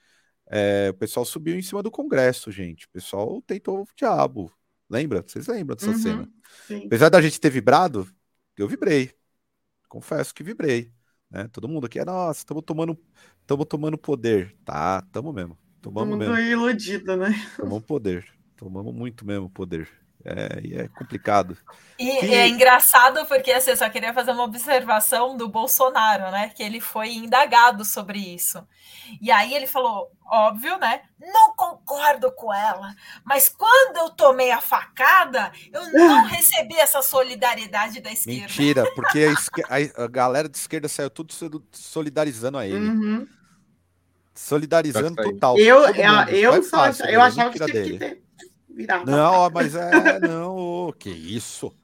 é, o pessoal subiu em cima do Congresso, gente. O pessoal tentou o diabo. Lembra? Vocês lembram dessa uhum, cena? Sim. Apesar da gente ter vibrado, eu vibrei. Confesso que vibrei. Né? Todo mundo aqui é, nossa, estamos tomando, estamos tomando poder. Tá, estamos mesmo. Tomamos mesmo. iludido, né? Tomamos poder. Tomamos muito mesmo poder. É, e é complicado. E, e, é engraçado porque assim, eu só queria fazer uma observação do Bolsonaro, né? Que ele foi indagado sobre isso. E aí ele falou, óbvio, né? Não concordo com ela, mas quando eu tomei a facada, eu não recebi essa solidariedade da esquerda. Mentira, porque a, esquer a, galera de esquerda saiu tudo solidarizando a ele. Uhum. Solidarizando total. Eu, eu, eu, só, eu achava que tinha que ter virar. Não, mas é, não, que isso.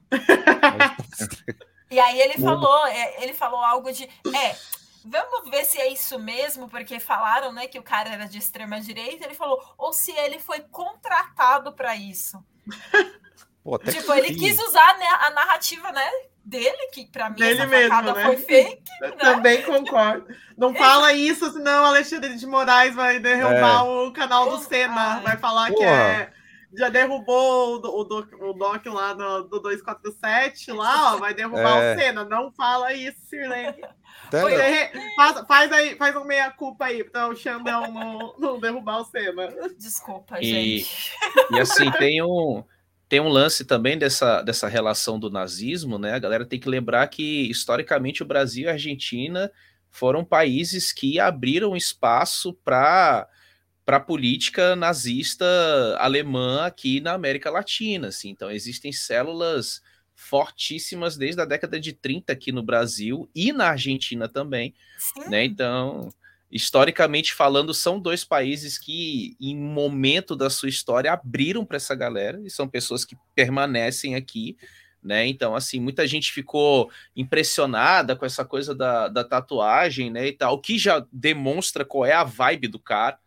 e aí ele falou, é, ele falou algo de, é, vamos ver se é isso mesmo, porque falaram, né, que o cara era de extrema direita. Ele falou, ou se ele foi contratado para isso. Pô, tipo, ele quis usar né, a narrativa, né, dele, que para mim Dele essa mesmo, né? foi fake. Né? Também concordo. Não fala isso, senão Alexandre de Moraes vai derrubar é. o canal do Senna. Ai. Vai falar Porra. que é já derrubou o, o, doc, o doc lá no, do 247, lá, ó, vai derrubar é. o Senna. Não fala isso, Sirlene. Faz, faz, aí, faz uma meia-culpa aí para o Xandão não, não derrubar o Senna. Desculpa, e, gente. E assim, tem um, tem um lance também dessa, dessa relação do nazismo, né? A galera tem que lembrar que, historicamente, o Brasil e a Argentina foram países que abriram espaço para para a política nazista alemã aqui na América Latina. Assim. Então, existem células fortíssimas desde a década de 30 aqui no Brasil e na Argentina também. Né? Então, historicamente falando, são dois países que, em um momento da sua história, abriram para essa galera e são pessoas que permanecem aqui. Né? Então, assim, muita gente ficou impressionada com essa coisa da, da tatuagem, né? E tal, o que já demonstra qual é a vibe do cara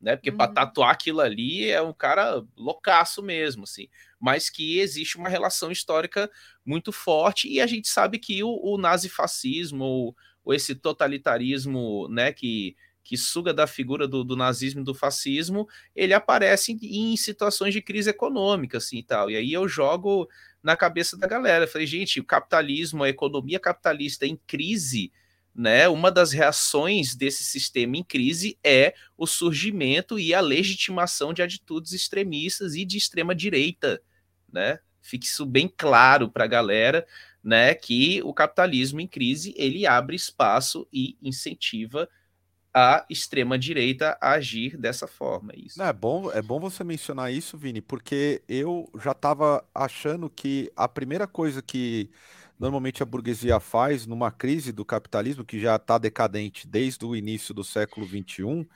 né? Porque uhum. para tatuar aquilo ali é um cara loucaço mesmo, assim. Mas que existe uma relação histórica muito forte e a gente sabe que o, o nazifascismo ou, ou, esse totalitarismo, né, que, que suga da figura do, do nazismo e do fascismo, ele aparece em, em, situações de crise econômica, assim, e tal. E aí eu jogo na cabeça da galera. Eu falei, gente, o capitalismo, a economia capitalista em crise né, uma das reações desse sistema em crise é o surgimento e a legitimação de atitudes extremistas e de extrema direita, né? Fique isso bem claro para a galera, né, que o capitalismo em crise ele abre espaço e incentiva a extrema-direita a agir dessa forma. É isso. É bom, é bom você mencionar isso, Vini, porque eu já estava achando que a primeira coisa que normalmente a burguesia faz numa crise do capitalismo, que já está decadente desde o início do século XXI,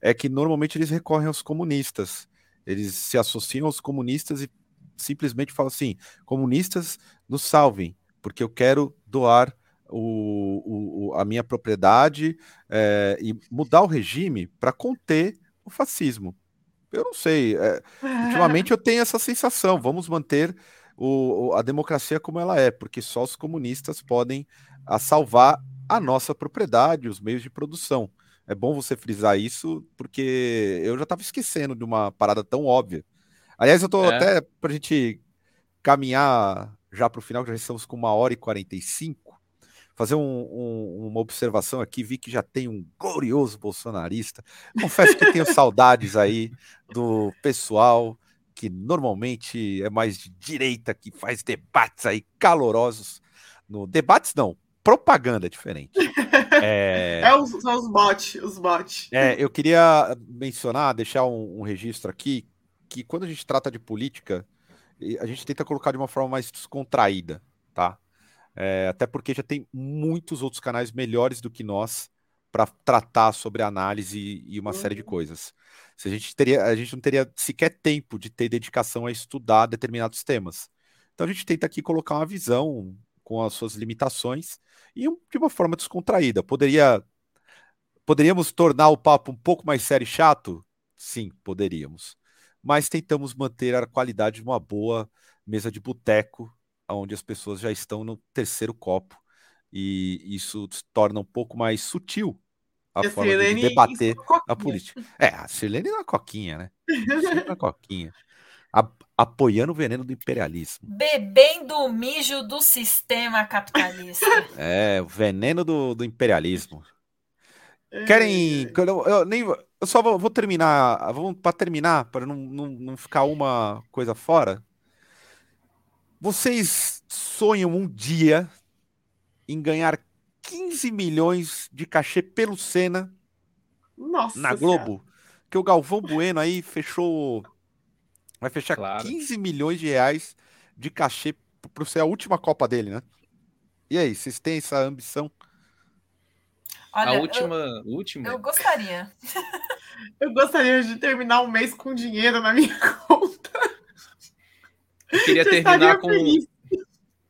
é que normalmente eles recorrem aos comunistas. Eles se associam aos comunistas e simplesmente falam assim: comunistas, nos salvem, porque eu quero doar o, o, a minha propriedade é, e mudar o regime para conter o fascismo. Eu não sei. É, ultimamente eu tenho essa sensação. Vamos manter o, a democracia como ela é, porque só os comunistas podem a salvar a nossa propriedade, os meios de produção. É bom você frisar isso, porque eu já estava esquecendo de uma parada tão óbvia. Aliás, eu estou é. até para a gente caminhar já para o final, que já estamos com uma hora e 45 fazer um, um, uma observação aqui, vi que já tem um glorioso bolsonarista. Confesso que tenho saudades aí do pessoal que normalmente é mais de direita, que faz debates aí calorosos. No debates não, propaganda diferente. É, é os, são os bots, os bots. É, eu queria mencionar, deixar um, um registro aqui, que quando a gente trata de política, a gente tenta colocar de uma forma mais descontraída, tá? É, até porque já tem muitos outros canais melhores do que nós para tratar sobre análise e uma uhum. série de uhum. coisas. Se a gente teria, a gente não teria sequer tempo de ter dedicação a estudar determinados temas. Então a gente tenta aqui colocar uma visão com as suas limitações e de uma forma descontraída. Poderia poderíamos tornar o papo um pouco mais sério e chato? Sim, poderíamos. Mas tentamos manter a qualidade de uma boa mesa de boteco onde as pessoas já estão no terceiro copo. E isso torna um pouco mais sutil a e forma a de debater a política. É, a Sirlene na coquinha, né? na coquinha. A, apoiando o veneno do imperialismo. Bebendo o mijo do sistema capitalista. É, o veneno do, do imperialismo. Querem. Eu, eu, nem, eu só vou, vou terminar. Vamos para terminar, para não, não, não ficar uma coisa fora. Vocês sonham um dia em ganhar 15 milhões de cachê pelo Senna Nossa na Globo? Que o Galvão Bueno aí fechou. Vai fechar claro. 15 milhões de reais de cachê para ser a última Copa dele, né? E aí, vocês têm essa ambição? Olha, a última, eu, última? Eu gostaria. eu gostaria de terminar o mês com dinheiro na minha conta. Eu queria Você terminar com,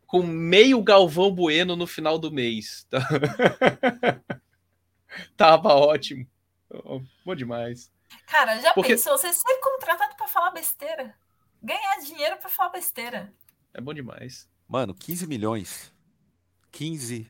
com meio Galvão Bueno no final do mês. Tava ótimo. Bom demais. Cara, já Porque... pensou? Você ser contratado para falar besteira. Ganhar dinheiro para falar besteira. É bom demais. Mano, 15 milhões. 15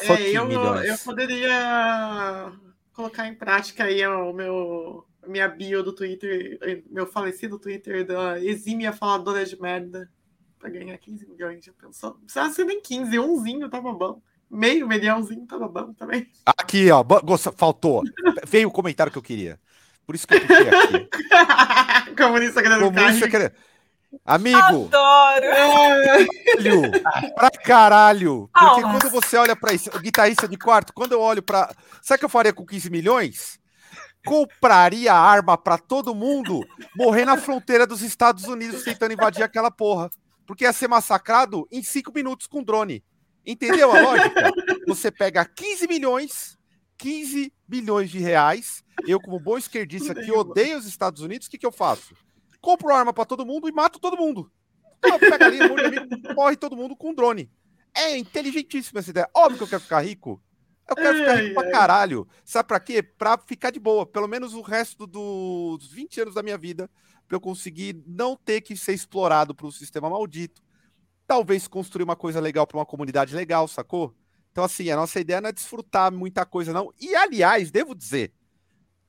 é, eu, milhões. Eu poderia colocar em prática aí o meu minha bio do Twitter, meu falecido Twitter da exímia faladora de merda, pra ganhar 15 milhões. Já pensou? Não precisava ser nem 15, umzinho tava bom. Meio milhãozinho tava bom também. Aqui, ó, faltou. Veio o comentário que eu queria. Por isso que eu puxei aqui. Comunista querendo Comunista querendo... Amigo! Adoro! Caralho, pra caralho! Porque quando você olha pra isso, o guitarrista de quarto, quando eu olho pra. Sabe o que eu faria com 15 milhões? compraria arma para todo mundo morrer na fronteira dos Estados Unidos tentando invadir aquela porra. Porque ia ser massacrado em cinco minutos com drone. Entendeu a lógica? Você pega 15 milhões, 15 bilhões de reais. Eu, como bom esquerdista que odeio os Estados Unidos, o que, que eu faço? Compro arma para todo mundo e mato todo mundo. Eu pego ali, morre todo mundo com drone. É inteligentíssima essa ideia. Óbvio que eu quero ficar rico. Eu quero ficar rico pra caralho. Sabe pra quê? Pra ficar de boa. Pelo menos o resto dos 20 anos da minha vida. Pra eu conseguir não ter que ser explorado por um sistema maldito. Talvez construir uma coisa legal pra uma comunidade legal, sacou? Então, assim, a nossa ideia não é desfrutar muita coisa, não. E, aliás, devo dizer,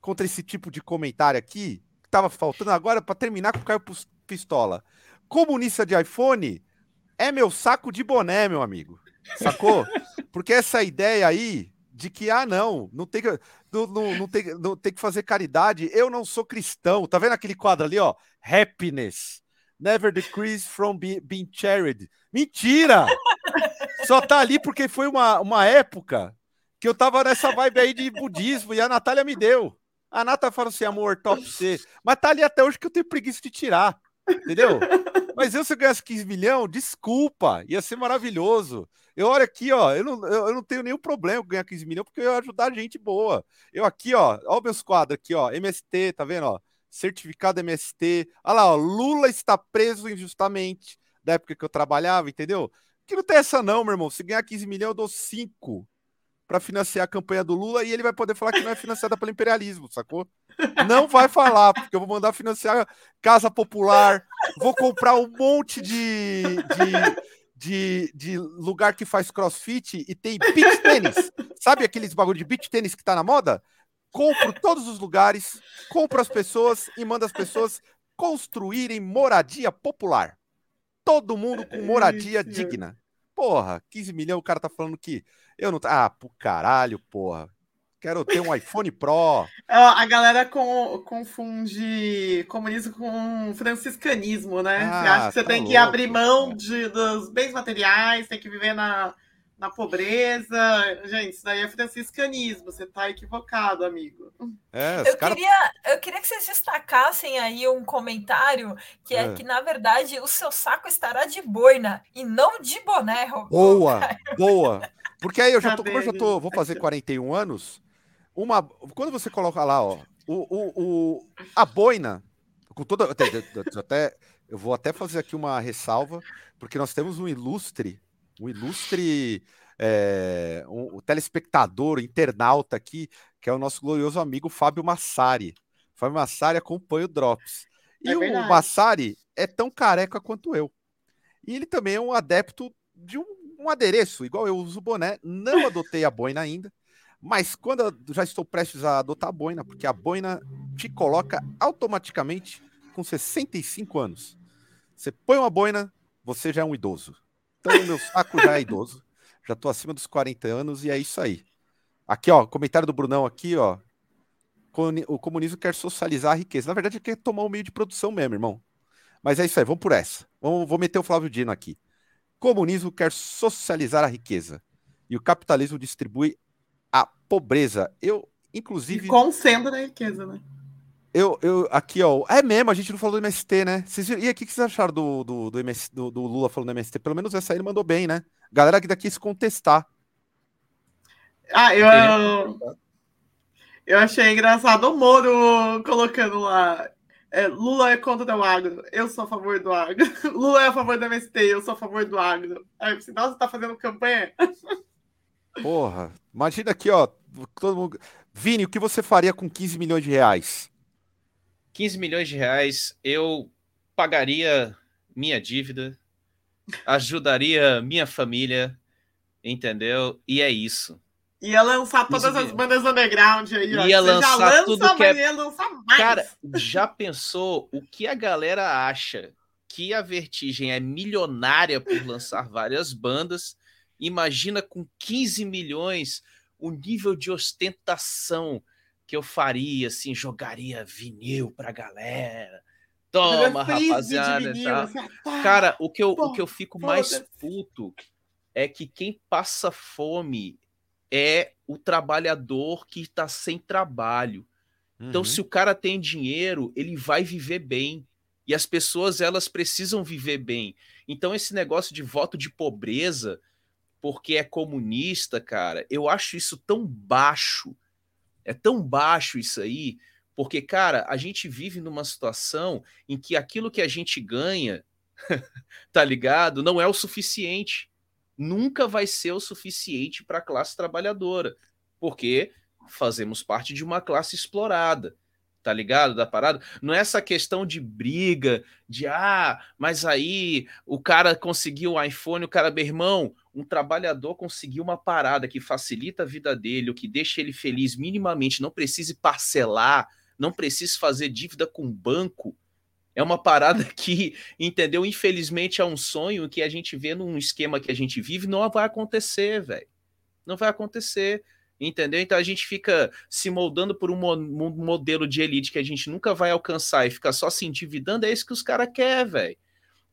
contra esse tipo de comentário aqui, que tava faltando agora para terminar com o Caio Pistola. Comunista de iPhone é meu saco de boné, meu amigo. Sacou? Porque essa ideia aí de que, ah, não, não tem que, não, tem, não que fazer caridade, eu não sou cristão. Tá vendo aquele quadro ali, ó? Happiness. Never decrease from be, being charity. Mentira! Só tá ali porque foi uma, uma época que eu tava nessa vibe aí de budismo e a Natália me deu. A Natália falou assim, amor, top C. Mas tá ali até hoje que eu tenho preguiça de tirar. Entendeu? Mas eu, se eu ganhasse 15 milhões, desculpa, ia ser maravilhoso. Eu olho aqui, ó, eu não, eu, eu não tenho nenhum problema ganhar 15 milhões, porque eu ia ajudar gente boa. Eu aqui, ó, ó meus quadros aqui, ó, MST, tá vendo, ó? Certificado MST. Olha lá, ó, Lula está preso injustamente, da época que eu trabalhava, entendeu? Que não tem essa não, meu irmão. Se ganhar 15 milhões, eu dou 5 para financiar a campanha do Lula e ele vai poder falar que não é financiada pelo imperialismo, sacou? Não vai falar, porque eu vou mandar financiar Casa Popular, vou comprar um monte de, de, de, de lugar que faz crossfit e tem beach tênis. Sabe aqueles bagulho de beach tênis que tá na moda? Compro todos os lugares, compro as pessoas e mando as pessoas construírem moradia popular. Todo mundo com moradia digna. Porra, 15 milhões, o cara tá falando que eu não. Ah, pro caralho, porra. Quero ter um iPhone Pro. A galera com, confunde comunismo com franciscanismo, né? Ah, acha que você tá tem louco, que abrir mão de, dos bens materiais, tem que viver na, na pobreza. Gente, isso daí é franciscanismo. Você tá equivocado, amigo. É, eu, cara... queria, eu queria que vocês destacassem aí um comentário que é, é, que, na verdade, o seu saco estará de boina e não de boné, Roberto. Boa, boa. Porque aí eu já tô, como eu já tô, vou fazer 41 anos, uma, quando você coloca lá, ó, o, o, o a boina, com toda, até, até, eu vou até fazer aqui uma ressalva, porque nós temos um ilustre, um ilustre é, um, um telespectador, um internauta aqui, que é o nosso glorioso amigo Fábio Massari. Fábio Massari acompanha o Drops. E é o Massari é tão careca quanto eu. E ele também é um adepto de um um adereço, igual eu uso o boné, não adotei a boina ainda, mas quando eu já estou prestes a adotar a boina, porque a boina te coloca automaticamente com 65 anos. Você põe uma boina, você já é um idoso. Então meu saco já é idoso, já estou acima dos 40 anos e é isso aí. Aqui, ó, comentário do Brunão aqui, ó. O comunismo quer socializar a riqueza. Na verdade, ele quer tomar o meio de produção mesmo, irmão. Mas é isso aí, vamos por essa. Vamos, vou meter o Flávio Dino aqui comunismo quer socializar a riqueza e o capitalismo distribui a pobreza. Eu, inclusive. E concentro da riqueza, né? Eu, eu, aqui, ó. É mesmo, a gente não falou do MST, né? Vocês, e aqui, o que vocês acharam do, do, do, MS, do, do Lula falando do MST? Pelo menos essa aí ele mandou bem, né? Galera que daqui quis contestar. Ah, eu. Eu achei engraçado o Moro colocando lá. É, Lula é contra o agro, eu sou a favor do agro. Lula é a favor do MST, eu sou a favor do agro. Aí você, nossa, tá fazendo campanha? Porra, imagina aqui, ó. Todo mundo... Vini, o que você faria com 15 milhões de reais? 15 milhões de reais, eu pagaria minha dívida, ajudaria minha família, entendeu? E é isso. Ia lançar todas as bandas underground aí, ó. Ia lançar lança, tudo que é... ia lançar mais. Cara, já pensou o que a galera acha que a Vertigem é milionária por lançar várias bandas? Imagina com 15 milhões o nível de ostentação que eu faria, assim, jogaria vinil pra galera. Toma, rapaziada. Vinil, tá? Cara, o que eu, o que eu fico mais puto é que quem passa fome é o trabalhador que está sem trabalho. Então, uhum. Então, se o cara tem dinheiro, ele vai viver bem. E as pessoas, elas precisam viver bem. Então, esse negócio de voto de pobreza, porque é comunista, cara, eu acho isso tão baixo. É tão baixo isso aí, porque, cara, a gente vive numa situação em que aquilo que a gente ganha, tá ligado? Não é o suficiente nunca vai ser o suficiente para a classe trabalhadora, porque fazemos parte de uma classe explorada. Tá ligado da parada? Não é essa questão de briga, de ah, mas aí o cara conseguiu o iPhone, o cara, meu irmão, um trabalhador conseguiu uma parada que facilita a vida dele, o que deixa ele feliz minimamente, não precise parcelar, não precise fazer dívida com banco é uma parada que, entendeu? Infelizmente é um sonho que a gente vê num esquema que a gente vive, não vai acontecer, velho. Não vai acontecer, entendeu? Então a gente fica se moldando por um, mo modelo de elite que a gente nunca vai alcançar e fica só se endividando, é isso que os caras querem, velho.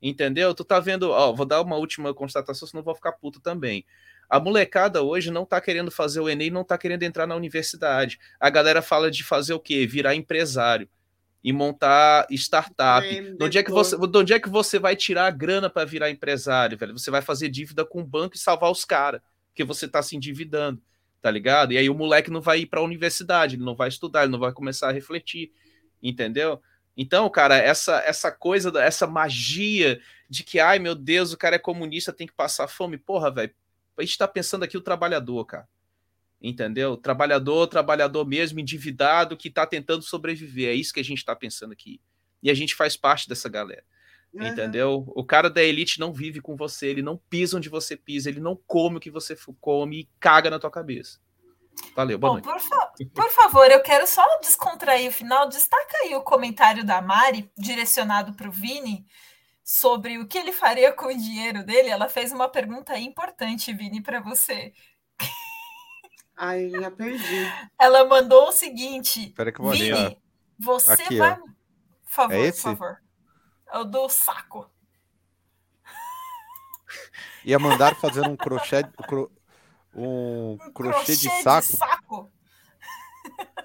Entendeu? Tu tá vendo, ó, vou dar uma última constatação, senão vou ficar puto também. A molecada hoje não tá querendo fazer o Enem, não tá querendo entrar na universidade. A galera fala de fazer o quê? Virar empresário e montar startup. De onde, é que você, de onde é que você vai tirar a grana para virar empresário, velho? Você vai fazer dívida com o banco e salvar os caras, porque você tá se endividando, tá ligado? E aí o moleque não vai ir para a universidade, ele não vai estudar, ele não vai começar a refletir, entendeu? Então, cara, essa essa coisa, essa magia de que, ai meu Deus, o cara é comunista, tem que passar fome. Porra, velho, a gente tá pensando aqui o trabalhador, cara entendeu? Trabalhador, trabalhador mesmo, endividado, que está tentando sobreviver. É isso que a gente está pensando aqui. E a gente faz parte dessa galera. Uhum. Entendeu? O cara da elite não vive com você, ele não pisa onde você pisa, ele não come o que você come e caga na tua cabeça. Valeu, boa Bom, por, fa por, favor, eu quero só descontrair o final. Destaca aí o comentário da Mari, direcionado para o Vini, sobre o que ele faria com o dinheiro dele. Ela fez uma pergunta importante, Vini, para você. Ai, já perdi. Ela mandou o seguinte. Espera que eu vou Vini, você Aqui, vai. Por favor, é esse? por favor. É o do saco. Ia mandar fazer um crochê, um, um crochê, de saco. De saco.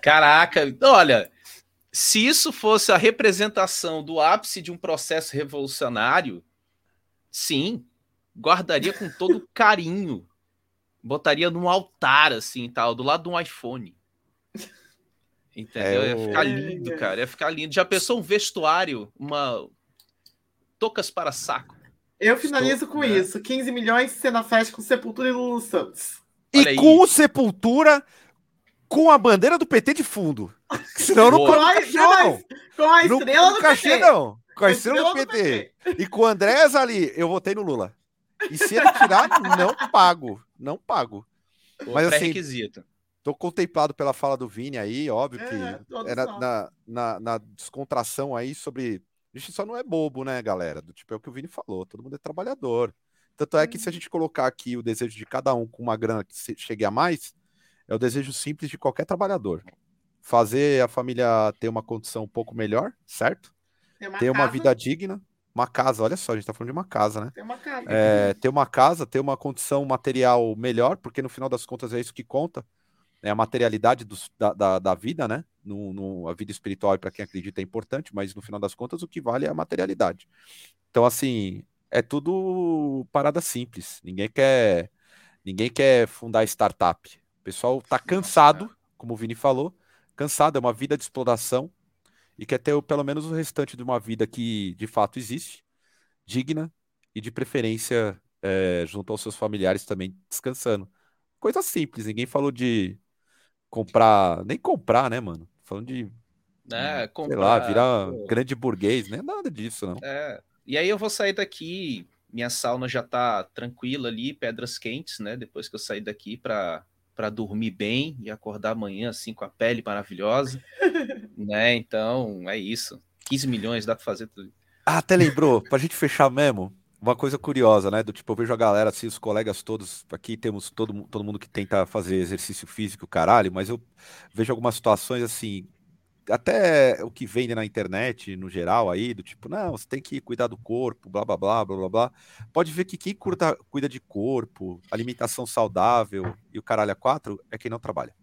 Caraca, olha, se isso fosse a representação do ápice de um processo revolucionário, sim, guardaria com todo carinho botaria num altar, assim, tal, do lado de um iPhone. Entendeu? É, ia ficar lindo, cara. Ia ficar lindo. Já pensou um vestuário, uma. Tocas para saco. Eu finalizo Estou, com né? isso. 15 milhões cena festa com Sepultura e Lulu Santos. Olha e com o Sepultura com a bandeira do PT de fundo. Senão não com a, cachê, não. Com a estrela não, do cachê, PT. não. Com a estrela, estrela do, PT. do PT. E com o Andrés ali, eu votei no Lula. E se ele tirar, não pago. Não pago. O Mas assim, requisito. Tô contemplado pela fala do Vini aí, óbvio é, que era na, na, na, descontração aí sobre. A gente só não é bobo, né, galera? Do tipo, é o que o Vini falou, todo mundo é trabalhador. Tanto é que se a gente colocar aqui o desejo de cada um com uma grana que chegue a mais, é o desejo simples de qualquer trabalhador. Fazer a família ter uma condição um pouco melhor, certo? Uma ter uma vida digna, uma casa, olha só, a gente tá falando de uma casa, né? Ter uma casa. É, ter uma casa, ter uma condição material melhor, porque no final das contas é isso que conta. É a materialidade da, da, da, vida, né? No, no, a vida espiritual, para quem acredita, é importante, mas no final das contas o que vale é a materialidade. Então, assim, é tudo parada simples. Ninguém quer, ninguém quer fundar startup. O pessoal tá cansado, como o Vini falou, cansado, é uma vida de exploração e quer ter pelo menos o restante de uma vida que de fato existe, digna e de preferência é, junto aos seus familiares também descansando. Coisa simples, ninguém falou de comprar, nem comprar, né, mano? Falando de é, comprar, sei lá, virar pô. grande burguês, né? Nada disso, não. É. E aí eu vou sair daqui, minha sauna já tá tranquila ali, pedras quentes, né? Depois que eu sair daqui para para dormir bem e acordar amanhã assim com a pele maravilhosa, né? Então, é isso. 15 milhões dá para fazer tudo. Ah, até lembrou, pra gente fechar mesmo, uma coisa curiosa, né? Do tipo, eu vejo a galera, assim, os colegas todos, aqui temos todo, todo mundo que tenta fazer exercício físico, caralho, mas eu vejo algumas situações assim, até o que vende na internet, no geral, aí, do tipo, não, você tem que cuidar do corpo, blá, blá, blá, blá, blá, blá. Pode ver que quem curta, cuida de corpo, alimentação saudável e o caralho a quatro é quem não trabalha.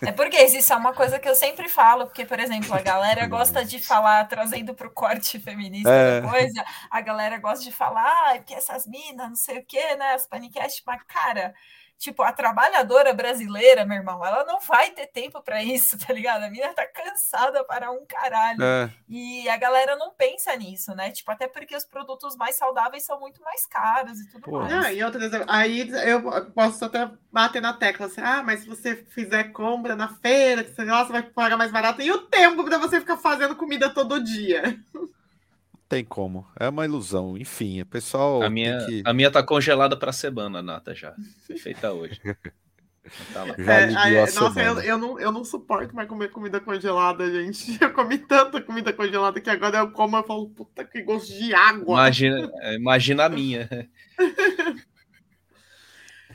É porque isso é uma coisa que eu sempre falo, porque, por exemplo, a galera gosta de falar, trazendo para o corte feminista é. coisa, a galera gosta de falar, ah, porque essas minas, não sei o quê, né, as panicasts, mas, cara, Tipo, a trabalhadora brasileira, meu irmão, ela não vai ter tempo para isso, tá ligado? A mina tá cansada para um caralho. É. E a galera não pensa nisso, né? Tipo, até porque os produtos mais saudáveis são muito mais caros e tudo Pô. mais. Ah, e outra aí eu posso até bater na tecla assim, ah, mas se você fizer compra na feira, que você, nossa, vai pagar mais barato, e o tempo para você ficar fazendo comida todo dia? tem como. É uma ilusão. Enfim, o pessoal. A minha, que... a minha tá congelada para semana, Nata, já. Feita hoje. Tá já é, aí, nossa, eu, eu, não, eu não suporto mais comer comida congelada, gente. Eu comi tanta comida congelada que agora eu como e falo, puta que gosto de água. Imagina, é, imagina a minha.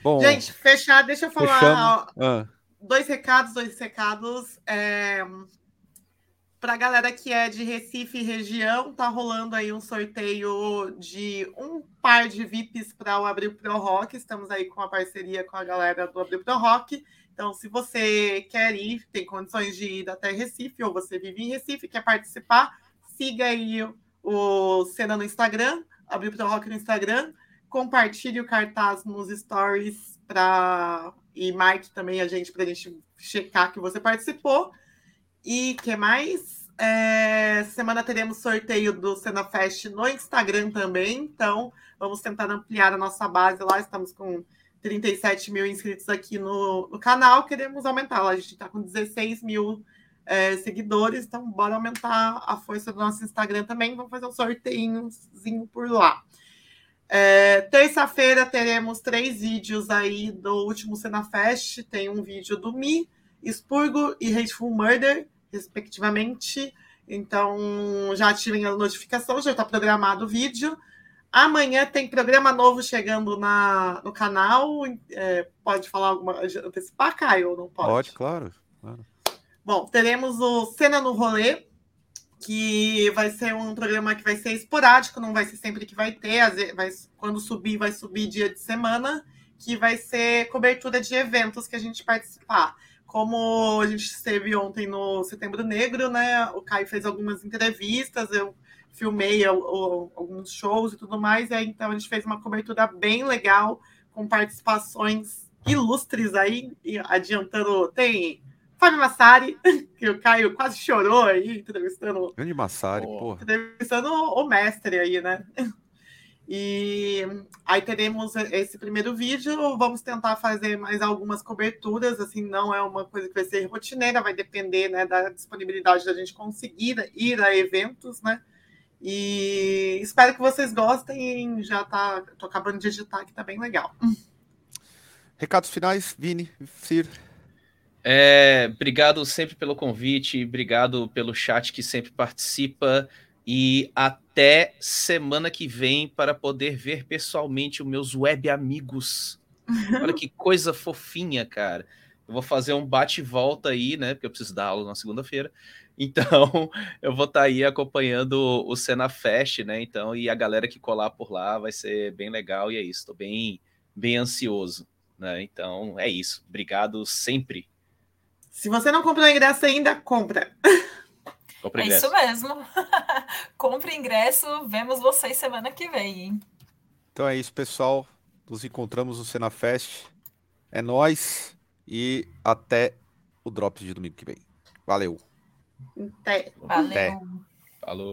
Bom, gente, fechar, deixa eu falar. ah. Dois recados, dois recados. É Para a galera que é de Recife e região, tá rolando aí um sorteio de um par de VIPs para o Abril Pro Rock. Estamos aí com a parceria com a galera do Abril Pro Rock. Então, se você quer ir, tem condições de ir até Recife, ou você vive em Recife, quer participar, siga aí o Cena no Instagram, Abril Pro Rock no Instagram, compartilhe o cartaz nos stories para e marque também a gente para a gente checar que você participou. E que mais? É, semana teremos sorteio do Cena Fest no Instagram também. Então, vamos tentar ampliar a nossa base lá. Estamos com 37 mil inscritos aqui no, no canal. Queremos aumentar. A gente está com 16 mil é, seguidores. Então, bora aumentar a força do nosso Instagram também. Vamos fazer um sorteiozinho por lá. É, Terça-feira teremos três vídeos aí do último Cena Fest. Tem um vídeo do Mi, Expurgo e Hateful Murder respectivamente. Então, já ativem a notificação, já está programado o vídeo. Amanhã tem programa novo chegando na, no canal. É, pode falar alguma. antecipar, Caio, não pode? Pode, claro, claro. Bom, teremos o Cena no Rolê, que vai ser um programa que vai ser esporádico, não vai ser sempre que vai ter. Vai, quando subir, vai subir dia de semana, que vai ser cobertura de eventos que a gente participar. Como a gente esteve ontem no Setembro Negro, né? O Caio fez algumas entrevistas, eu filmei alguns shows e tudo mais, e aí, então a gente fez uma cobertura bem legal, com participações ilustres aí, adiantando, tem Fábio Massari, que o Caio quase chorou aí, entrevistando. Grande Massari, porra. Entrevistando o mestre aí, né? E aí teremos esse primeiro vídeo. Vamos tentar fazer mais algumas coberturas. Assim, não é uma coisa que vai ser rotineira, vai depender né, da disponibilidade da gente conseguir ir a eventos, né? E espero que vocês gostem. Já tá, tô acabando de editar aqui, tá bem legal. Recados finais, Vini, Cir. É, obrigado sempre pelo convite, obrigado pelo chat que sempre participa e até semana que vem para poder ver pessoalmente os meus web amigos. Olha que coisa fofinha, cara. Eu vou fazer um bate-volta aí, né? Porque eu preciso dar aula na segunda-feira. Então, eu vou estar tá aí acompanhando o Cena Fest, né? Então, e a galera que colar por lá vai ser bem legal e é isso. Estou bem, bem ansioso, né? Então, é isso. Obrigado sempre. Se você não comprou ingresso ainda, compra. Compre é ingresso. isso mesmo. Compre ingresso, vemos vocês semana que vem, hein? Então é isso, pessoal. Nos encontramos no Cena Fest. É nós e até o Drops de domingo que vem. Valeu. Até. Valeu. Até. Falou.